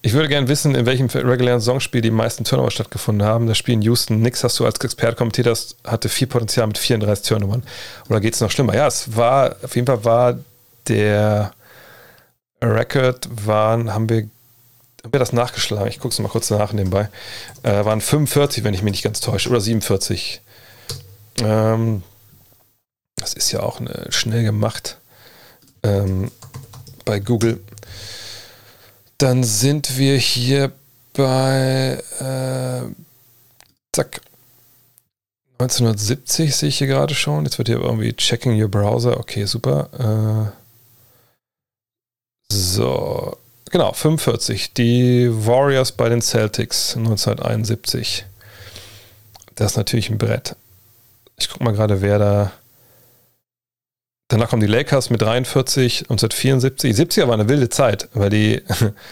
ich würde gerne wissen, in welchem regulären Saisonspiel die meisten Turnover stattgefunden haben. Das Spiel in Houston, nix hast du als Experte kommentiert, das hatte viel Potenzial mit 34 Turnovern. Oder geht es noch schlimmer? Ja, es war, auf jeden Fall war der Record, waren, haben wir, haben wir das nachgeschlagen? Ich gucke es mal kurz nach nebenbei. Äh, waren 45, wenn ich mich nicht ganz täusche, oder 47. Ähm, das ist ja auch eine, schnell gemacht ähm, bei Google. Dann sind wir hier bei äh, zack. 1970 sehe ich hier gerade schon. Jetzt wird hier irgendwie checking your browser. Okay, super. Äh, so, genau, 45. Die Warriors bei den Celtics 1971. Das ist natürlich ein Brett. Ich gucke mal gerade, wer da. Danach kommen die Lakers mit 43, 1974. Die 70er war eine wilde Zeit, weil die,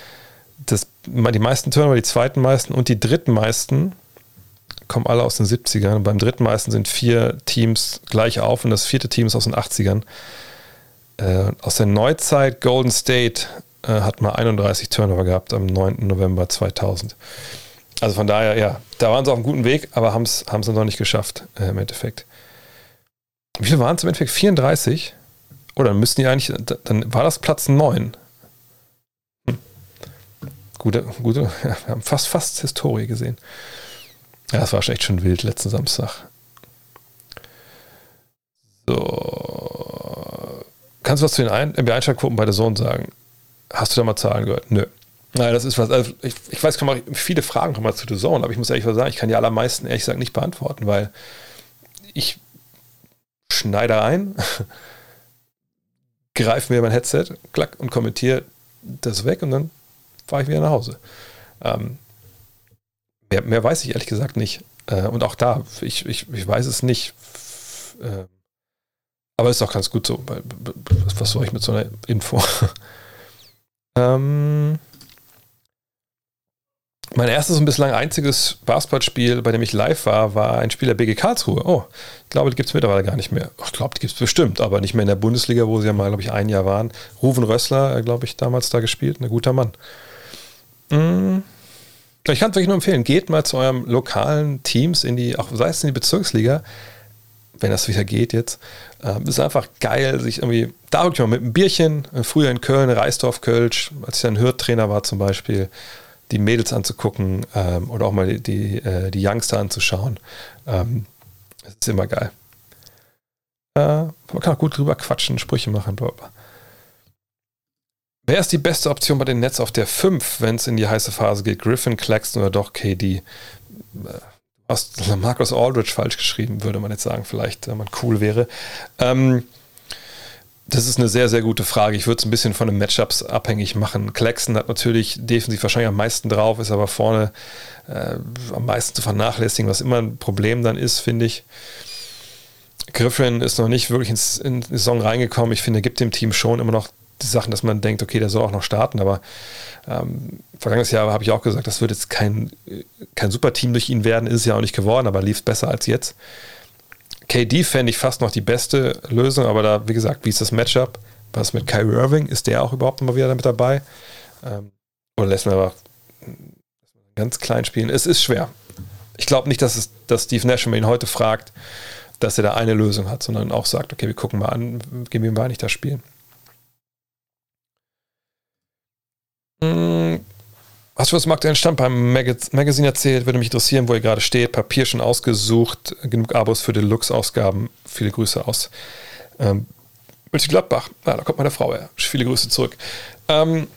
das, die meisten Turnover, die zweiten meisten und die dritten meisten kommen alle aus den 70ern. Und beim dritten meisten sind vier Teams gleich auf und das vierte Team ist aus den 80ern. Äh, aus der Neuzeit Golden State äh, hat mal 31 Turnover gehabt am 9. November 2000. Also von daher, ja, da waren sie auf einem guten Weg, aber haben es noch nicht geschafft äh, im Endeffekt. Wie viele waren es im Endeffekt? 34? Oder dann müssten die eigentlich, dann war das Platz 9. Hm. Gute, gute, ja, wir haben fast, fast Historie gesehen. Ja, das war echt schon wild letzten Samstag. So. Kannst du was zu den NBA-Einschaltquoten bei der Zone sagen? Hast du da mal Zahlen gehört? Nö. Naja, das ist was. Also ich, ich weiß, kann viele Fragen kommen zu The Zone, aber ich muss ehrlich sagen, ich kann die allermeisten ehrlich gesagt nicht beantworten, weil ich schneide ein, greife mir mein Headset, klack und kommentiere das weg und dann fahre ich wieder nach Hause. Ähm, mehr, mehr, weiß ich ehrlich gesagt nicht. Äh, und auch da, ich, ich, ich weiß es nicht. Äh, Aber ist auch ganz gut so. Was soll ich mit so einer Info? ähm, mein erstes und bislang einziges Basketballspiel, bei dem ich live war, war ein Spiel der BG Karlsruhe. Oh, ich glaube, die gibt es mittlerweile gar nicht mehr. Ich glaube, die gibt es bestimmt, aber nicht mehr in der Bundesliga, wo sie ja mal, glaube ich, ein Jahr waren. Ruven Rössler, äh, glaube ich, damals da gespielt. Ein guter Mann. Mm. Ich kann es euch nur empfehlen, geht mal zu eurem lokalen Teams in die, auch sei es in die Bezirksliga, wenn das wieder geht jetzt. Ähm, ist einfach geil, sich irgendwie da wirklich mal mit einem Bierchen, äh, früher in Köln, Reisdorf, Kölsch, als ich dann Hürth-Trainer war zum Beispiel, die Mädels anzugucken ähm, oder auch mal die, die, äh, die Youngster anzuschauen. Ähm, das ist immer geil. Äh, man kann auch gut drüber quatschen, Sprüche machen. Blablabla. Wer ist die beste Option bei den Nets auf der 5, wenn es in die heiße Phase geht? Griffin, Claxton oder doch KD? Äh, hast Marcus Aldridge falsch geschrieben, würde man jetzt sagen, vielleicht, wenn man cool wäre. Ähm, das ist eine sehr, sehr gute Frage. Ich würde es ein bisschen von den Matchups abhängig machen. Claxton hat natürlich defensiv wahrscheinlich am meisten drauf, ist aber vorne äh, am meisten zu vernachlässigen, was immer ein Problem dann ist, finde ich. Griffin ist noch nicht wirklich ins, in die Saison reingekommen. Ich finde, er gibt dem Team schon immer noch die Sachen, dass man denkt, okay, der soll auch noch starten, aber ähm, vergangenes Jahr habe ich auch gesagt, das wird jetzt kein, kein super Team durch ihn werden, ist es ja auch nicht geworden, aber lief es besser als jetzt. KD fände ich fast noch die beste Lösung, aber da, wie gesagt, wie ist das Matchup? Was mit Kyrie Irving? Ist der auch überhaupt mal wieder mit dabei? Ähm, oder lässt man aber ganz klein spielen? Es ist schwer. Ich glaube nicht, dass, es, dass Steve Nash, wenn man ihn heute fragt, dass er da eine Lösung hat, sondern auch sagt, okay, wir gucken mal an, geben wir mal nicht das Spiel. Hm, Hast du was zum aktuellen Stand beim Magaz Magazin erzählt? Würde mich interessieren, wo ihr gerade steht. Papier schon ausgesucht. Genug Abos für Deluxe-Ausgaben. Viele Grüße aus ähm, Mönchengladbach. Ah, da kommt meine Frau her. Viele Grüße zurück. Ähm,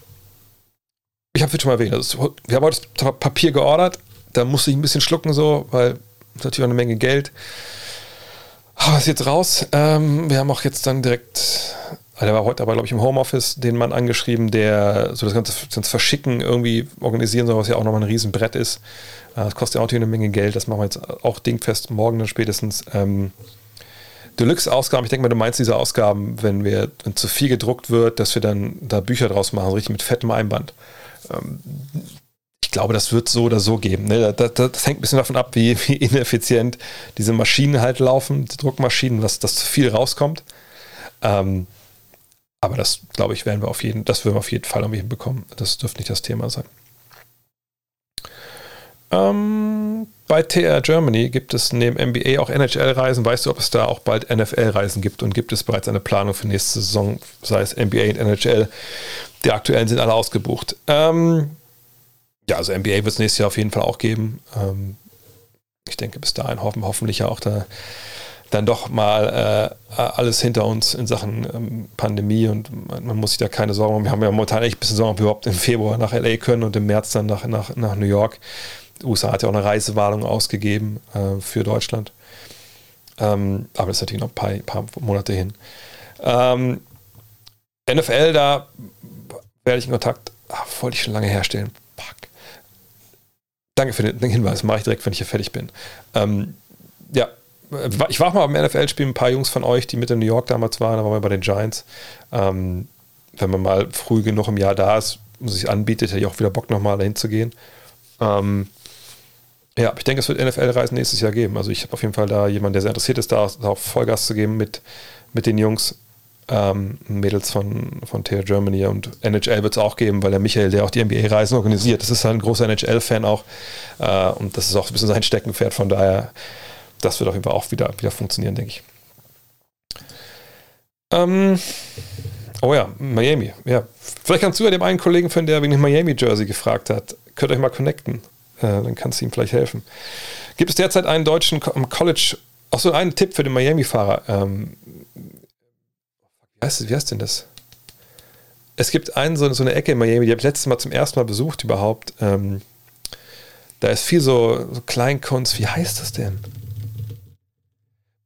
ich habe es schon mal erwähnt. Also, wir haben heute das Papier geordert. Da musste ich ein bisschen schlucken, so, weil natürlich auch eine Menge Geld. Aber oh, ist jetzt raus. Ähm, wir haben auch jetzt dann direkt der war heute aber, glaube ich, im Homeoffice, den Mann angeschrieben, der so das ganze, das Verschicken irgendwie organisieren soll, was ja auch nochmal ein Riesenbrett ist. Äh, das kostet ja auch eine Menge Geld. Das machen wir jetzt auch dingfest, morgen dann spätestens. Ähm, Deluxe-Ausgaben, ich denke mal, du meinst diese Ausgaben, wenn wir wenn zu viel gedruckt wird, dass wir dann da Bücher draus machen, richtig mit fettem Einband. Ähm, ich glaube, das wird so oder so geben. Ne? Das, das, das, hängt ein bisschen davon ab, wie, wie, ineffizient diese Maschinen halt laufen, die Druckmaschinen, dass, dass zu viel rauskommt. Ähm, aber das, glaube ich, werden wir auf jeden, das werden wir auf jeden Fall irgendwie hinbekommen. Das dürfte nicht das Thema sein. Ähm, bei TR Germany gibt es neben NBA auch NHL-Reisen. Weißt du, ob es da auch bald NFL-Reisen gibt und gibt es bereits eine Planung für nächste Saison, sei es NBA und NHL? Die aktuellen sind alle ausgebucht. Ähm, ja, also NBA wird es nächstes Jahr auf jeden Fall auch geben. Ähm, ich denke, bis dahin hoffen hoffentlich ja auch da dann doch mal äh, alles hinter uns in Sachen ähm, Pandemie und man, man, muss sich da keine Sorgen machen. Wir haben ja momentan echt ein bisschen Sorgen, ob wir überhaupt im Februar nach LA können und im März dann nach, nach, nach New York. Die USA hat ja auch eine Reisewarnung ausgegeben äh, für Deutschland. Ähm, aber das ist natürlich noch ein paar, paar Monate hin. Ähm, NFL, da werde ich in Kontakt, ach, wollte ich schon lange herstellen. Fuck. Danke für den Hinweis, mache ich direkt, wenn ich hier fertig bin. Ähm, ja, ich war mal beim NFL-Spiel ein paar Jungs von euch, die mit in New York damals waren, da waren wir bei den Giants. Ähm, wenn man mal früh genug im Jahr da ist und sich anbietet, hätte ich auch wieder Bock, nochmal dahin zu gehen. Ähm, ja, ich denke, es wird NFL-Reisen nächstes Jahr geben. Also ich habe auf jeden Fall da jemanden, der sehr interessiert ist, da auch Vollgas zu geben mit, mit den Jungs, ähm, Mädels von, von TR Germany und NHL wird es auch geben, weil der Michael, der auch die NBA-Reisen organisiert, das ist halt ein großer NHL-Fan auch äh, und das ist auch ein bisschen sein Steckenpferd, von daher das wird auf jeden Fall auch wieder, wieder funktionieren, denke ich. Ähm, oh ja, Miami. Ja. Vielleicht kannst du ja dem einen Kollegen finden, der wegen dem Miami-Jersey gefragt hat. Könnt ihr euch mal connecten. Äh, dann kannst du ihm vielleicht helfen. Gibt es derzeit einen deutschen College, auch so einen Tipp für den Miami-Fahrer? Ähm, wie, heißt, wie heißt denn das? Es gibt einen, so, so eine Ecke in Miami, die habe ich letztes Mal zum ersten Mal besucht überhaupt. Ähm, da ist viel so, so Kleinkunst. Wie heißt das denn?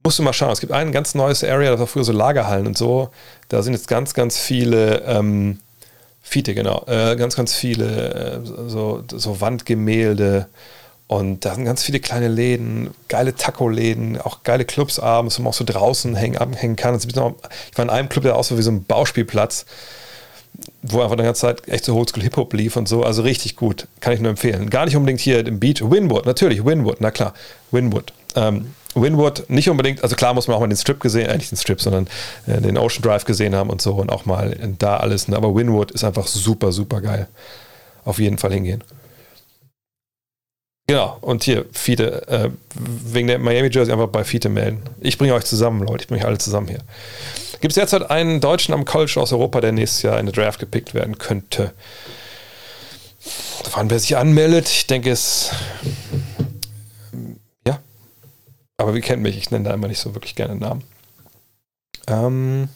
Musst du mal schauen. Es gibt ein ganz neues Area, das war früher so Lagerhallen und so. Da sind jetzt ganz, ganz viele ähm, Fiete, genau. Äh, ganz, ganz viele äh, so, so Wandgemälde Und da sind ganz viele kleine Läden, geile Taco-Läden, auch geile Clubs abends, wo man auch so draußen hängen, abhängen kann. Ich war in einem Club, der aussah wie so ein Bauspielplatz, wo einfach die ganze Zeit echt so Oldschool Hip-Hop lief und so. Also richtig gut. Kann ich nur empfehlen. Gar nicht unbedingt hier im Beach. Winwood, natürlich, Winwood, na klar. Winwood. Ähm, Winwood nicht unbedingt, also klar muss man auch mal den Strip gesehen, äh, nicht den Strip, sondern äh, den Ocean Drive gesehen haben und so und auch mal da alles. Ne? Aber Winwood ist einfach super, super geil. Auf jeden Fall hingehen. Genau, und hier, Fiete, äh, wegen der Miami Jersey einfach bei Fiete melden. Ich bringe euch zusammen, Leute, ich bringe euch alle zusammen hier. Gibt es derzeit einen Deutschen am College aus Europa, der nächstes Jahr in der Draft gepickt werden könnte? Wann wer sich anmeldet, ich denke es. Ja. Aber wie kennt mich, ich nenne da immer nicht so wirklich gerne Namen. Ähm.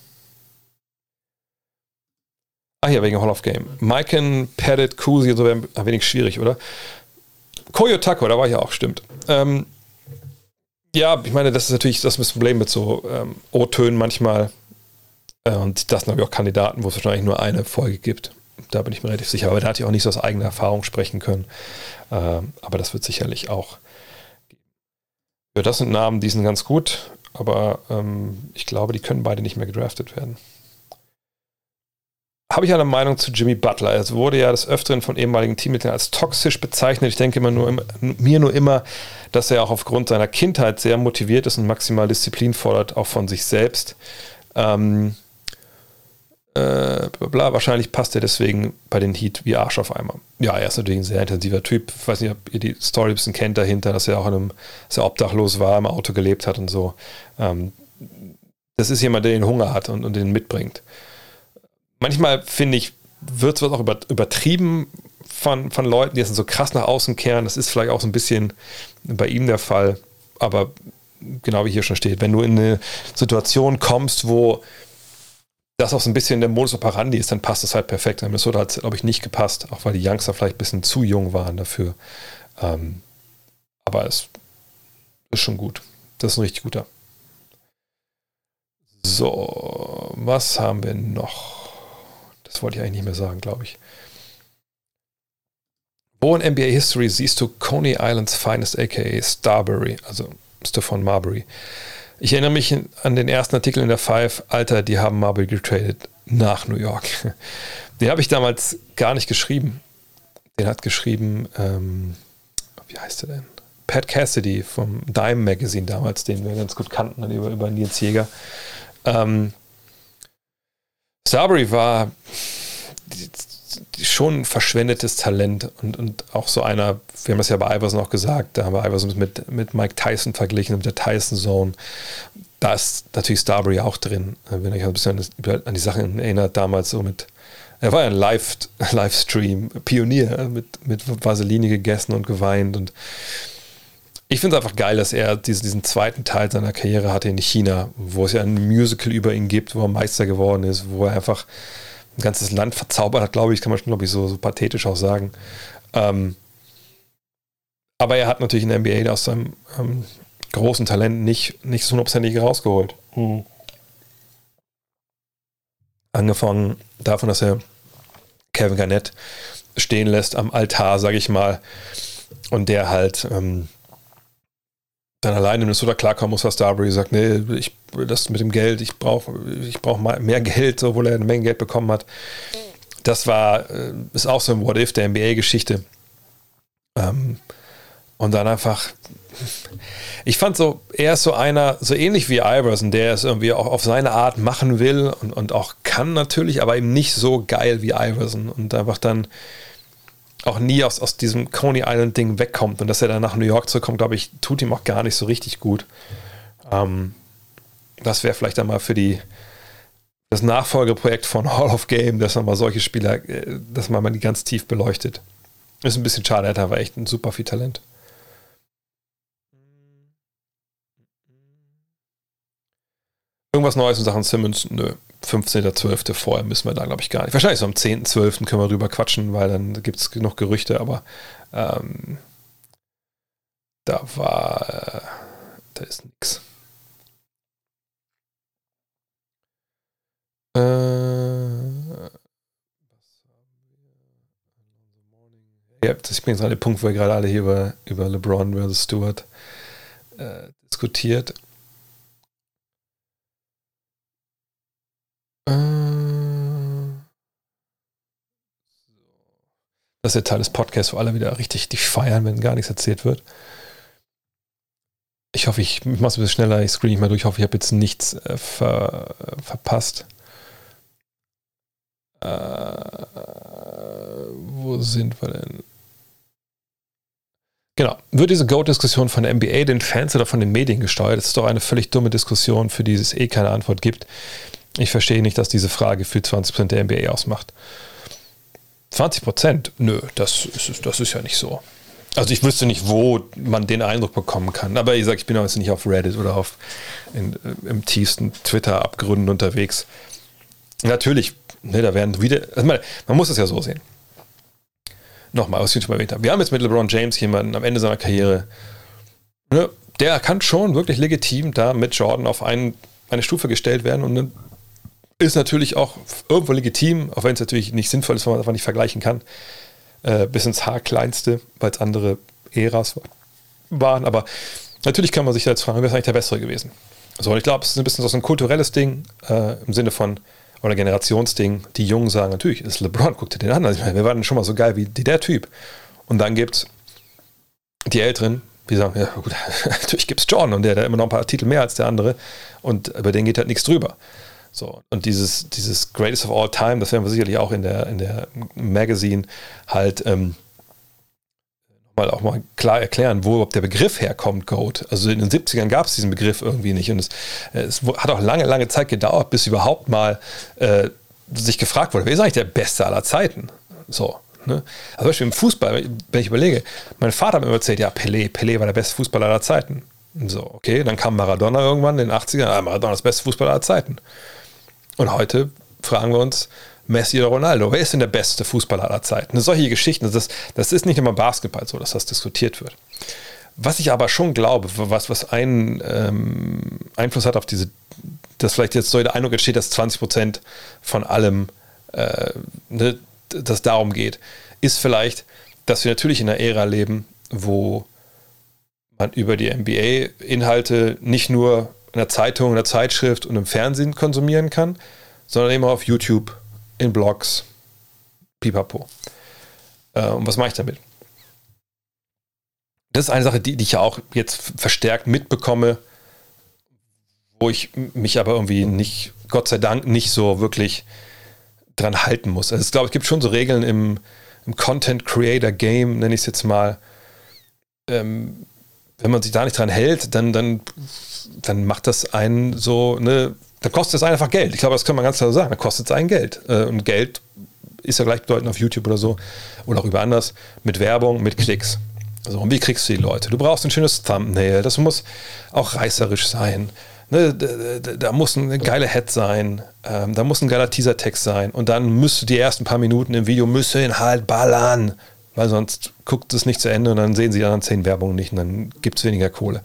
Ah, hier, wegen Hall of Game. Maiken, Pettit, Kusi und so wäre ein wenig schwierig, oder? Koyo Taco, da war ich ja auch, stimmt. Ähm, ja, ich meine, das ist natürlich das, Problem mit so ähm, O-Tönen manchmal. Äh, und das sind, ich, auch Kandidaten, wo es wahrscheinlich nur eine Folge gibt. Da bin ich mir relativ sicher. Aber da hatte ich auch nicht so aus eigener Erfahrung sprechen können. Ähm, aber das wird sicherlich auch. Ja, das sind Namen, die sind ganz gut. Aber ähm, ich glaube, die können beide nicht mehr gedraftet werden habe ich eine Meinung zu Jimmy Butler. Es wurde ja des Öfteren von ehemaligen Teammitgliedern als toxisch bezeichnet. Ich denke immer nur, mir nur immer, dass er auch aufgrund seiner Kindheit sehr motiviert ist und maximal Disziplin fordert, auch von sich selbst. Ähm, äh, bla, wahrscheinlich passt er deswegen bei den Heat wie Arsch auf einmal. Ja, er ist natürlich ein sehr intensiver Typ. Ich weiß nicht, ob ihr die Story ein bisschen kennt dahinter, dass er auch in einem, sehr obdachlos war, im Auto gelebt hat und so. Ähm, das ist jemand, der den Hunger hat und, und den mitbringt manchmal finde ich, wird es auch übertrieben von, von Leuten, die jetzt so krass nach außen kehren. Das ist vielleicht auch so ein bisschen bei ihm der Fall. Aber genau wie hier schon steht, wenn du in eine Situation kommst, wo das auch so ein bisschen der Modus operandi ist, dann passt das halt perfekt. In Minnesota hat es, glaube ich, nicht gepasst, auch weil die Youngster vielleicht ein bisschen zu jung waren dafür. Ähm, aber es ist schon gut. Das ist ein richtig guter. So, was haben wir noch? Das wollte ich eigentlich nicht mehr sagen, glaube ich. Wo in NBA History siehst du Coney Islands Finest, aka Starbury, also Stefan Marbury? Ich erinnere mich an den ersten Artikel in der Five, Alter, die haben Marbury getradet nach New York. Den habe ich damals gar nicht geschrieben. Den hat geschrieben, ähm, wie heißt er denn? Pat Cassidy vom Dime Magazine damals, den wir ganz gut kannten, über, über Nils Jäger. Ähm, Starbury war schon verschwendetes Talent und, und auch so einer, wir haben das ja bei Iverson auch gesagt, da haben wir Iverson mit, mit Mike Tyson verglichen, mit der Tyson Zone. Da ist natürlich Starbury auch drin, wenn ihr euch ein bisschen an die Sachen erinnert, damals so mit, er war ja ein Live, Livestream, Pionier, mit, mit Vaseline gegessen und geweint und ich finde es einfach geil, dass er diesen, diesen zweiten Teil seiner Karriere hatte in China, wo es ja ein Musical über ihn gibt, wo er Meister geworden ist, wo er einfach ein ganzes Land verzaubert hat, glaube ich, kann man schon, glaube ich, so, so pathetisch auch sagen. Ähm, aber er hat natürlich in der NBA aus seinem ähm, großen Talent nicht, nicht so hundertprozentig rausgeholt. Mhm. Angefangen davon, dass er Kevin Garnett stehen lässt am Altar, sage ich mal, und der halt ähm, dann alleine in Minnesota klarkommen muss, was Starbury sagt, nee, ich, das mit dem Geld, ich brauche ich brauch mehr Geld, obwohl er eine Menge Geld bekommen hat. Das war, äh, ist auch so ein What-If der NBA-Geschichte. Ähm, und dann einfach, ich fand so, er ist so einer, so ähnlich wie Iverson, der es irgendwie auch auf seine Art machen will und, und auch kann natürlich, aber eben nicht so geil wie Iverson und einfach dann auch nie aus, aus diesem Coney Island-Ding wegkommt und dass er dann nach New York zurückkommt, glaube ich, tut ihm auch gar nicht so richtig gut. Ähm, das wäre vielleicht einmal für die das Nachfolgeprojekt von Hall of Game, dass man mal solche Spieler, äh, dass man mal die ganz tief beleuchtet. Ist ein bisschen schade, er hat aber echt ein super viel Talent. Irgendwas Neues in Sachen Simmons? Nö. 15.12. vorher müssen wir da, glaube ich, gar nicht. Wahrscheinlich so am 10.12. können wir drüber quatschen, weil dann gibt es genug Gerüchte, aber ähm, da war, äh, da ist nichts. Äh, Ja, ich bin jetzt an dem Punkt, wo wir gerade alle hier über, über LeBron versus Stewart äh, diskutiert. Das ist der Teil des Podcasts, wo alle wieder richtig dich feiern, wenn gar nichts erzählt wird. Ich hoffe, ich, ich mache es ein bisschen schneller, ich screen nicht mal durch. Ich hoffe, ich habe jetzt nichts äh, ver, verpasst. Äh, wo sind wir denn? Genau. Wird diese Go-Diskussion von der NBA, den Fans oder von den Medien gesteuert? Das ist doch eine völlig dumme Diskussion, für die es eh keine Antwort gibt. Ich verstehe nicht, dass diese Frage für 20% der NBA ausmacht. 20%? Nö, das ist, das ist ja nicht so. Also ich wüsste nicht, wo man den Eindruck bekommen kann. Aber ich sage, ich bin jetzt nicht auf Reddit oder auf in, äh, im tiefsten Twitter-Abgründen unterwegs. Natürlich, ne, da werden wieder. Also man, man muss es ja so sehen. Nochmal, was ich schon erwähnt habe. Wir haben jetzt mit LeBron James jemanden am Ende seiner Karriere, ne, der kann schon wirklich legitim da mit Jordan auf einen, eine Stufe gestellt werden und ist natürlich auch irgendwo legitim, auch wenn es natürlich nicht sinnvoll ist, weil man einfach nicht vergleichen kann äh, bis ins Haarkleinste, weil es andere Äras waren. Aber natürlich kann man sich jetzt fragen, wer ist eigentlich der Bessere gewesen? So, und ich glaube, es ist ein bisschen so ein kulturelles Ding äh, im Sinne von, oder Generationsding. Die Jungen sagen, natürlich, ist LeBron, guck dir den an. Also, ich meine, wir waren schon mal so geil wie der Typ. Und dann gibt es die Älteren, die sagen, ja gut, natürlich gibt es John und der hat immer noch ein paar Titel mehr als der andere und über den geht halt nichts drüber. So, und dieses, dieses Greatest of All Time, das werden wir sicherlich auch in der, in der Magazine halt ähm, mal auch mal klar erklären, wo überhaupt der Begriff herkommt, Goat. Also in den 70ern gab es diesen Begriff irgendwie nicht. Und es, es, hat auch lange, lange Zeit gedauert, bis überhaupt mal äh, sich gefragt wurde, wer ist eigentlich der Beste aller Zeiten? So. Ne? Also zum Beispiel im Fußball, wenn ich überlege, mein Vater hat mir immer erzählt, ja, Pelé, Pelé war der beste Fußballer aller Zeiten. So, okay, dann kam Maradona irgendwann in den 80ern, ah, Maradona ist der beste Fußballer aller Zeiten. Und heute fragen wir uns, Messi oder Ronaldo, wer ist denn der beste Fußballer aller Zeiten? Solche Geschichten, das, das ist nicht immer Basketball so, dass das diskutiert wird. Was ich aber schon glaube, was, was einen ähm, Einfluss hat auf diese, dass vielleicht jetzt so der Eindruck entsteht, dass 20 Prozent von allem, äh, ne, dass darum geht, ist vielleicht, dass wir natürlich in einer Ära leben, wo man über die NBA-Inhalte nicht nur in der Zeitung, in der Zeitschrift und im Fernsehen konsumieren kann, sondern eben auch auf YouTube, in Blogs, pipapo. Äh, und was mache ich damit? Das ist eine Sache, die, die ich ja auch jetzt verstärkt mitbekomme, wo ich mich aber irgendwie nicht, Gott sei Dank, nicht so wirklich dran halten muss. Also ich glaube, es gibt schon so Regeln im, im Content Creator Game, nenne ich es jetzt mal. Ähm, wenn man sich da nicht dran hält, dann, dann dann macht das einen so, ne, dann kostet es einfach Geld. Ich glaube, das kann man ganz klar sagen. Dann kostet es einen Geld. Äh, und Geld ist ja gleichbedeutend auf YouTube oder so oder auch über anders mit Werbung, mit Klicks. So, und wie kriegst du die Leute? Du brauchst ein schönes Thumbnail, das muss auch reißerisch sein. Ne, da, da, muss eine geile Head sein, ähm, da muss ein geiler Teaser-Text sein und dann müsste die ersten paar Minuten im Video müssen halt ballern, weil sonst guckt es nicht zu Ende und dann sehen sie die anderen zehn Werbungen nicht und dann gibt es weniger Kohle.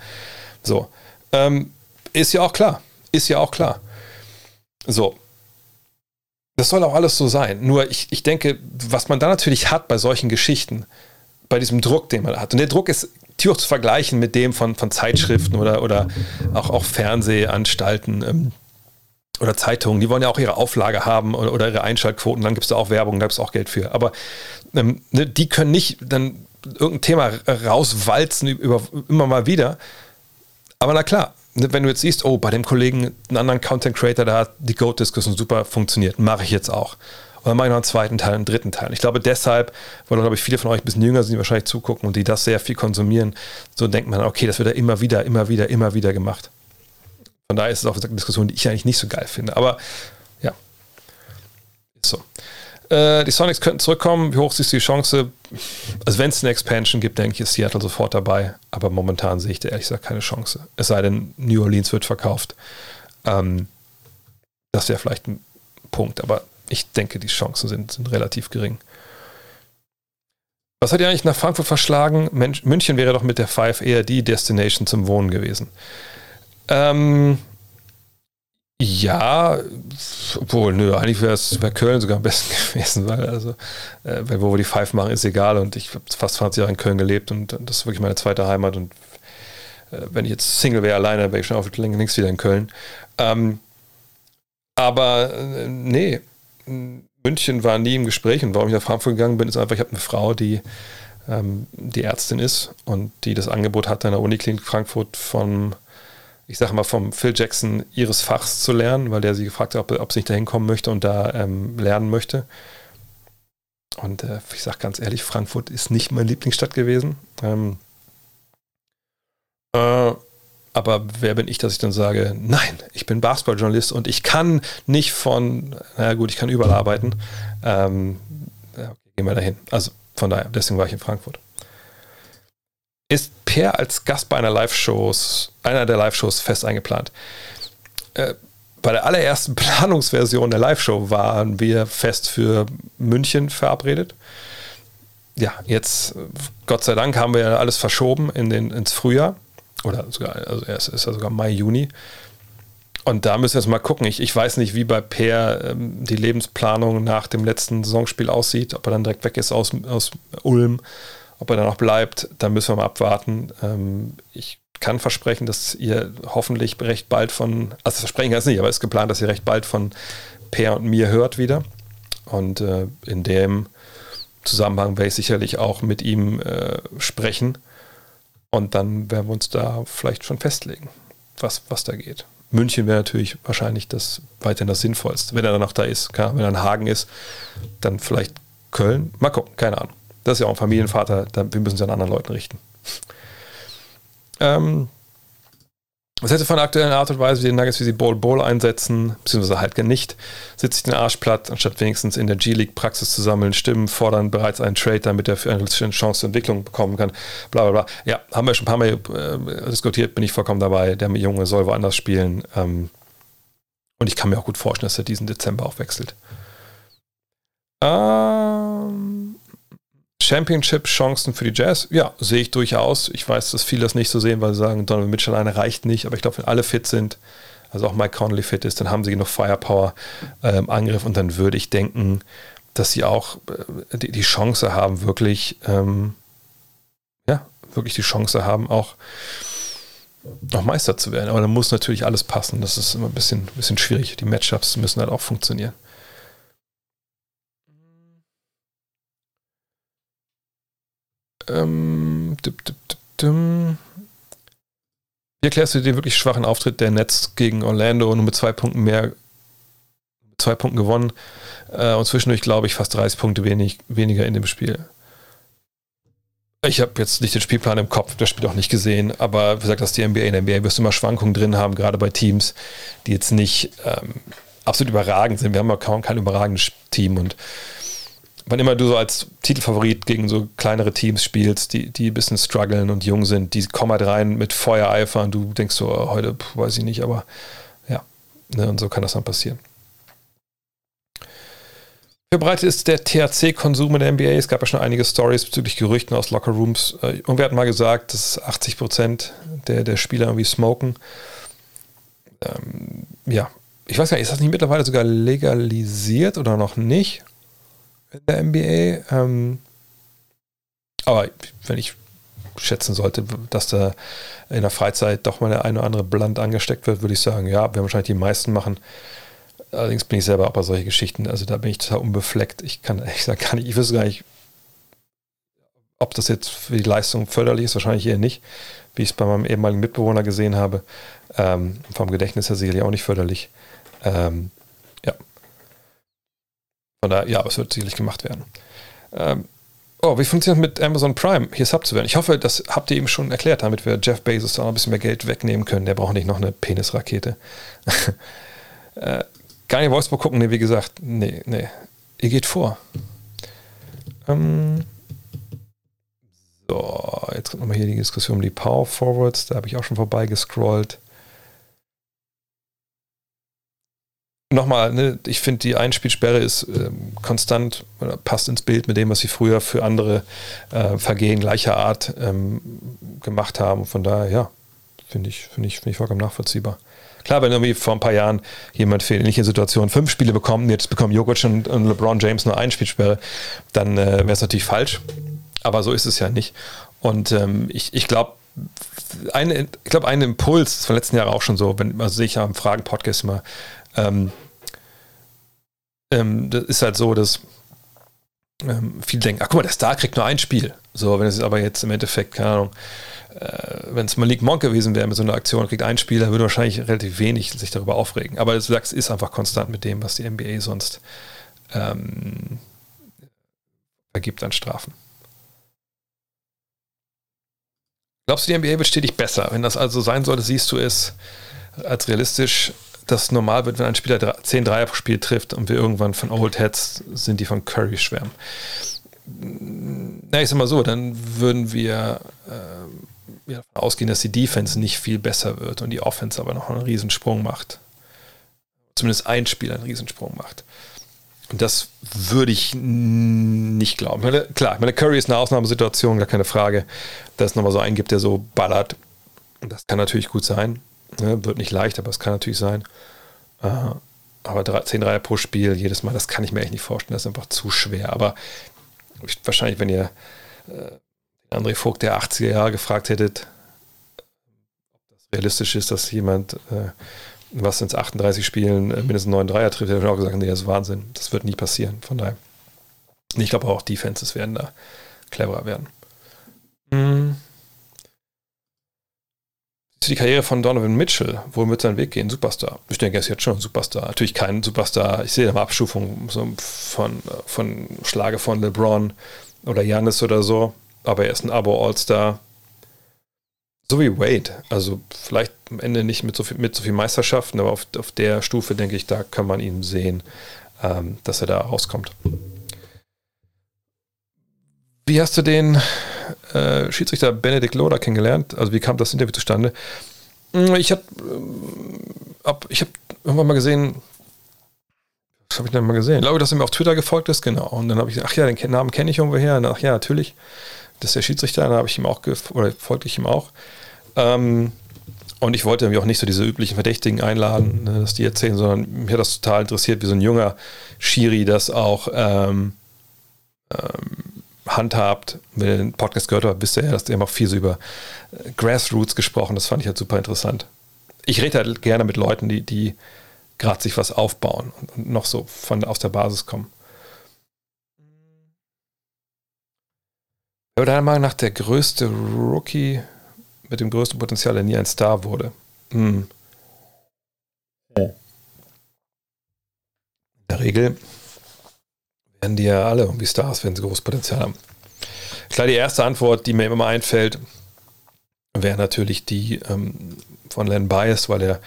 So, ähm, ist ja auch klar. Ist ja auch klar. So. Das soll auch alles so sein. Nur ich, ich denke, was man da natürlich hat bei solchen Geschichten, bei diesem Druck, den man hat, und der Druck ist auch zu vergleichen mit dem von, von Zeitschriften oder, oder auch, auch Fernsehanstalten ähm, oder Zeitungen, die wollen ja auch ihre Auflage haben oder, oder ihre Einschaltquoten, dann gibt es da auch Werbung, da gibt es auch Geld für. Aber ähm, ne, die können nicht dann irgendein Thema rauswalzen über, immer mal wieder, aber na klar, ne, wenn du jetzt siehst, oh, bei dem Kollegen, einen anderen Content Creator, da hat die Goat-Diskussion super funktioniert, mache ich jetzt auch. Und dann mache ich noch einen zweiten Teil, einen dritten Teil. Ich glaube deshalb, weil glaube ich viele von euch ein bisschen jünger sind, die wahrscheinlich zugucken und die das sehr viel konsumieren, so denkt man, okay, das wird ja immer wieder, immer wieder, immer wieder gemacht. Von daher ist es auch eine Diskussion, die ich eigentlich nicht so geil finde. Aber ja, ist so. Äh, die Sonics könnten zurückkommen. Wie hoch siehst du die Chance? Also, wenn es eine Expansion gibt, denke ich, ist Seattle sofort dabei. Aber momentan sehe ich da ehrlich gesagt keine Chance. Es sei denn, New Orleans wird verkauft. Ähm, das wäre vielleicht ein Punkt. Aber ich denke, die Chancen sind, sind relativ gering. Was hat ihr eigentlich nach Frankfurt verschlagen? München wäre doch mit der 5 eher die Destination zum Wohnen gewesen. Ähm, Ja, obwohl, nö, eigentlich wäre es wär Köln sogar am besten gewesen, weil also, äh, wo wir die Five machen, ist egal und ich habe fast 20 Jahre in Köln gelebt und das ist wirklich meine zweite Heimat und äh, wenn ich jetzt Single wäre, alleine, wäre ich schon auf links wieder in Köln. Ähm, aber äh, nee, München war nie im Gespräch und warum ich nach Frankfurt gegangen bin, ist einfach, ich habe eine Frau, die ähm, die Ärztin ist und die das Angebot hat, an der Uniklinik Frankfurt von, ich sage mal, vom Phil Jackson ihres Fachs zu lernen, weil der sie gefragt hat, ob, ob sie nicht dahin kommen möchte und da ähm, lernen möchte. Und äh, ich sage ganz ehrlich, Frankfurt ist nicht meine Lieblingsstadt gewesen. Ähm, äh, aber wer bin ich, dass ich dann sage, nein, ich bin Basketballjournalist und ich kann nicht von, naja gut, ich kann überall arbeiten. Ähm, ja, gehen wir dahin. Also von daher, deswegen war ich in Frankfurt. Ist Per als Gast bei einer Live-Shows, einer der Live-Shows fest eingeplant? Äh, bei der allerersten Planungsversion der Live-Show waren wir fest für München verabredet. Ja, jetzt, Gott sei Dank, haben wir alles verschoben in den, ins Frühjahr. Oder sogar, also es ist ja sogar Mai, Juni. Und da müssen wir jetzt mal gucken. Ich, ich weiß nicht, wie bei Per ähm, die Lebensplanung nach dem letzten Saisonspiel aussieht, ob er dann direkt weg ist aus, aus Ulm, ob er dann noch bleibt. Da müssen wir mal abwarten. Ähm, ich kann versprechen, dass ihr hoffentlich recht bald von, also versprechen kann es nicht, aber es ist geplant, dass ihr recht bald von Per und mir hört wieder. Und äh, in dem Zusammenhang werde ich sicherlich auch mit ihm äh, sprechen. Und dann werden wir uns da vielleicht schon festlegen, was, was da geht. München wäre natürlich wahrscheinlich das weiterhin das Sinnvollste, wenn er dann noch da ist. Klar, wenn er in Hagen ist, dann vielleicht Köln. Mal gucken, keine Ahnung. Das ist ja auch ein Familienvater, wir müssen es an anderen Leuten richten. Ähm, was hätte von der aktuellen Art und Weise, wie die Nuggets wie sie Ball Ball einsetzen, beziehungsweise halt nicht, sitzt sich den Arsch platt, anstatt wenigstens in der G-League Praxis zu sammeln, Stimmen, fordern bereits einen Trade, damit er für eine Chance zur Entwicklung bekommen kann, bla bla bla. Ja, haben wir schon ein paar Mal äh, diskutiert, bin ich vollkommen dabei. Der Junge soll woanders spielen. Ähm, und ich kann mir auch gut vorstellen, dass er diesen Dezember auch wechselt. Ähm, Championship-Chancen für die Jazz? Ja, sehe ich durchaus. Ich weiß, dass viele das nicht so sehen, weil sie sagen, Donovan Mitchell alleine reicht nicht. Aber ich glaube, wenn alle fit sind, also auch Mike Conley fit ist, dann haben sie genug Firepower äh, im Angriff und dann würde ich denken, dass sie auch äh, die, die, Chance haben, wirklich, ähm, ja, wirklich die Chance haben, auch noch Meister zu werden. Aber dann muss natürlich alles passen. Das ist immer ein bisschen, bisschen schwierig. Die Matchups müssen halt auch funktionieren. Ähm, Wie erklärst du den wirklich schwachen Auftritt der Nets gegen Orlando nur mit zwei Punkten mehr, zwei Punkten gewonnen äh, und zwischendurch, glaube ich, fast 30 Punkte wenig, weniger in dem Spiel? Ich habe jetzt nicht den Spielplan im Kopf, das Spiel auch nicht gesehen, aber wie gesagt, dass die NBA in der NBA wirst du immer Schwankungen drin haben, gerade bei Teams, die jetzt nicht ähm, absolut überragend sind. Wir haben ja kaum kein überragendes Team und wann immer du so als Titelfavorit gegen so kleinere Teams spielst, die, die ein bisschen strugglen und jung sind, die kommen halt rein mit Feuereifer und du denkst so, oh, heute pf, weiß ich nicht, aber ja, ne, und so kann das dann passieren. Wie verbreitet ist der THC-Konsum in der NBA? Es gab ja schon einige Stories bezüglich Gerüchten aus Lockerrooms. Äh, und wir hatten mal gesagt, dass 80 Prozent der, der Spieler irgendwie smoken. Ähm, ja, ich weiß gar nicht, ist das nicht mittlerweile sogar legalisiert oder noch nicht? In der NBA. Ähm, aber wenn ich schätzen sollte, dass da in der Freizeit doch mal der eine oder andere Blunt angesteckt wird, würde ich sagen, ja, werden wahrscheinlich die meisten machen. Allerdings bin ich selber auch bei solchen Geschichten, also da bin ich total unbefleckt. Ich kann ehrlich gesagt gar nicht, ich wüsste gar nicht, ob das jetzt für die Leistung förderlich ist, wahrscheinlich eher nicht, wie ich es bei meinem ehemaligen Mitbewohner gesehen habe. Ähm, vom Gedächtnis her sicherlich auch nicht förderlich. Ähm, von daher, ja, es wird sicherlich gemacht werden. Ähm, oh, wie funktioniert das mit Amazon Prime, hier Sub zu werden? Ich hoffe, das habt ihr eben schon erklärt, damit wir Jeff Bezos da noch ein bisschen mehr Geld wegnehmen können. Der braucht nicht noch eine Penisrakete. äh, gar nicht Wolfsburg gucken, nee, wie gesagt, nee, nee. Ihr geht vor. Ähm, so, jetzt kommt nochmal hier die Diskussion um die Power Forwards. Da habe ich auch schon vorbei nochmal, ne, ich finde, die Einspielsperre ist ähm, konstant oder passt ins Bild mit dem, was sie früher für andere äh, Vergehen gleicher Art ähm, gemacht haben. Von daher, ja, finde ich, finde ich, finde ich vollkommen nachvollziehbar. Klar, wenn irgendwie vor ein paar Jahren jemand für ähnliche Situationen fünf Spiele bekommt, jetzt bekommen Jokic und, und LeBron James nur ein Spielsperre, dann äh, wäre es natürlich falsch. Aber so ist es ja nicht. Und ähm, ich, ich glaube, eine, ich glaube, ein Impuls, das war letzten Jahre auch schon so, wenn, also sehe ich ja im Fragen-Podcast immer, ähm, ähm, das ist halt so, dass ähm, viele denken, ach guck mal, der Star kriegt nur ein Spiel. So, wenn es aber jetzt im Endeffekt, keine Ahnung, äh, wenn es Malik Monk gewesen wäre mit so einer Aktion, kriegt ein Spieler, würde wahrscheinlich relativ wenig sich darüber aufregen. Aber das ist einfach konstant mit dem, was die NBA sonst ähm, vergibt an Strafen. Glaubst du, die NBA wird stetig besser? Wenn das also sein sollte, siehst du es als realistisch, dass normal wird, wenn ein Spieler 10 Dreier pro Spiel trifft und wir irgendwann von Old Heads sind, die von Curry schwärmen. Na, ich sag mal so, dann würden wir äh, ja, ausgehen, dass die Defense nicht viel besser wird und die Offense aber noch einen Riesensprung macht. Zumindest ein Spiel einen Riesensprung macht. Und das würde ich nicht glauben. Meine, klar, meine Curry ist eine Ausnahmesituation, gar keine Frage, dass es nochmal so einen gibt, der so ballert. Und das kann natürlich gut sein. Ne? Wird nicht leicht, aber es kann natürlich sein. Äh, aber 10 Dreier pro Spiel jedes Mal, das kann ich mir echt nicht vorstellen. Das ist einfach zu schwer. Aber wahrscheinlich, wenn ihr äh, André Vogt der 80er Jahre gefragt hättet, ob das realistisch ist, dass jemand äh, was sind 38 Spielen äh, mindestens 9 Dreier trifft, hätte ich auch gesagt, nee, das ist Wahnsinn. Das wird nie passieren. Von daher. Ich glaube auch Defenses werden da cleverer werden. Mhm. Die Karriere von Donovan Mitchell, wo wird sein Weg gehen? Superstar. Ich denke, er ist jetzt schon ein Superstar. Natürlich kein Superstar. Ich sehe da mal Abstufung von, von Schlage von LeBron oder Janis oder so. Aber er ist ein Abo-All-Star. So wie Wade. Also vielleicht am Ende nicht mit so viel, mit so viel Meisterschaften, aber auf, auf der Stufe, denke ich, da kann man ihn sehen, ähm, dass er da rauskommt. Wie hast du den äh, Schiedsrichter Benedikt Loder kennengelernt? Also wie kam das Interview zustande? Hm, ich habe äh, ich hab irgendwann mal gesehen, was habe ich denn mal gesehen? Ich glaube, dass er mir auf Twitter gefolgt ist, genau. Und dann habe ich gesagt, ach ja, den Namen kenne ich irgendwo her. ach ja, natürlich. Das ist der Schiedsrichter, dann habe ich ihm auch, oder folgte ich ihm auch. Ähm, und ich wollte nämlich auch nicht so diese üblichen Verdächtigen einladen, ne, dass die erzählen, sondern mich hat das total interessiert, wie so ein junger Schiri das auch ähm, ähm, handhabt. Wenn ihr den Podcast gehört habt, wisst ihr ja, dass haben auch viel so über äh, Grassroots gesprochen. Das fand ich halt super interessant. Ich rede halt gerne mit Leuten, die, die gerade sich was aufbauen und noch so von aus der Basis kommen. Wer deiner Meinung nach der größte Rookie mit dem größten Potenzial, der nie ein Star wurde. Hm. In der Regel werden die ja alle irgendwie Stars, wenn sie großes Potenzial haben. Klar, die erste Antwort, die mir immer einfällt, wäre natürlich die ähm, von Len Bias, weil er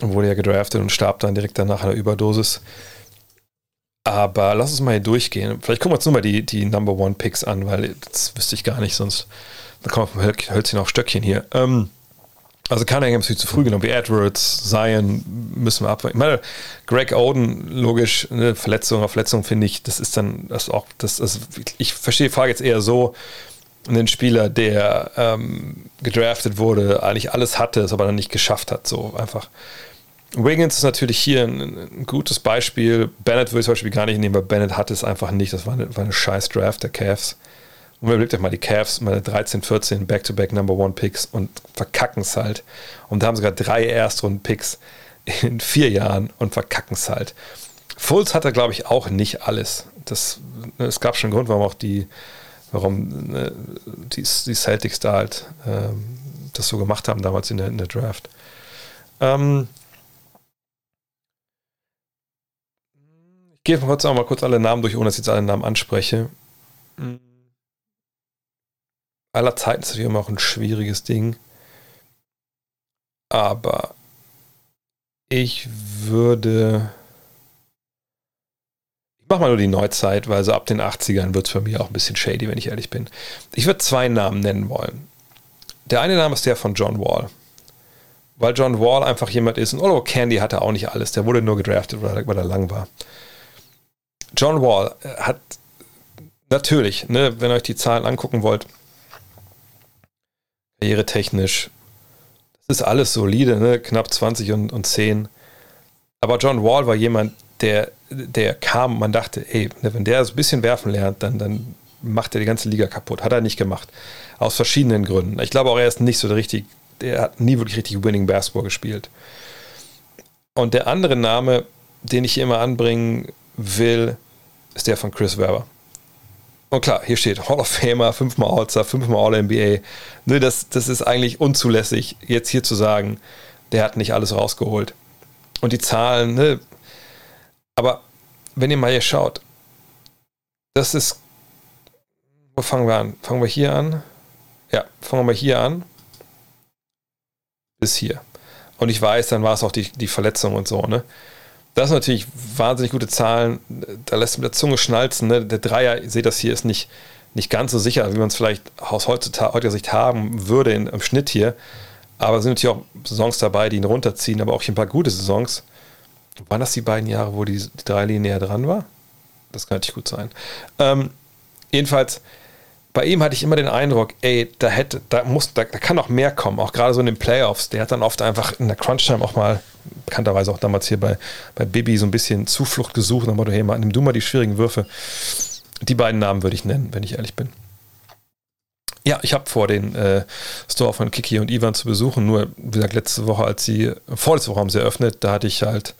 wurde ja gedraftet und starb dann direkt danach einer Überdosis. Aber lass uns mal hier durchgehen. Vielleicht gucken wir uns nur mal die, die Number One Picks an, weil das wüsste ich gar nicht, sonst da kommen wir Hölzchen auf Stöckchen hier. Ähm, also Cunningham ist viel zu früh genommen, wie Edwards, Zion müssen wir abwarten. Ich meine, Greg Oden, logisch, eine Verletzung auf Verletzung finde ich, das ist dann das auch, das, also ich verstehe die Frage jetzt eher so, einen Spieler, der ähm, gedraftet wurde, eigentlich alles hatte, es aber dann nicht geschafft hat, so einfach. Wiggins ist natürlich hier ein, ein gutes Beispiel. Bennett würde ich zum Beispiel gar nicht nehmen, weil Bennett hatte es einfach nicht. Das war eine, war eine scheiß Draft der Cavs. Und überlegt euch mal, die Cavs, meine 13, 14 Back-to-Back Number One Picks und verkacken es halt. Und da haben sogar drei Erstrunden-Picks in vier Jahren und verkacken es halt. Fulls hatte, glaube ich, auch nicht alles. Das, ne, es gab schon einen Grund, warum auch die, warum ne, die, die, Celtics da halt ähm, das so gemacht haben damals in der, in der Draft. Ähm, ich gehe kurz auch mal kurz alle Namen durch, ohne dass ich jetzt alle Namen anspreche. Mhm aller Zeiten ist natürlich immer auch ein schwieriges Ding. Aber ich würde. Ich mache mal nur die Neuzeit, weil so ab den 80ern wird es für mich auch ein bisschen shady, wenn ich ehrlich bin. Ich würde zwei Namen nennen wollen. Der eine Name ist der von John Wall. Weil John Wall einfach jemand ist, und Oliver Candy hatte auch nicht alles, der wurde nur gedraftet, weil er, lang war. John Wall hat natürlich, ne, wenn ihr euch die Zahlen angucken wollt, karrieretechnisch Das ist alles solide, ne? knapp 20 und, und 10. Aber John Wall war jemand, der, der kam, man dachte, ey, ne, wenn der so ein bisschen werfen lernt, dann, dann macht er die ganze Liga kaputt. Hat er nicht gemacht. Aus verschiedenen Gründen. Ich glaube auch, er ist nicht so richtig, der hat nie wirklich richtig Winning Basketball gespielt. Und der andere Name, den ich hier immer anbringen will, ist der von Chris Webber. Und klar, hier steht Hall of Famer, fünfmal All-Star, fünfmal All-NBA. Ne, das, das ist eigentlich unzulässig, jetzt hier zu sagen, der hat nicht alles rausgeholt. Und die Zahlen, ne? Aber wenn ihr mal hier schaut, das ist. Wo fangen wir an? Fangen wir hier an? Ja, fangen wir hier an. Bis hier. Und ich weiß, dann war es auch die, die Verletzung und so, ne? Das sind natürlich wahnsinnig gute Zahlen. Da lässt mit der Zunge schnalzen. Ne? Der Dreier, ihr seht das hier, ist nicht, nicht ganz so sicher, wie man es vielleicht aus heutiger Sicht haben würde in, im Schnitt hier. Aber es sind natürlich auch Saisons dabei, die ihn runterziehen, aber auch hier ein paar gute Saisons. Waren das die beiden Jahre, wo die, die Dreilinie näher dran war? Das kann natürlich gut sein. Ähm, jedenfalls, bei ihm hatte ich immer den Eindruck, ey, da hätte, da muss, da, da kann noch mehr kommen, auch gerade so in den Playoffs. Der hat dann oft einfach in der Crunch-Time auch mal, bekannterweise auch damals hier bei, bei Bibi, so ein bisschen Zuflucht gesucht, dann Motto, hey, nimm du mal die schwierigen Würfe. Die beiden Namen würde ich nennen, wenn ich ehrlich bin. Ja, ich habe vor, den äh, Store von Kiki und Ivan zu besuchen. Nur, wie gesagt, letzte Woche, als sie, vorletzte Woche haben sie eröffnet, da hatte ich halt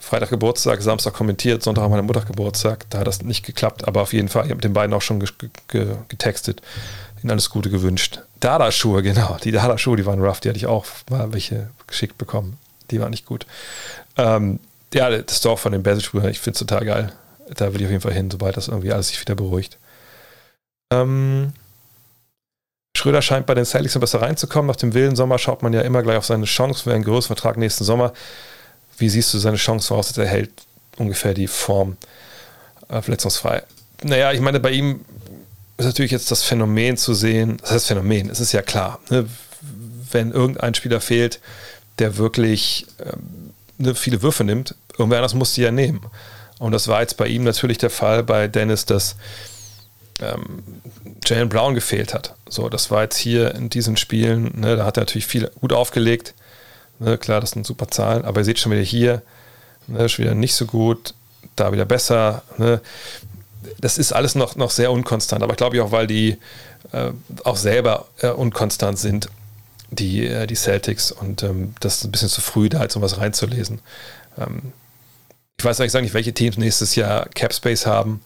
Freitag Geburtstag, Samstag kommentiert, Sonntag haben meine Mutter Geburtstag. Da hat das nicht geklappt, aber auf jeden Fall, ich habe den beiden auch schon getextet, ihnen alles Gute gewünscht. Dada-Schuhe, genau. Die Dada-Schuhe, die waren rough, die hatte ich auch mal welche geschickt bekommen. Die waren nicht gut. Ähm, ja, das Store von den Basic-Brüdern, ich finde es total geil. Da will ich auf jeden Fall hin, sobald das irgendwie alles sich wieder beruhigt. Ähm, Schröder scheint bei den Celtics besser reinzukommen. Nach dem wilden Sommer schaut man ja immer gleich auf seine Chance für einen größeren Vertrag nächsten Sommer. Wie siehst du seine Chance voraus, er hält ungefähr die Form äh, verletzungsfrei? Naja, ich meine, bei ihm ist natürlich jetzt das Phänomen zu sehen. Das heißt Phänomen, es ist ja klar. Ne? Wenn irgendein Spieler fehlt, der wirklich ähm, ne, viele Würfe nimmt, irgendwer anders muss die ja nehmen. Und das war jetzt bei ihm natürlich der Fall bei Dennis, dass ähm, Jalen Brown gefehlt hat. So, das war jetzt hier in diesen Spielen, ne, da hat er natürlich viel gut aufgelegt. Ne, klar, das sind super Zahlen, aber ihr seht schon wieder hier, ne, schon wieder nicht so gut, da wieder besser. Ne. Das ist alles noch, noch sehr unkonstant, aber ich glaube auch, weil die äh, auch selber äh, unkonstant sind, die, äh, die Celtics, und ähm, das ist ein bisschen zu früh, da jetzt um was reinzulesen. Ähm, ich weiß eigentlich nicht, welche Teams nächstes Jahr Cap Space haben.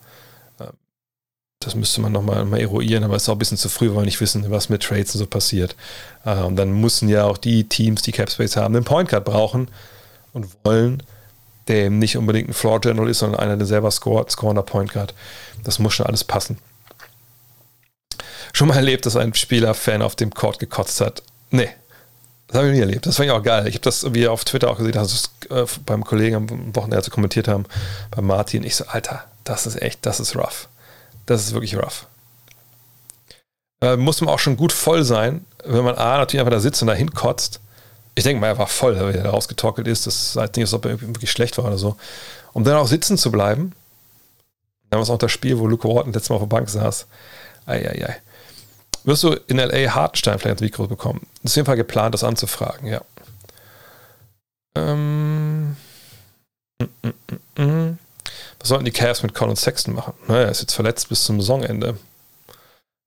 Das müsste man nochmal mal eruieren, aber es ist auch ein bisschen zu früh, weil wir nicht wissen, was mit Trades und so passiert. Äh, und dann müssen ja auch die Teams, die Capspace haben, einen Point Guard brauchen und wollen, der eben nicht unbedingt ein Floor General ist, sondern einer, der selber scoret, scorender Point Guard. Das muss schon alles passen. Schon mal erlebt, dass ein Spieler-Fan auf dem Court gekotzt hat? Nee, das habe ich nie erlebt. Das fand ich auch geil. Ich habe das irgendwie auf Twitter auch gesehen, äh, beim Kollegen am Wochenende kommentiert haben, bei Martin. Ich so, Alter, das ist echt, das ist rough. Das ist wirklich rough. Äh, muss man auch schon gut voll sein, wenn man A, natürlich einfach da sitzt und da hinkotzt. Ich denke mal, er war voll, weil er da rausgetorkelt ist. Das halt nicht, als ob er wirklich schlecht war oder so. Um dann auch sitzen zu bleiben. Es auch das Spiel, wo Luke Walton letztes Mal auf der Bank saß. Eieiei. Wirst du in L.A. Hartenstein vielleicht ins Mikro bekommen? Das ist auf jeden Fall geplant, das anzufragen, ja. Ähm. Mm, mm, mm, was sollten die Cavs mit Colin Sexton machen? Naja, er ist jetzt verletzt bis zum Saisonende.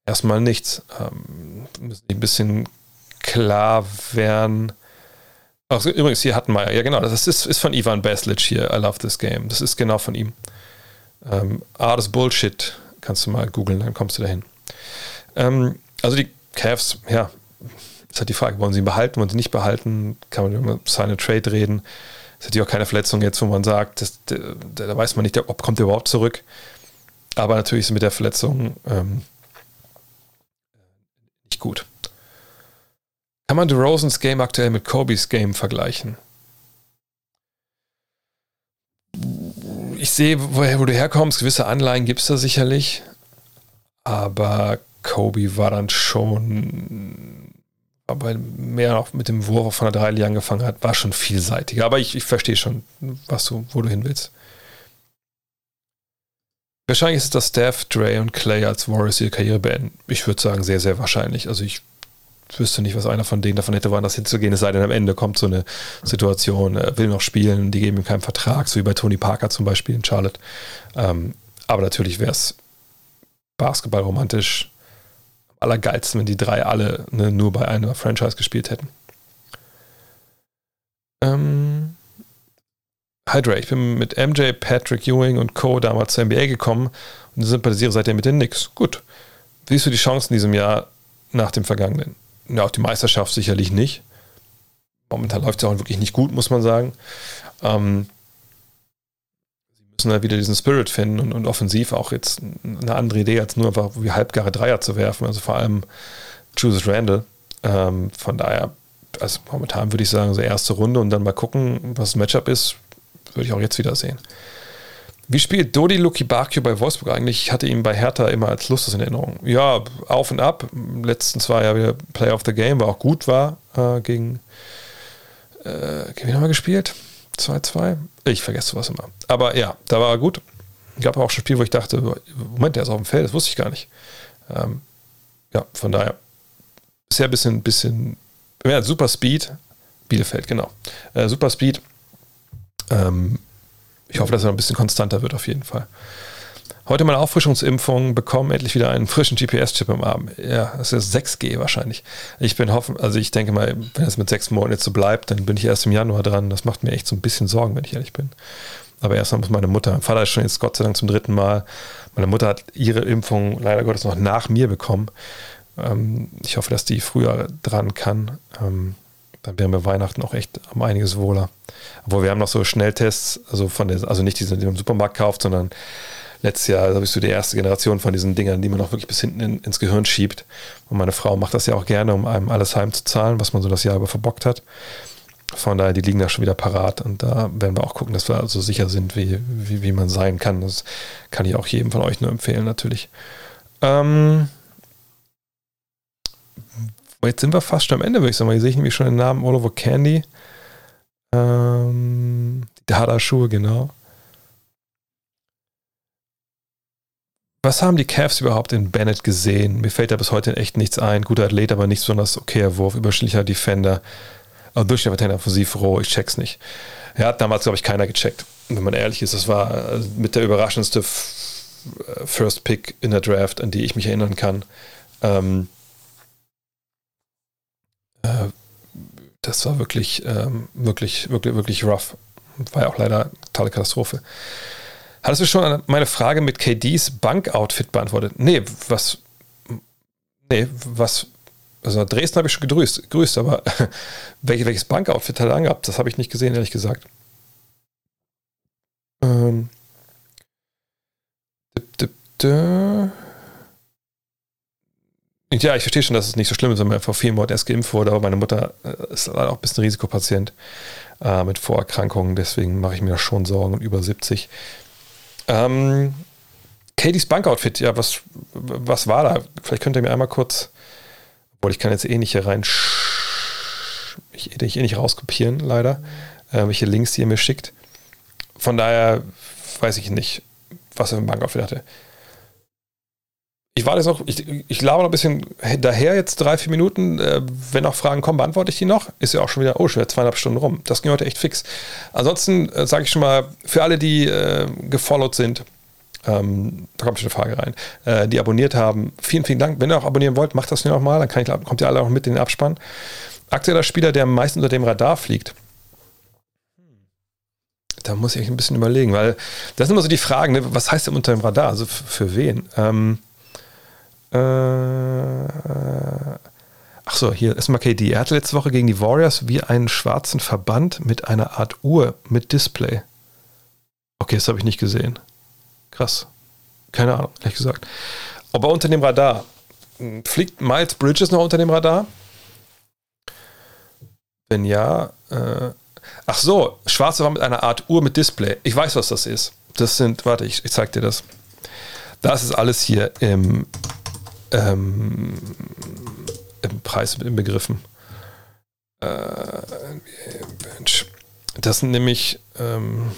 Erstmal nichts. Ähm, müssen ein bisschen klar werden. Ach, übrigens, hier hatten wir ja genau, das ist, ist von Ivan Baslic hier, I love this game. Das ist genau von ihm. Ähm, Art is Bullshit, kannst du mal googeln, dann kommst du dahin. Ähm, also die Cavs, ja, ist halt die Frage, wollen sie ihn behalten, wollen sie nicht behalten? Kann man über seine Trade reden? Ist natürlich auch keine Verletzung jetzt, wo man sagt, das, da, da, weiß man nicht, ob kommt er überhaupt zurück. Aber natürlich ist mit der Verletzung ähm, nicht gut. Kann man DeRozans Game aktuell mit Kobe's Game vergleichen? Ich sehe, woher wo du herkommst, gewisse Anleihen gibt es da sicherlich. Aber Kobe war dann schon aber mehr noch mit dem Wurf von der Dreilinie angefangen hat, war schon vielseitiger. Aber ich, ich verstehe schon, was du, wo du hin willst. Wahrscheinlich ist es, dass Steph, Dre und Clay als Warriors ihre Karriere beenden. Ich würde sagen, sehr, sehr wahrscheinlich. Also ich wüsste nicht, was einer von denen davon hätte, woanders hinzugehen, es sei denn, am Ende kommt so eine Situation, er will noch spielen, die geben ihm keinen Vertrag, so wie bei Tony Parker zum Beispiel in Charlotte. Ähm, aber natürlich wäre es basketballromantisch allergeilsten, wenn die drei alle ne, nur bei einer Franchise gespielt hätten. Ähm, Hi Dre, ich bin mit MJ, Patrick Ewing und Co. damals zur NBA gekommen und sympathisiere seitdem mit den Knicks. Gut. Wie siehst du die Chancen in diesem Jahr nach dem vergangenen? Ja, auch die Meisterschaft sicherlich nicht. Momentan läuft es auch wirklich nicht gut, muss man sagen. Ähm, müssen halt wieder diesen Spirit finden und, und, offensiv auch jetzt eine andere Idee, als nur einfach wie halbgare Dreier zu werfen. Also vor allem Julius Randall. Ähm, von daher, also momentan würde ich sagen, so erste Runde und dann mal gucken, was das Matchup ist. Würde ich auch jetzt wieder sehen. Wie spielt Dodi Luki Bakio bei Wolfsburg eigentlich? Ich hatte ihn bei Hertha immer als Lustes in Erinnerung. Ja, auf und ab. Letzten zwei Jahre wieder Player of the Game, war auch gut war äh, gegen. Äh, gegen haben wir gespielt? 2-2? Ich vergesse sowas immer. Aber ja, da war er gut. Gab auch schon ein Spiel, wo ich dachte, Moment, der ist auf dem Feld, das wusste ich gar nicht. Ähm, ja, von daher ja ein bisschen, bisschen ja, super Speed. Bielefeld, genau. Äh, super Speed. Ähm, ich hoffe, dass er ein bisschen konstanter wird auf jeden Fall. Heute meine Auffrischungsimpfung bekommen, endlich wieder einen frischen GPS-Chip im Arm. Ja, das ist 6G wahrscheinlich. Ich bin hoffen, also ich denke mal, wenn es mit sechs Monaten jetzt so bleibt, dann bin ich erst im Januar dran. Das macht mir echt so ein bisschen Sorgen, wenn ich ehrlich bin. Aber erstmal muss meine Mutter, mein Vater ist schon jetzt Gott sei Dank zum dritten Mal. Meine Mutter hat ihre Impfung leider Gottes noch nach mir bekommen. Ähm, ich hoffe, dass die früher dran kann. Ähm, dann wären wir Weihnachten auch echt um einiges wohler. Obwohl wir haben noch so Schnelltests, also von der, also nicht diese, die man im Supermarkt kauft, sondern letztes Jahr habe ich so die erste Generation von diesen Dingern, die man auch wirklich bis hinten in, ins Gehirn schiebt. Und meine Frau macht das ja auch gerne, um einem alles heimzuzahlen, was man so das Jahr über verbockt hat. Von daher, die liegen da schon wieder parat und da werden wir auch gucken, dass wir also sicher sind, wie, wie, wie man sein kann. Das kann ich auch jedem von euch nur empfehlen, natürlich. Ähm, Jetzt sind wir fast schon am Ende, würde ich sagen. Hier sehe ich nämlich schon den Namen Oliver Candy. Ähm, die Dada-Schuhe, genau. Was haben die Cavs überhaupt in Bennett gesehen? Mir fällt da bis heute echt nichts ein. Guter Athlet, aber nicht besonders okayer Wurf, überschnittlicher Defender. Aber durchschnittlicher offensiv roh, ich check's nicht. Er hat damals, glaube ich, keiner gecheckt. Wenn man ehrlich ist, das war äh, mit der überraschendste First Pick in der Draft, an die ich mich erinnern kann. Ähm, äh, das war wirklich, ähm, wirklich, wirklich, wirklich rough. War ja auch leider eine totale Katastrophe. Hattest du schon meine Frage mit KDs Bankoutfit beantwortet? Nee, was. Nee, was. Also Dresden habe ich schon gegrüßt, gegrüßt aber welches, Bankoutfit hat er angehabt? Das habe ich nicht gesehen, ehrlich gesagt. Ähm. Dip, dip. Ja, ich verstehe schon, dass es nicht so schlimm ist, wenn man vor vier Monaten erst geimpft wurde, aber meine Mutter äh, ist auch ein bisschen Risikopatient äh, mit Vorerkrankungen, deswegen mache ich mir da schon Sorgen über 70. Ähm, Katie's Bankoutfit, ja, was, was war da? Vielleicht könnt ihr mir einmal kurz, obwohl ich kann jetzt eh nicht hier rein, ich, ich eh nicht rauskopieren, leider, äh, welche Links die ihr mir schickt. Von daher weiß ich nicht, was er im Bankoutfit hatte ich warte jetzt noch, ich, ich laber noch ein bisschen daher, jetzt drei, vier Minuten. Äh, wenn noch Fragen kommen, beantworte ich die noch. Ist ja auch schon wieder, oh, schon wieder zweieinhalb Stunden rum. Das ging heute echt fix. Ansonsten äh, sage ich schon mal, für alle, die äh, gefollowt sind, ähm, da kommt schon eine Frage rein, äh, die abonniert haben, vielen, vielen Dank. Wenn ihr auch abonnieren wollt, macht das noch mal, dann kann ich, kommt ihr alle auch mit in den Abspann. Aktueller Spieler, der am meisten unter dem Radar fliegt. Da muss ich ein bisschen überlegen, weil das sind immer so die Fragen, ne? was heißt denn unter dem Radar? Also für wen? Ähm, äh, ach so, hier ist mal KD. Er hatte letzte Woche gegen die Warriors wie einen schwarzen Verband mit einer Art Uhr mit Display. Okay, das habe ich nicht gesehen. Krass. Keine Ahnung, ehrlich gesagt. Aber unter dem Radar. Fliegt Miles Bridges noch unter dem Radar? Wenn ja, äh, ach so, schwarze Wand mit einer Art Uhr mit Display. Ich weiß, was das ist. Das sind, warte, ich, ich zeig dir das. Das ist alles hier im ähm, im Preis inbegriffen. Äh, das sind nämlich, ähm,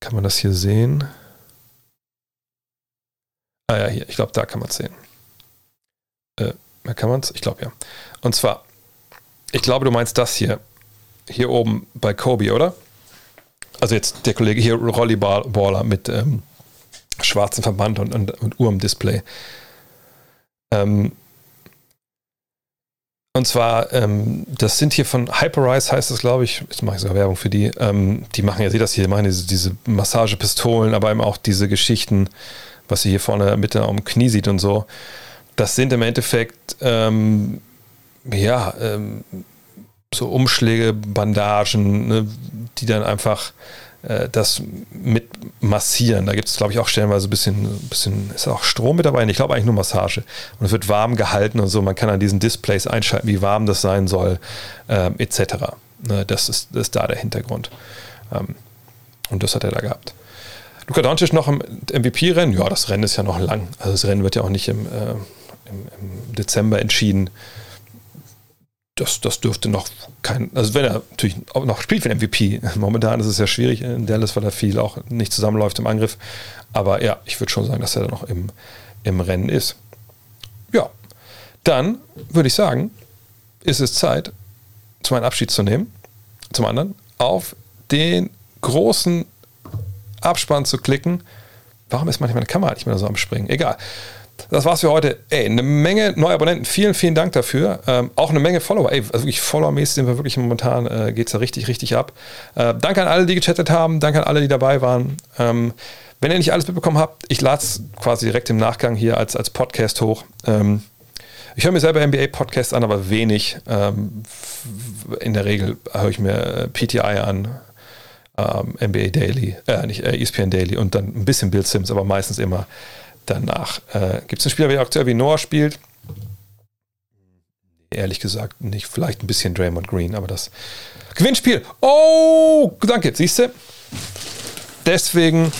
kann man das hier sehen? Ah ja, hier, ich glaube, da kann man es sehen. Äh, kann man es? Ich glaube ja. Und zwar, ich glaube, du meinst das hier. Hier oben bei Kobe, oder? Also jetzt der Kollege hier, Rollyballer mit ähm, schwarzem Verband und, und, und Uhr im Display. Ähm, und zwar, ähm, das sind hier von Hyperize, heißt das, glaube ich. Jetzt mache ich sogar Werbung für die. Ähm, die machen ja, seht das hier, machen diese, diese Massagepistolen, aber eben auch diese Geschichten, was ihr hier vorne Mitte am Knie sieht und so. Das sind im Endeffekt, ähm, ja, ähm, so Umschläge, Bandagen, ne, die dann einfach äh, das mit massieren. Da gibt es, glaube ich, auch stellenweise ein bisschen, bisschen, ist auch Strom mit dabei? Ich glaube eigentlich nur Massage. Und es wird warm gehalten und so. Man kann an diesen Displays einschalten, wie warm das sein soll, äh, etc. Ne, das, ist, das ist da der Hintergrund. Ähm, und das hat er da gehabt. Luka Doncic noch im MVP-Rennen? Ja, das Rennen ist ja noch lang. Also das Rennen wird ja auch nicht im, äh, im, im Dezember entschieden das, das dürfte noch kein, also wenn er natürlich noch spielt für den MVP, momentan ist es ja schwierig in Dallas, weil er viel auch nicht zusammenläuft im Angriff, aber ja, ich würde schon sagen, dass er da noch im, im Rennen ist. Ja, dann würde ich sagen, ist es Zeit, zu meinem Abschied zu nehmen, zum anderen auf den großen Abspann zu klicken. Warum ist manchmal meine Kamera nicht mehr so am Springen? Egal. Das war's für heute. Ey, eine Menge neue Abonnenten. Vielen, vielen Dank dafür. Ähm, auch eine Menge Follower. Ey, also wirklich Follower-mäßig sind wir wirklich momentan, äh, geht's da richtig, richtig ab. Äh, danke an alle, die gechattet haben. Danke an alle, die dabei waren. Ähm, wenn ihr nicht alles mitbekommen habt, ich lade es quasi direkt im Nachgang hier als, als Podcast hoch. Ähm, ich höre mir selber NBA-Podcasts an, aber wenig. Ähm, in der Regel höre ich mir äh, PTI an, ähm, NBA Daily, äh, nicht äh, ESPN Daily und dann ein bisschen Bill Sims, aber meistens immer Danach äh, gibt es einen Spieler, der aktuell wie Noah spielt. Ehrlich gesagt, nicht. Vielleicht ein bisschen Draymond Green, aber das Gewinnspiel. Oh, danke. Siehst du? Deswegen